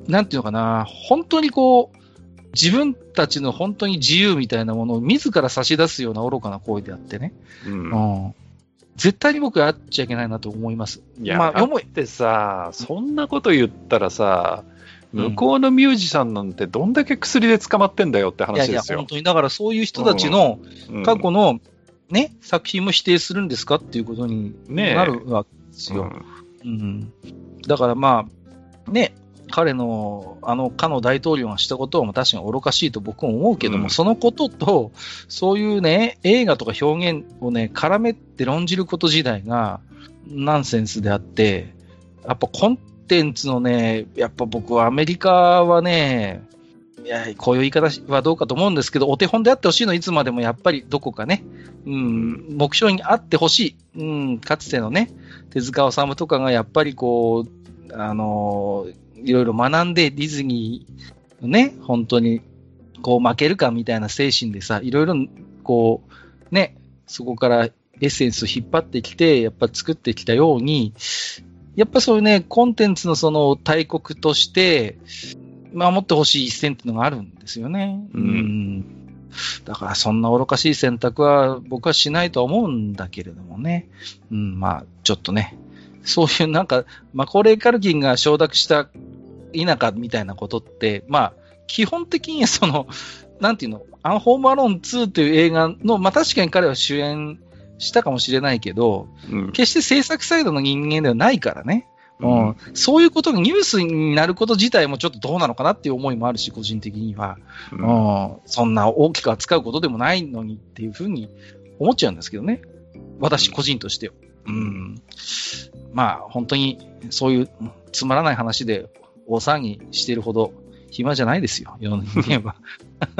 [SPEAKER 1] なんていうのかな、本当にこう、自分たちの本当に自由みたいなものを自ら差し出すような愚かな行為であってね。うん。うん、絶対に僕はやっちゃいけないなと思います。
[SPEAKER 2] いや、まあ、ってさ、そんなこと言ったらさ、向こうのミュージシャンなんてどんだけ薬で捕まってんだよって話ですよ。いやいや、
[SPEAKER 1] 本当に。だからそういう人たちの過去のね、作品も否定するんですかっていうことになるわけですよ。うん、だからまあ、ね、彼の、あの、かの大統領がしたことは確かに愚かしいと僕も思うけども、うん、そのことと、そういうね、映画とか表現をね、絡めて論じること自体が、ナンセンスであって、やっぱコンテンツのね、やっぱ僕はアメリカはね、いや、こういう言い方はどうかと思うんですけど、お手本であってほしいのいつまでもやっぱりどこかね、うん、目標にあってほしい。うん、かつてのね、手塚治虫とかがやっぱりこう、あのー、いろいろ学んでディズニーのね、本当に、こう負けるかみたいな精神でさ、いろいろこう、ね、そこからエッセンスを引っ張ってきて、やっぱ作ってきたように、やっぱそういうね、コンテンツのその大国として、守ってほしい一線っていうのがあるんですよね。うん。だからそんな愚かしい選択は僕はしないと思うんだけれどもね。うん、まあ、ちょっとね。そういうなんか、マコレー・カルキンが承諾した田舎みたいなことって、まあ、基本的にはその、なんていうの、アンホームアローン2という映画の、まあ確かに彼は主演したかもしれないけど、うん、決して制作サイドの人間ではないからね。うん、そういうことがニュースになること自体もちょっとどうなのかなっていう思いもあるし、個人的には。うん、うん、そんな大きく扱うことでもないのにっていうふうに思っちゃうんですけどね。私個人としては。うん。まあ、本当にそういうつまらない話で大騒ぎしてるほど暇じゃないですよ。世の人間は。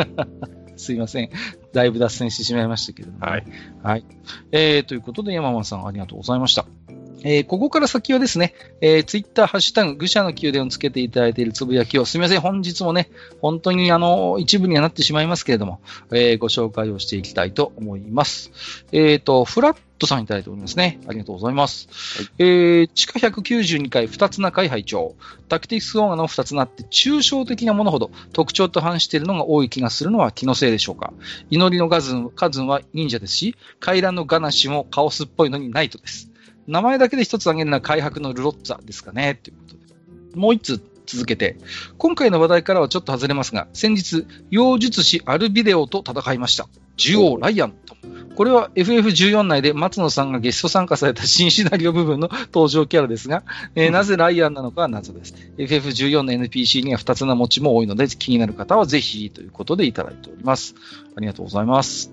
[SPEAKER 1] すいません。だいぶ脱線してしまいましたけども、ね、はい。はい。えー、ということで、山間さんありがとうございました。えー、ここから先はですね、えー、ツイッターハッシュタグ、愚者の宮殿をつけていただいているつぶやきを、すみません、本日もね、本当にあの、一部にはなってしまいますけれども、えー、ご紹介をしていきたいと思います。えっ、ー、と、フラットさんいただいておりますね。ありがとうございます。はい、えー、地下192階二つ中会長。タクティクスオーガの二つなって、抽象的なものほど特徴と反しているのが多い気がするのは気のせいでしょうか。祈りのガズン、カズンは忍者ですし、階段のガナッシュもカオスっぽいのにナイトです。名前だけで一つ挙げるのは開白のルロッツァですかね、ということで。もう一つ続けて、今回の話題からはちょっと外れますが、先日、妖術師アルビデオと戦いました。獣王ライアンと。これは FF14 内で松野さんがゲスト参加された新シナリオ部分の登場キャラですが、えー、なぜライアンなのかは謎です。FF14 の NPC には2つの持ちも多いので、気になる方はぜひということでいただいております。ありがとうございます。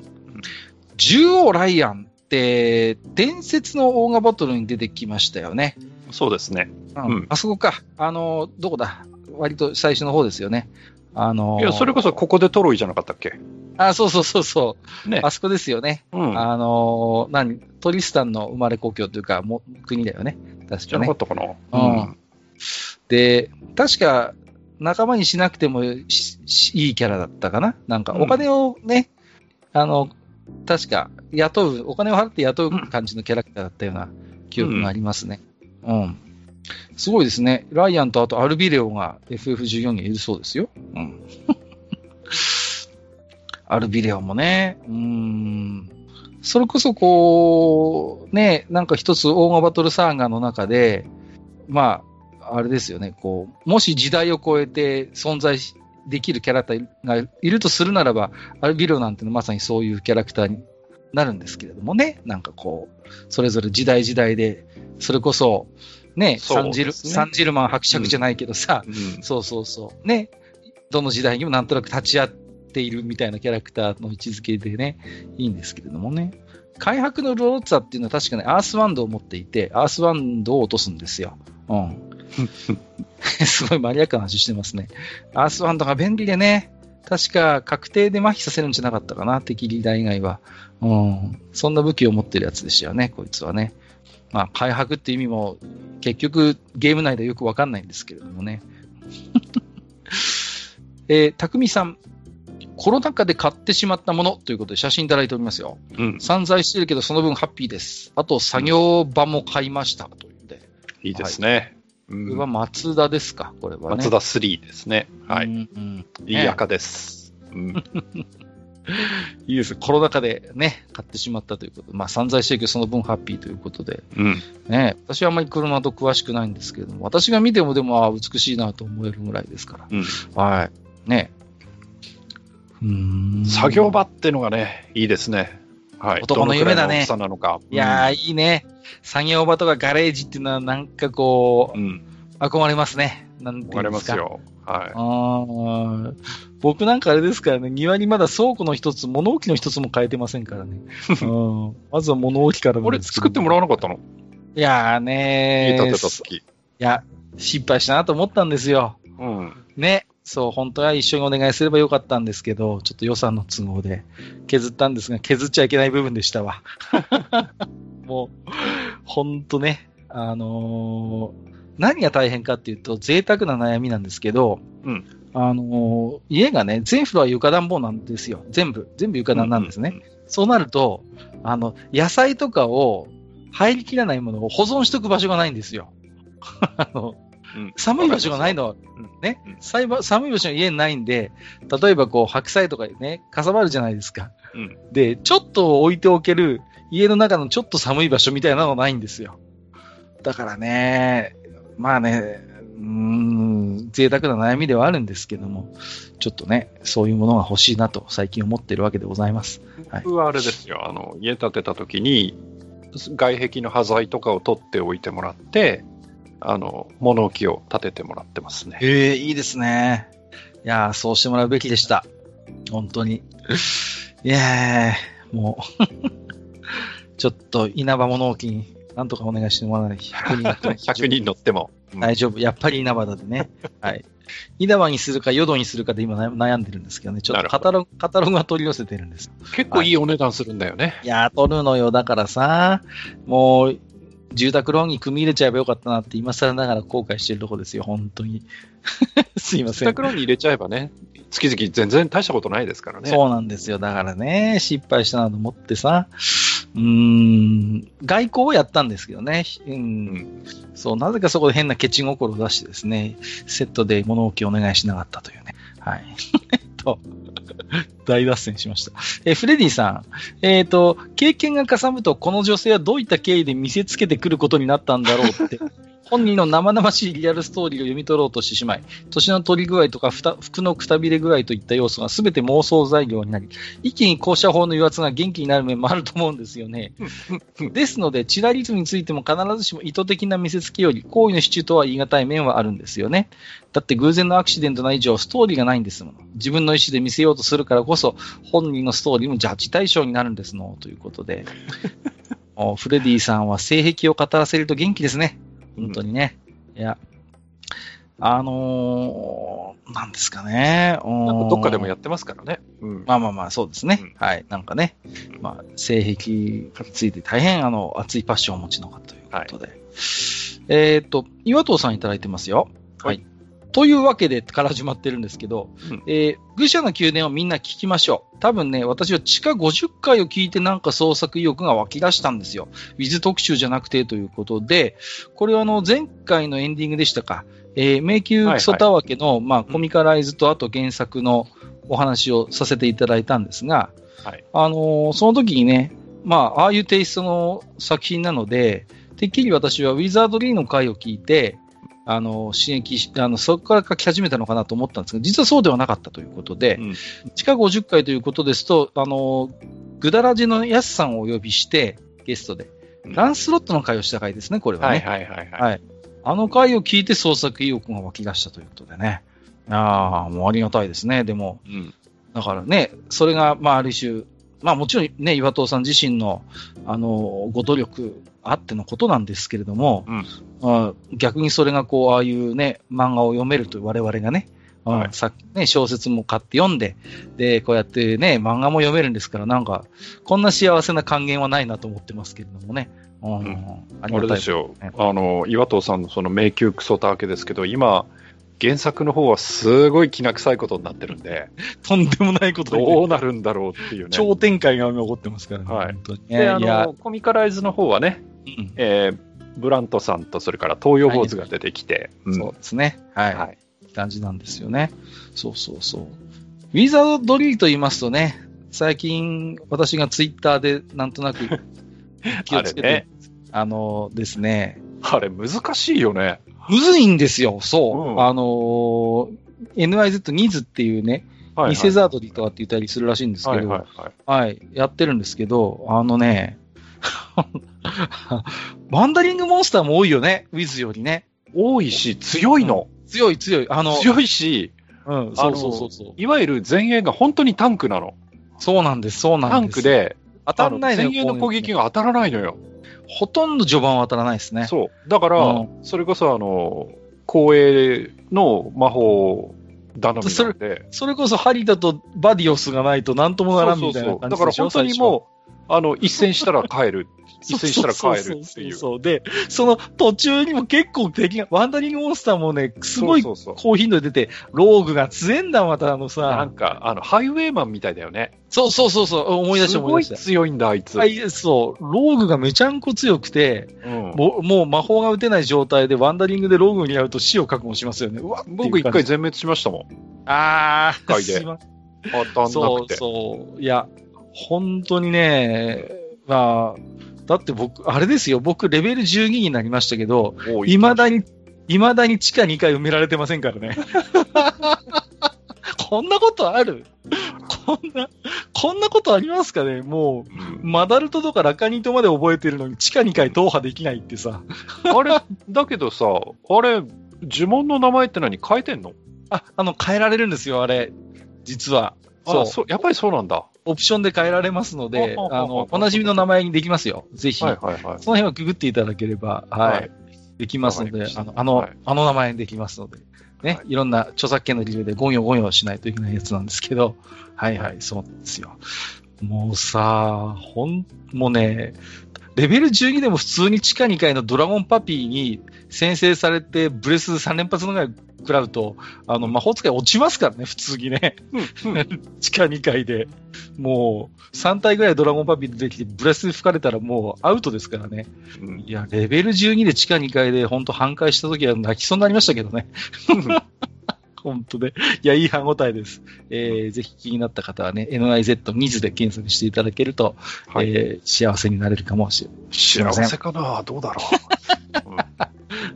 [SPEAKER 1] 獣王ライアン、伝説のオーガバトルに出てきましたよね。
[SPEAKER 2] そうですね。
[SPEAKER 1] うん。あそこか。あの、どこだ？割と最初の方ですよね。あの
[SPEAKER 2] いや、それこそここでトロイじゃなかったっけ？
[SPEAKER 1] あ、そうそうそうそう。ね。あそこですよね。うん。あの何？トリスタンの生まれ故郷というか、も国だよね。確かね。じゃ
[SPEAKER 2] なかったかな？
[SPEAKER 1] うん。で、確か、仲間にしなくてもいいキャラだったかな？なんか、お金をね、うん、あの、確か、雇う、お金を払って雇う感じのキャラクターだったような記憶がありますね。うん。うん、すごいですね。ライアンとあとアルビレオが FF14 にいるそうですよ。うん。アルビレオもね、うん。それこそこう、ね、なんか一つオーガバトルサーガの中で、まあ、あれですよね、こう、もし時代を超えて存在できるキャラクターがいるとするならば、アルビレオなんてのまさにそういうキャラクターになるんですけれどもね、なんかこう、それぞれ時代時代で、それこそ、ね、サンジル、サンジルマン伯爵じゃないけどさ、うん、そうそうそう、ね、どの時代にもなんとなく立ち会っているみたいなキャラクターの位置づけでね、いいんですけれどもね。開白のローツァっていうのは確かにアースワンドを持っていて、アースワンドを落とすんですよ。うん。すごいマニアックな話してますね。アースワンドが便利でね、確か確定で麻痺させるんじゃなかったかな、敵リーダー以外は。うん。そんな武器を持ってるやつでしたよね、こいつはね。まあ、開白っていう意味も、結局、ゲーム内ではよくわかんないんですけれどもね。えー、匠さん、コロナ禍で買ってしまったものということで写真いただいておりますよ。うん。散財してるけど、その分ハッピーです。あと、作業場も買いましたというで。
[SPEAKER 2] いいですね。
[SPEAKER 1] これは松田ですか、これは、
[SPEAKER 2] ね。松田3ですね。はい。うん、うん、いい赤です。うん、
[SPEAKER 1] いいです。コロナ禍でね、買ってしまったということで、まあ散財してるけどその分ハッピーということで、うん、ね、私はあんまり車と詳しくないんですけれども、私が見てもでも、あ美しいなと思えるぐらいですから、うん、はい。ね。
[SPEAKER 2] うん作業場ってのがね、いいですね。
[SPEAKER 1] はい。男の夢だね。のかいやー、いいね。作業場とかガレージっていうのはなんかこう、うん、憧れますね。なんていうんですか。憧れますよ。はい。あ僕なんかあれですからね、庭にまだ倉庫の一つ、物置の一つも変えてませんからね。うん、まずは物置から
[SPEAKER 2] 俺作ってもらわなかったの？
[SPEAKER 1] いやーね
[SPEAKER 2] ー。家建てた時。い
[SPEAKER 1] や、失敗したなと思ったんですよ。うん。ね。そう、本当は一緒にお願いすればよかったんですけど、ちょっと予算の都合で削ったんですが、削っちゃいけない部分でしたわ。もう、ほんとね、あのー、何が大変かっていうと、贅沢な悩みなんですけど、うん。あの、家がね、全フロア床暖房なんですよ。全部。全部床暖なんですね。うんうんうん、そうなると、あの、野菜とかを入りきらないものを保存しとく場所がないんですよ。あの、うん、寒い場所がないの。は、ね、うん、寒い場所が家にないんで、例えばこう、白菜とかね、かさばるじゃないですか。うん、で、ちょっと置いておける家の中のちょっと寒い場所みたいなのないんですよ。だからね、まあね、うん、贅沢な悩みではあるんですけども、ちょっとね、そういうものが欲しいなと最近思ってるわけでございます。
[SPEAKER 2] 僕はあれですよ、あの、家建てた時に、外壁の端材とかを取っておいてもらって、あの、物置を建ててもらってますね。
[SPEAKER 1] へえ、いいですね。いやそうしてもらうべきでした。本当に。いやもう ちょっと稲葉物置になんとかお願いしてもらわない。100
[SPEAKER 2] 人乗っても。100人乗っても。
[SPEAKER 1] 大丈夫。やっぱり稲葉だでね。はい。稲葉にするか、淀にするかで今悩んでるんですけどね。ちょっとカタログ、カタログは取り寄せてるんです。
[SPEAKER 2] 結構いいお値段するんだよね。
[SPEAKER 1] いや、取るのよ。だからさ、もう、住宅ローンに組み入れちゃえばよかったなって今更ながら後悔してるとこですよ、本当に。すいません。
[SPEAKER 2] 住宅ローンに入れちゃえばね、月々全然大したことないですからね。
[SPEAKER 1] そうなんですよ。だからね、失敗したなと思ってさ、うん、外交をやったんですけどね、うん、そう、なぜかそこで変なケチ心を出してですね、セットで物置お願いしなかったというね。はい。えっと、大脱線しました。えフレディさん。えっ、ー、と、経験がかさむと、この女性はどういった経緯で見せつけてくることになったんだろうって、本人の生々しいリアルストーリーを読み取ろうとしてしまい、年の取り具合とか服のくたびれ具合といった要素が全て妄想材料になり、一気に校舎法の油圧が元気になる面もあると思うんですよね。ですので、チラリズムについても必ずしも意図的な見せつけより、行為の支柱とは言い難い面はあるんですよね。だって偶然のアクシデントな以上、ストーリーがないんですもの。自分の意思で見せようとするからこそ、本人のストーリーもジャッジ対象になるんですの、ということで。フレディさんは性癖を語らせると元気ですね。本当にね。いや、あのー、なんですかね。
[SPEAKER 2] なんかどっかでもやってますからね。
[SPEAKER 1] うん、まあまあまあ、そうですね。うん、はい。なんかね、まあ、性癖について大変、あの、熱いパッションをお持ちの方ということで。はい、えっ、と、岩藤さんいただいてますよ。はい。というわけでから始まってるんですけど、うん、えー、愚者の宮殿をみんな聞きましょう。多分ね、私は地下50回を聞いてなんか創作意欲が湧き出したんですよ。ウィズ特集じゃなくてということで、これはあの前回のエンディングでしたか、えー、迷宮クソタワケの、はいはい、まあ、コミカライズとあと原作のお話をさせていただいたんですが、はい、あのー、その時にね、まあ、ああいうテイストの作品なので、てっきり私はウィザードリーの回を聞いて、あの、刺激し、あの、そこから書き始めたのかなと思ったんですが、実はそうではなかったということで、うん、地下50回ということですと、あの、グダラジのヤスさんをお呼びして、ゲストで、ランスロットの回をした回ですね、これはね。はいはいはい、はい、はい。あの回を聞いて創作意欲が湧き出したということでね。ああ、もうありがたいですね、でも。うん、だからね、それが、まあ、ある種、まあもちろんね、岩藤さん自身の、あの、ご努力あってのことなんですけれども、うん、あ逆にそれがこう、ああいうね、漫画を読めると我々がね、はい、さね、小説も買って読んで、で、こうやってね、漫画も読めるんですから、なんか、こんな幸せな還元はないなと思ってますけれどもね。うん、うん、
[SPEAKER 2] あれですよ、あの、岩藤さんのその迷宮クソたわけですけど、今、原作の方はすごいきな臭いことになってるんで、
[SPEAKER 1] とんでもないこと
[SPEAKER 2] どうなるんだろうっていうね。
[SPEAKER 1] 超展開が起こってますからね。はい。
[SPEAKER 2] で、あの、コミカライズの方はね、うん、えー、ブラントさんとそれから東洋坊主が出てきて、
[SPEAKER 1] はいうん、そうですね。はい。はい。感じなんですよね。そうそうそう。ウィザードリーと言いますとね、最近私がツイッターでなんとなく気をつけて、ね、あのですね。
[SPEAKER 2] あれ難しいよね。
[SPEAKER 1] むずいんですよ、そう。うん、あのー、NIZ ニズっていうね、はいはい、ニセザードリーとかって言ったりするらしいんですけど、はい、はいはい、やってるんですけど、あのね、ワンダリングモンスターも多いよね、ウィズよりね。
[SPEAKER 2] 多いし、強いの。
[SPEAKER 1] 強い強い。
[SPEAKER 2] あの、強いし、
[SPEAKER 1] うん、そうそうそうそ
[SPEAKER 2] う。いわゆる前衛が本当にタンクなの。
[SPEAKER 1] そうなんです、そうなん
[SPEAKER 2] です。タンクで、
[SPEAKER 1] 当たらない
[SPEAKER 2] のよ。前衛の攻撃が当たらないのよ。
[SPEAKER 1] ほとんど序盤は当たらないですね。
[SPEAKER 2] そう。だから、うん、それこそあの、光栄の魔法頼み
[SPEAKER 1] でそ。それこそハリダとバディオスがないと何ともならんみたいな感じで
[SPEAKER 2] だから本当にもう、あの、一戦したら帰る 一戦したら帰るっていう。
[SPEAKER 1] そうで、その途中にも結構敵が、ワンダリングモンスターもね、すごい高頻度で出て、ローグが強えんだ、またあのさ。
[SPEAKER 2] なんか、あの、ハイウェイマンみたいだよね。
[SPEAKER 1] そうそうそうそう、思い出した思い出した。
[SPEAKER 2] すごい強いんだ、あいつ。
[SPEAKER 1] はい、そう。ローグがめちゃんこ強くて、うん、ももう魔法が打てない状態でワンダリングでローグに会うと死を覚悟しますよね。うわ
[SPEAKER 2] 僕一回全滅しましたもん。
[SPEAKER 1] ああ。
[SPEAKER 2] 一回で。当たんなくて。
[SPEAKER 1] そうそう。いや、本当にね、まあ、だって僕、あれですよ、僕レベル12になりましたけど、未だに、未だに地下2回埋められてませんからね。こんなことある？こんな、こんなことありますかね？もう、マダルトとかラカニトまで覚えてるのに地下2回踏破できないってさ。
[SPEAKER 2] あれ、だけどさ、あれ、呪文の名前って何？変えてんの？
[SPEAKER 1] あ、あの、変えられるんですよ、あれ。実は。
[SPEAKER 2] そう。そうやっぱりそうなんだ。
[SPEAKER 1] オプションで変えられますので、あの、おなじみの名前にできますよ。ぜひ。はいはいはい。その辺をくぐっていただければ、はい。はい、できますので、あの、あの、はい、あの名前にできますので、ね、はい、いろんな著作権の理由でゴニョゴニョしないといけないやつなんですけど、はいはい、そうなんですよ。もうさ、ほん、もうね、レベル12でも普通に地下2階のドラゴンパピーに先制されてブレス3連発のぐらい食らうと、あの、魔法使い落ちますからね、普通にね。地下2階で。もう、3体ぐらいドラゴンパピー出てきて、ブレス吹かれたらもうアウトですからね。うん、いや、レベル12で地下2階で本当半壊した時は泣きそうになりましたけどね。本当で。いや、いい歯応えです。えー、ぜひ気になった方はね、NIZ ニズで検索していただけると、はい、えー、幸せになれるかもしれ
[SPEAKER 2] ません。幸せかな？どうだろう。うん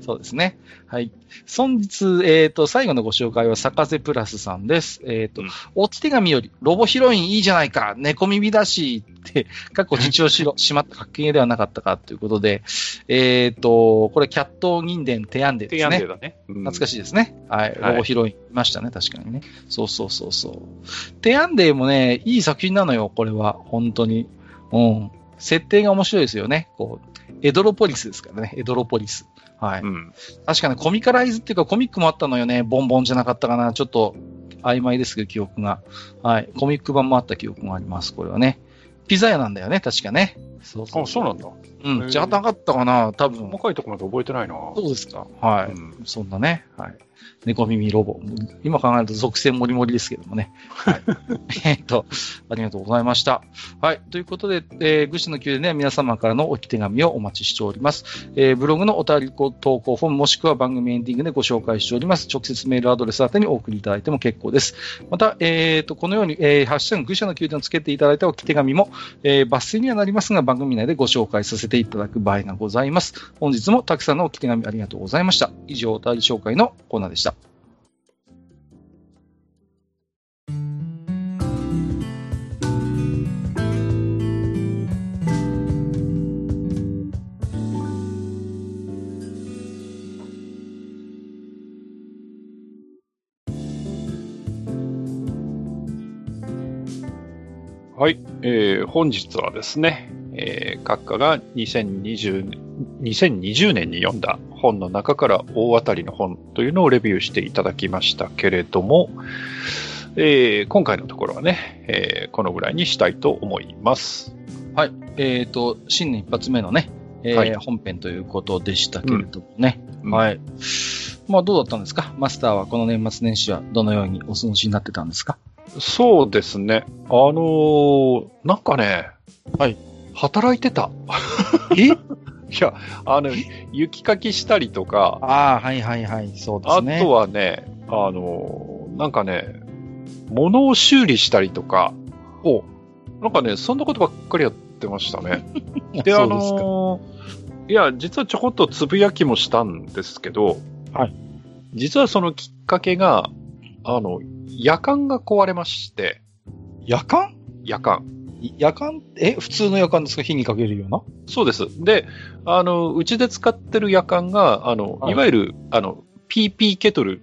[SPEAKER 1] そうですね。はい。本日、えっ、ー、と、最後のご紹介は、坂瀬プラスさんです。えっ、ー、と、うん、お手紙より、ロボヒロインいいじゃないか、猫耳だし、って、かっこ父をしろ、しまった格言ではなかったかということで、えっ、ー、と、これ、キャット銀伝テアンデですね。テアンデだね。うん、懐かしいですね。はい。ロボヒロインいましたね、確かにね。そうそうそうそう。テアンデもね、いい作品なのよ、これは。本当に。うん。設定が面白いですよね。こう、エドロポリスですからね、エドロポリス。はい。うん、確かにコミカライズっていうかコミックもあったのよね。ボンボンじゃなかったかな。ちょっと曖昧ですけど、記憶が。はい。コミック版もあった記憶があります。これはね。ピザ屋なんだよね、確かね。
[SPEAKER 2] そうそうあ、そうなんだ。
[SPEAKER 1] うん。じゃなかったかな、多分。
[SPEAKER 2] 細かいところまで覚えてないな。
[SPEAKER 1] そうですか。はい。うん、そんなね。はい。猫耳ロボ。今考えると属性もりもりですけどもね。はい。えっと、ありがとうございました。はい。ということで、えー、愚痴の宮でね、皆様からの置き手紙をお待ちしております。えー、ブログのお便り投稿フォームもしくは番組エンディングでご紹介しております。直接メールアドレス宛てにお送りいただいても結構です。また、えっ、ー、と、このように、えー、ハッシュタグ愚者の宮殿をつけていただいた置き手紙も、えー、抜粋にはなりますが、番組内でご紹介させていただく場合がございます。本日もたくさんの置き手紙ありがとうございました。以上、お便り紹介のコーナーナーでした。
[SPEAKER 2] はい、えー、本日はですね、えー、閣下が2020 2020年に読んだ本の中から大当たりの本というのをレビューしていただきましたけれども、えー、今回のところはね、えー、このぐらいにしたいと思います。
[SPEAKER 1] はい。えっ、ー、と、新年一発目のね、えー、はい、本編ということでしたけれどもね。うん、はい。まあ、どうだったんですか？マスターはこの年末年始はどのようにお過ごしになってたんですか？
[SPEAKER 2] そうですね。あのー、なんかね、
[SPEAKER 1] はい。
[SPEAKER 2] 働いてた。
[SPEAKER 1] え？い
[SPEAKER 2] や、あの、雪かきしたりとか。
[SPEAKER 1] ああ、はいはいはい、そうですね。
[SPEAKER 2] あとはね、あのー、なんかね、物を修理したりとか。
[SPEAKER 1] お
[SPEAKER 2] なんかね、そんなことばっかりやってましたね。で、あのー、いや、実はちょこっとつぶやきもしたんですけど、
[SPEAKER 1] はい。
[SPEAKER 2] 実はそのきっかけが、あの、夜間が壊れまして。
[SPEAKER 1] 夜間？
[SPEAKER 2] 夜間。
[SPEAKER 1] 夜間え、普通の夜間ですか？火にかけるような？
[SPEAKER 2] そうです。で、あの、うちで使ってる夜間が、あの、はい、いわゆる、あの、PP ケトル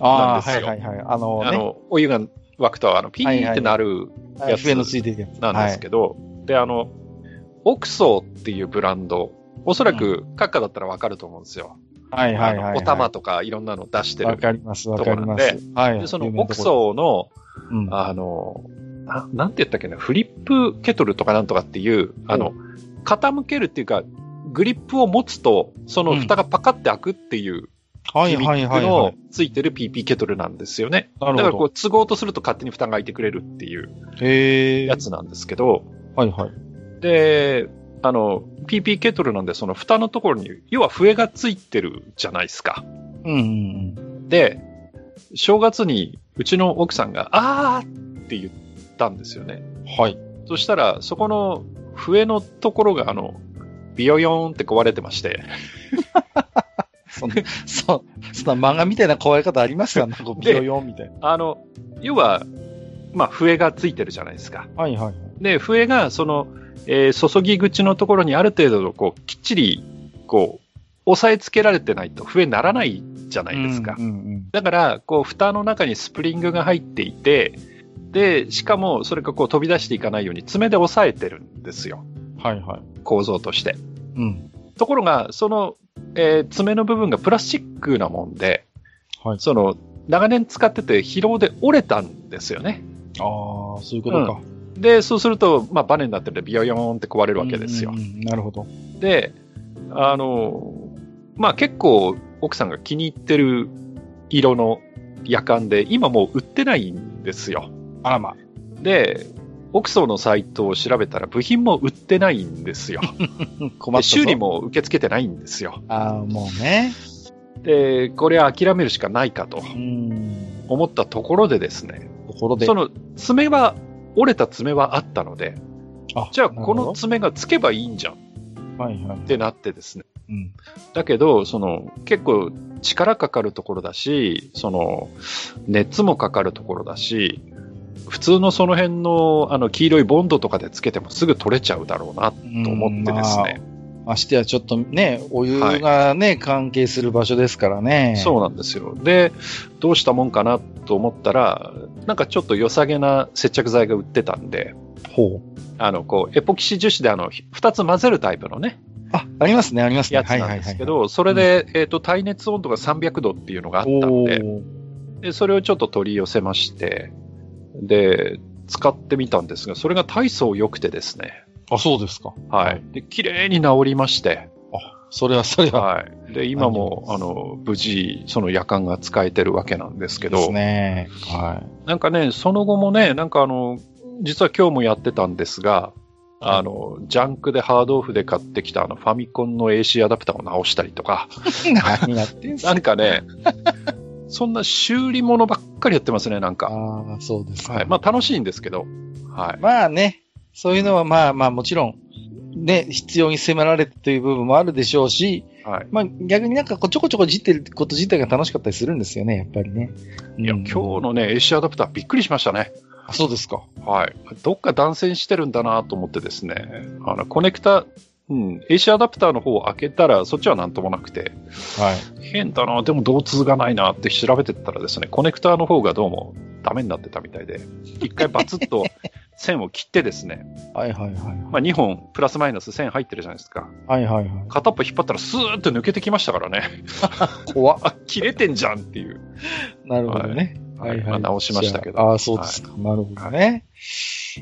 [SPEAKER 2] なんですよ。
[SPEAKER 1] はいはいはい。あの、ね、
[SPEAKER 2] あの、お湯が沸くと、あの、ピーってなるやつなんですけど、で、あの、オクソーっていうブランド、おそらく、閣下だったらわかると思うんですよ。
[SPEAKER 1] はいはいはい、はい、
[SPEAKER 2] お玉とかいろんなの出してる。
[SPEAKER 1] わかります、わかります。
[SPEAKER 2] はい。で、そのオクソーの、うん、あの、な、なんて言ったっけな、フリップケトルとかなんとかっていう、あの、傾けるっていうか、グリップを持つと、その蓋がパカって開くっていう、
[SPEAKER 1] はいはいはい。の
[SPEAKER 2] ついてる PP ケトルなんですよね。なるほど。だからこう、都合とすると勝手に蓋が開いてくれるっていうやつなんですけど、
[SPEAKER 1] はいはい。
[SPEAKER 2] で、あの、PP ケトルなんで、その蓋のところに、要は笛がついてるじゃないですか。
[SPEAKER 1] うんうんうん。
[SPEAKER 2] で、正月にうちの奥さんが、あーって言ったんですよね。
[SPEAKER 1] はい。
[SPEAKER 2] そしたら、そこの笛のところが、あの、ビヨヨーンって壊れてまして。
[SPEAKER 1] そんな、そ、そんな漫画みたいな壊れ方ありますか？なんかビヨヨンみたいな。
[SPEAKER 2] あの、要は、まあ、笛がついてるじゃないですか。
[SPEAKER 1] はいはい。
[SPEAKER 2] で、笛が、その、えー、注ぎ口のところにある程度の、こう、きっちり、こう、押さえつけられてないと笛ならないじゃないですか。
[SPEAKER 1] うんうんうん、
[SPEAKER 2] だから、こう、蓋の中にスプリングが入っていて、で、しかも、それがこう飛び出していかないように爪で押さえてるんですよ。
[SPEAKER 1] はいはい。
[SPEAKER 2] 構造として。
[SPEAKER 1] うん。
[SPEAKER 2] ところが、その、えー、爪の部分がプラスチックなもんで、
[SPEAKER 1] はい。
[SPEAKER 2] その、長年使ってて疲労で折れたんですよね。
[SPEAKER 1] ああ、そういうことか。
[SPEAKER 2] うんで、そうすると、まあ、バネになっててビヨヨーンって壊れるわけですよ。
[SPEAKER 1] なるほど。
[SPEAKER 2] で、あの、まあ、結構奥さんが気に入ってる色の夜間で、今もう売ってないんですよ。
[SPEAKER 1] あらまあ。
[SPEAKER 2] で、オクソのサイトを調べたら部品も売ってないんですよ。
[SPEAKER 1] 困った
[SPEAKER 2] 修理も受け付けてないんですよ。
[SPEAKER 1] ああ、もうね。
[SPEAKER 2] で、これ諦めるしかないかと思ったところでですね。
[SPEAKER 1] ところで。
[SPEAKER 2] その爪は折れた爪はあったので、じゃあこの爪がつけばいいんじゃん。
[SPEAKER 1] はいはい。
[SPEAKER 2] ってなってですね。
[SPEAKER 1] うん、
[SPEAKER 2] だけど、その、結構力かかるところだし、その、熱もかかるところだし、普通のその辺の、あの、黄色いボンドとかでつけてもすぐ取れちゃうだろうな、と思ってですね。
[SPEAKER 1] ましてはちょっとね、お湯がね、はい、関係する場所ですからね。
[SPEAKER 2] そうなんですよ。で、どうしたもんかなと思ったら、なんかちょっと良さげな接着剤が売ってたんで、
[SPEAKER 1] ほう。
[SPEAKER 2] あの、こう、エポキシ樹脂であの、二つ混ぜるタイプのね。
[SPEAKER 1] あ、ありますね、ありますね。
[SPEAKER 2] やつなんですけど、それで、えっ、と、耐熱温度が300度っていうのがあったんで、で、それをちょっと取り寄せまして、で、使ってみたんですが、それが体操良くてですね。
[SPEAKER 1] あ、そうですか。
[SPEAKER 2] はい。で、綺麗に治りまして。
[SPEAKER 1] あ、それはそれは。
[SPEAKER 2] はい。で、今も、あの、無事、その夜間が使えてるわけなんですけど。
[SPEAKER 1] ですね。はい。
[SPEAKER 2] なんかね、その後もね、なんかあの、実は今日もやってたんですが、あの、ジャンクでハードオフで買ってきたあのファミコンの AC アダプターを直したりとか。
[SPEAKER 1] 何やってんすか
[SPEAKER 2] なんかね、そんな修理物ばっかりやってますね、なんか。
[SPEAKER 1] ああ、そうですか。
[SPEAKER 2] はい。まあ楽しいんですけど。はい。
[SPEAKER 1] まあね、そういうのはまあまあもちろん、ね、必要に迫られてという部分もあるでしょうし、はい。まあ逆になんかちょこちょこじってること自体が楽しかったりするんですよね、やっぱりね。
[SPEAKER 2] いや、うん、今日のね、AC アダプターびっくりしましたね。
[SPEAKER 1] あ、そうですか。
[SPEAKER 2] はい。どっか断線してるんだなと思ってですね、あの、コネクタ、うん、AC アダプターの方を開けたら、そっちはなんともなくて、
[SPEAKER 1] は
[SPEAKER 2] い。変だな、でも導通がないなって調べてったらですね、コネクターの方がどうもダメになってたみたいで、一回バツッと 線を切ってですね、
[SPEAKER 1] はいはいはい。
[SPEAKER 2] まあ2本プラスマイナス線入ってるじゃないですか。
[SPEAKER 1] はいはいはい。
[SPEAKER 2] 片っぽ引っ張ったらスーッと抜けてきましたからね。
[SPEAKER 1] 怖っ。
[SPEAKER 2] 切れてんじゃんっていう。
[SPEAKER 1] なるほどね。
[SPEAKER 2] はい、はい、まあ、直しましたけど。
[SPEAKER 1] ああ、そうですか。はい、なるほどね。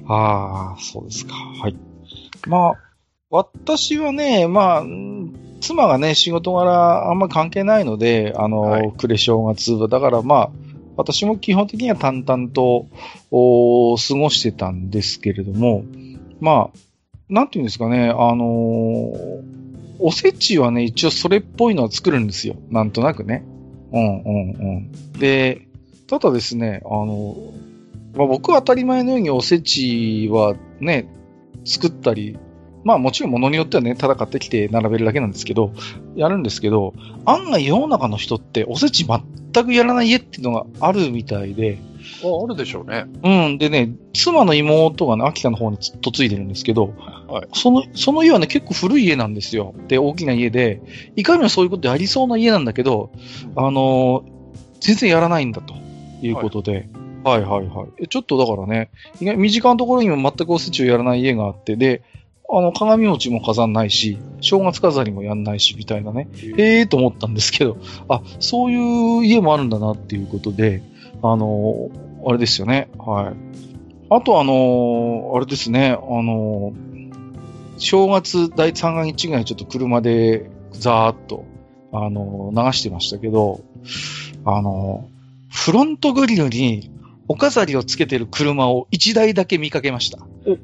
[SPEAKER 1] ああ、そうですか。はい。まあ、私はね、まあ、妻がね、仕事柄あんま関係ないので、あの、はい、暮れ正月は、だからまあ、私も基本的には淡々とお過ごしてたんですけれども、まあ、なんていうんですかね、あのー、おせちはね、一応それっぽいのは作るんですよ。なんとなくね。うんうんうん。で、ただですね、あの、まあ、僕は当たり前のようにおせちはね、作ったり、まあもちろん物によってはね、ただ買ってきて並べるだけなんですけど、やるんですけど、案外世の中の人っておせち全くやらない家っていうのがあるみたいで、
[SPEAKER 2] ああるでしょうね。
[SPEAKER 1] うん。でね、妻の妹がね、秋田の方に嫁いでるんですけど、はい、その、その家はね、結構古い家なんですよ。で、大きな家で、いかにもそういうことやりそうな家なんだけど、あのー、全然やらないんだと。いうことで、はい、はいはいはいちょっとだからね、身近なところにも全くおせちをやらない家があって、で、あの、鏡餅も飾んないし、正月飾りもやんないし、みたいなね。へえーと思ったんですけど、あ、そういう家もあるんだなっていうことで、あの、あれですよね。はい。あとあの、あれですね、あの、正月第3が日ぐらいちょっと車でザーッと、あの、流してましたけど、あの、フロントグリルにお飾りをつけてる車を1台だけ見かけました。
[SPEAKER 2] お、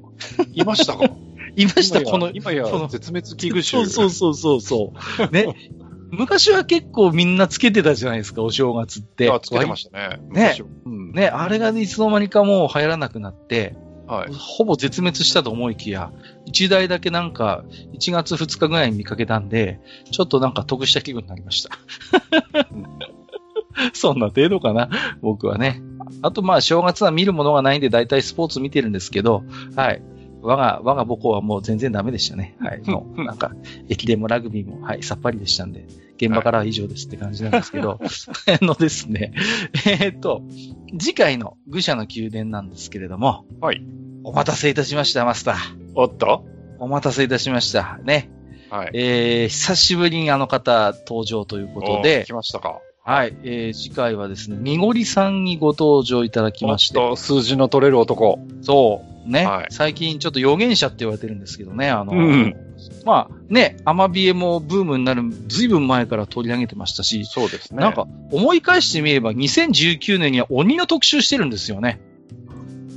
[SPEAKER 2] いましたか？
[SPEAKER 1] いました、この、
[SPEAKER 2] 今や絶滅危惧種。
[SPEAKER 1] そうそうそうそうね。昔は結構みんなつけてたじゃないですか、お正月って。
[SPEAKER 2] あ、つけてましたね。
[SPEAKER 1] ね。うん、ね、あれがいつの間にかもう流行らなくなって、はい、ほぼ絶滅したと思いきや、1台だけなんか、1月2日ぐらいに見かけたんで、ちょっとなんか得した気分になりました。そんな程度かな、僕はね。あと、まあ、正月は見るものがないんで、だいたいスポーツ見てるんですけど、はい。我が、我が母校はもう全然ダメでしたね。はい。もう、なんか、駅伝もラグビーも、はい、さっぱりでしたんで、現場からは以上ですって感じなんですけど、はい、あのですね、えー、っと、次回の愚者の宮殿なんですけれども、
[SPEAKER 2] はい。
[SPEAKER 1] お待たせいたしました、マスター。
[SPEAKER 2] おっと？
[SPEAKER 1] お待たせいたしました。ね。
[SPEAKER 2] はい。
[SPEAKER 1] えー、久しぶりにあの方登場ということで、
[SPEAKER 2] 来ましたか。
[SPEAKER 1] はい。えー、次回はですね、にごりさんにご登場いただきまして。
[SPEAKER 2] と数字の取れる男。
[SPEAKER 1] そう。ね、はい、最近ちょっと予言者って言われてるんですけどね、あの、うん、まあね、アマビエもブームになるずいぶん前から取り上げてましたし、
[SPEAKER 2] そうですね。
[SPEAKER 1] なんか思い返してみれば2019年には鬼の特集してるんですよね。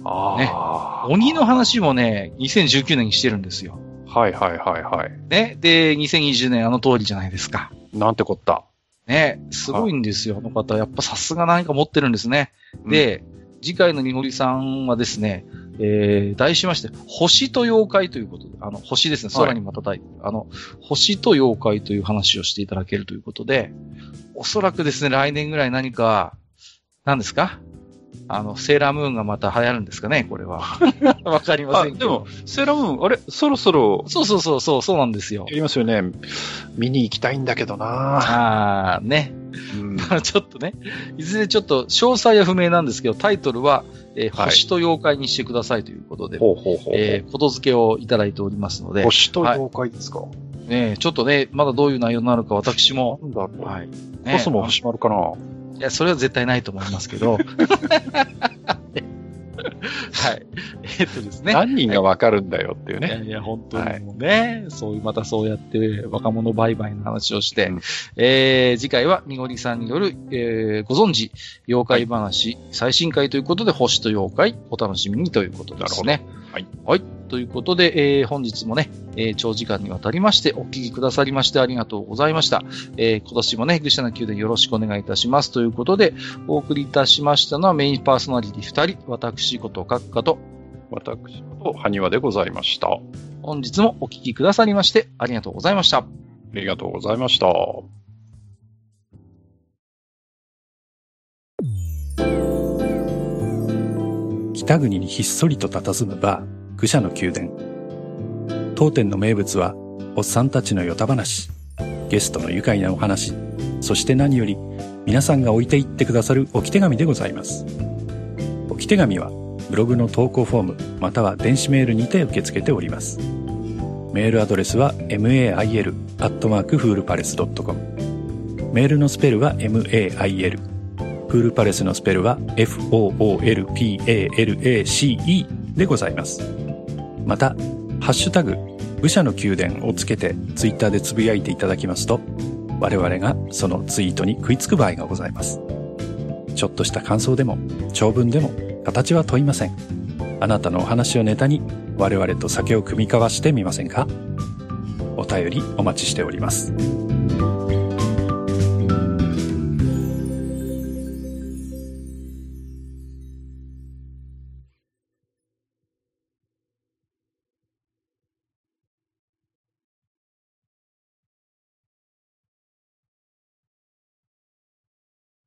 [SPEAKER 2] あ
[SPEAKER 1] あ。ね。鬼の話もね、2019年にしてるんですよ。
[SPEAKER 2] はいはいはいはい。
[SPEAKER 1] ね。で、2020年あの通りじゃないですか。
[SPEAKER 2] なんてこった。
[SPEAKER 1] ね、すごいんですよ、あの方。やっぱさすが何か持ってるんですね。で、次回のにごりさんはですね、えー、題しまして、星と妖怪ということで、あの、星ですね、空にまたたい、あの、星と妖怪という話をしていただけるということで、おそらくですね、来年ぐらい何か、何ですかあの、セーラームーンがまた流行るんですかね、これは。わかりません
[SPEAKER 2] けど。でも、セーラームーン、あれそろそろ。
[SPEAKER 1] そうそうそう、そうそうなんですよ。
[SPEAKER 2] やりますよね。見に行きたいんだけどな
[SPEAKER 1] ああ、ね。うん、ちょっとね、いずれちょっと詳細は不明なんですけど、タイトルは、えー、星と妖怪にしてくださいということで、ほうほうほうえー、こと付けをいただいておりますので。
[SPEAKER 2] 星と妖怪ですか、はい、
[SPEAKER 1] ねちょっとね、まだどういう内容になるか私も。
[SPEAKER 2] なんだろう。はい。ね、コスモ始まるかな？
[SPEAKER 1] いや、それは絶対ないと思いますけど。はい。えっとですね。
[SPEAKER 3] 何人がわかるんだよっていうね。
[SPEAKER 1] いやいや、本当にもうね、はい、そういう、またそうやって若者売買の話をして、うん、えー、次回はみごりさんによる、えー、ご存知、妖怪話、最新回ということで、星と妖怪、お楽しみにということですね。はい。はい。ということで、えー、本日もね、えー、長時間にわたりましてお聞きくださりましてありがとうございました。えー、今年もね、愚者の宮殿よろしくお願いいたします。ということで、お送りいたしましたのはメインパーソナリティ2人、私こと閣下と、
[SPEAKER 3] 私こと埴輪でございました。
[SPEAKER 1] 本日もお聞きくださりましてありがとうございました。あ
[SPEAKER 3] りがとうございました。
[SPEAKER 2] 北国にひっそりと佇むバー。愚者の宮殿。当店の名物は、おっさんたちのヨタ話、ゲストの愉快なお話、そして何より、皆さんが置いていってくださる置き手紙でございます。置き手紙は、ブログの投稿フォーム、または電子メールにて受け付けております。メールアドレスは mail.foolpalace.com メールのスペルは mail。フールパレスのスペルは foolpalace でございます。また、ハッシュタグ、武者の宮殿をつけてツイッターでつぶやいていただきますと、我々がそのツイートに食いつく場合がございます。ちょっとした感想でも、長文でも、形は問いません。あなたのお話をネタに、我々と酒を組み交わしてみませんか？お便りお待ちしております。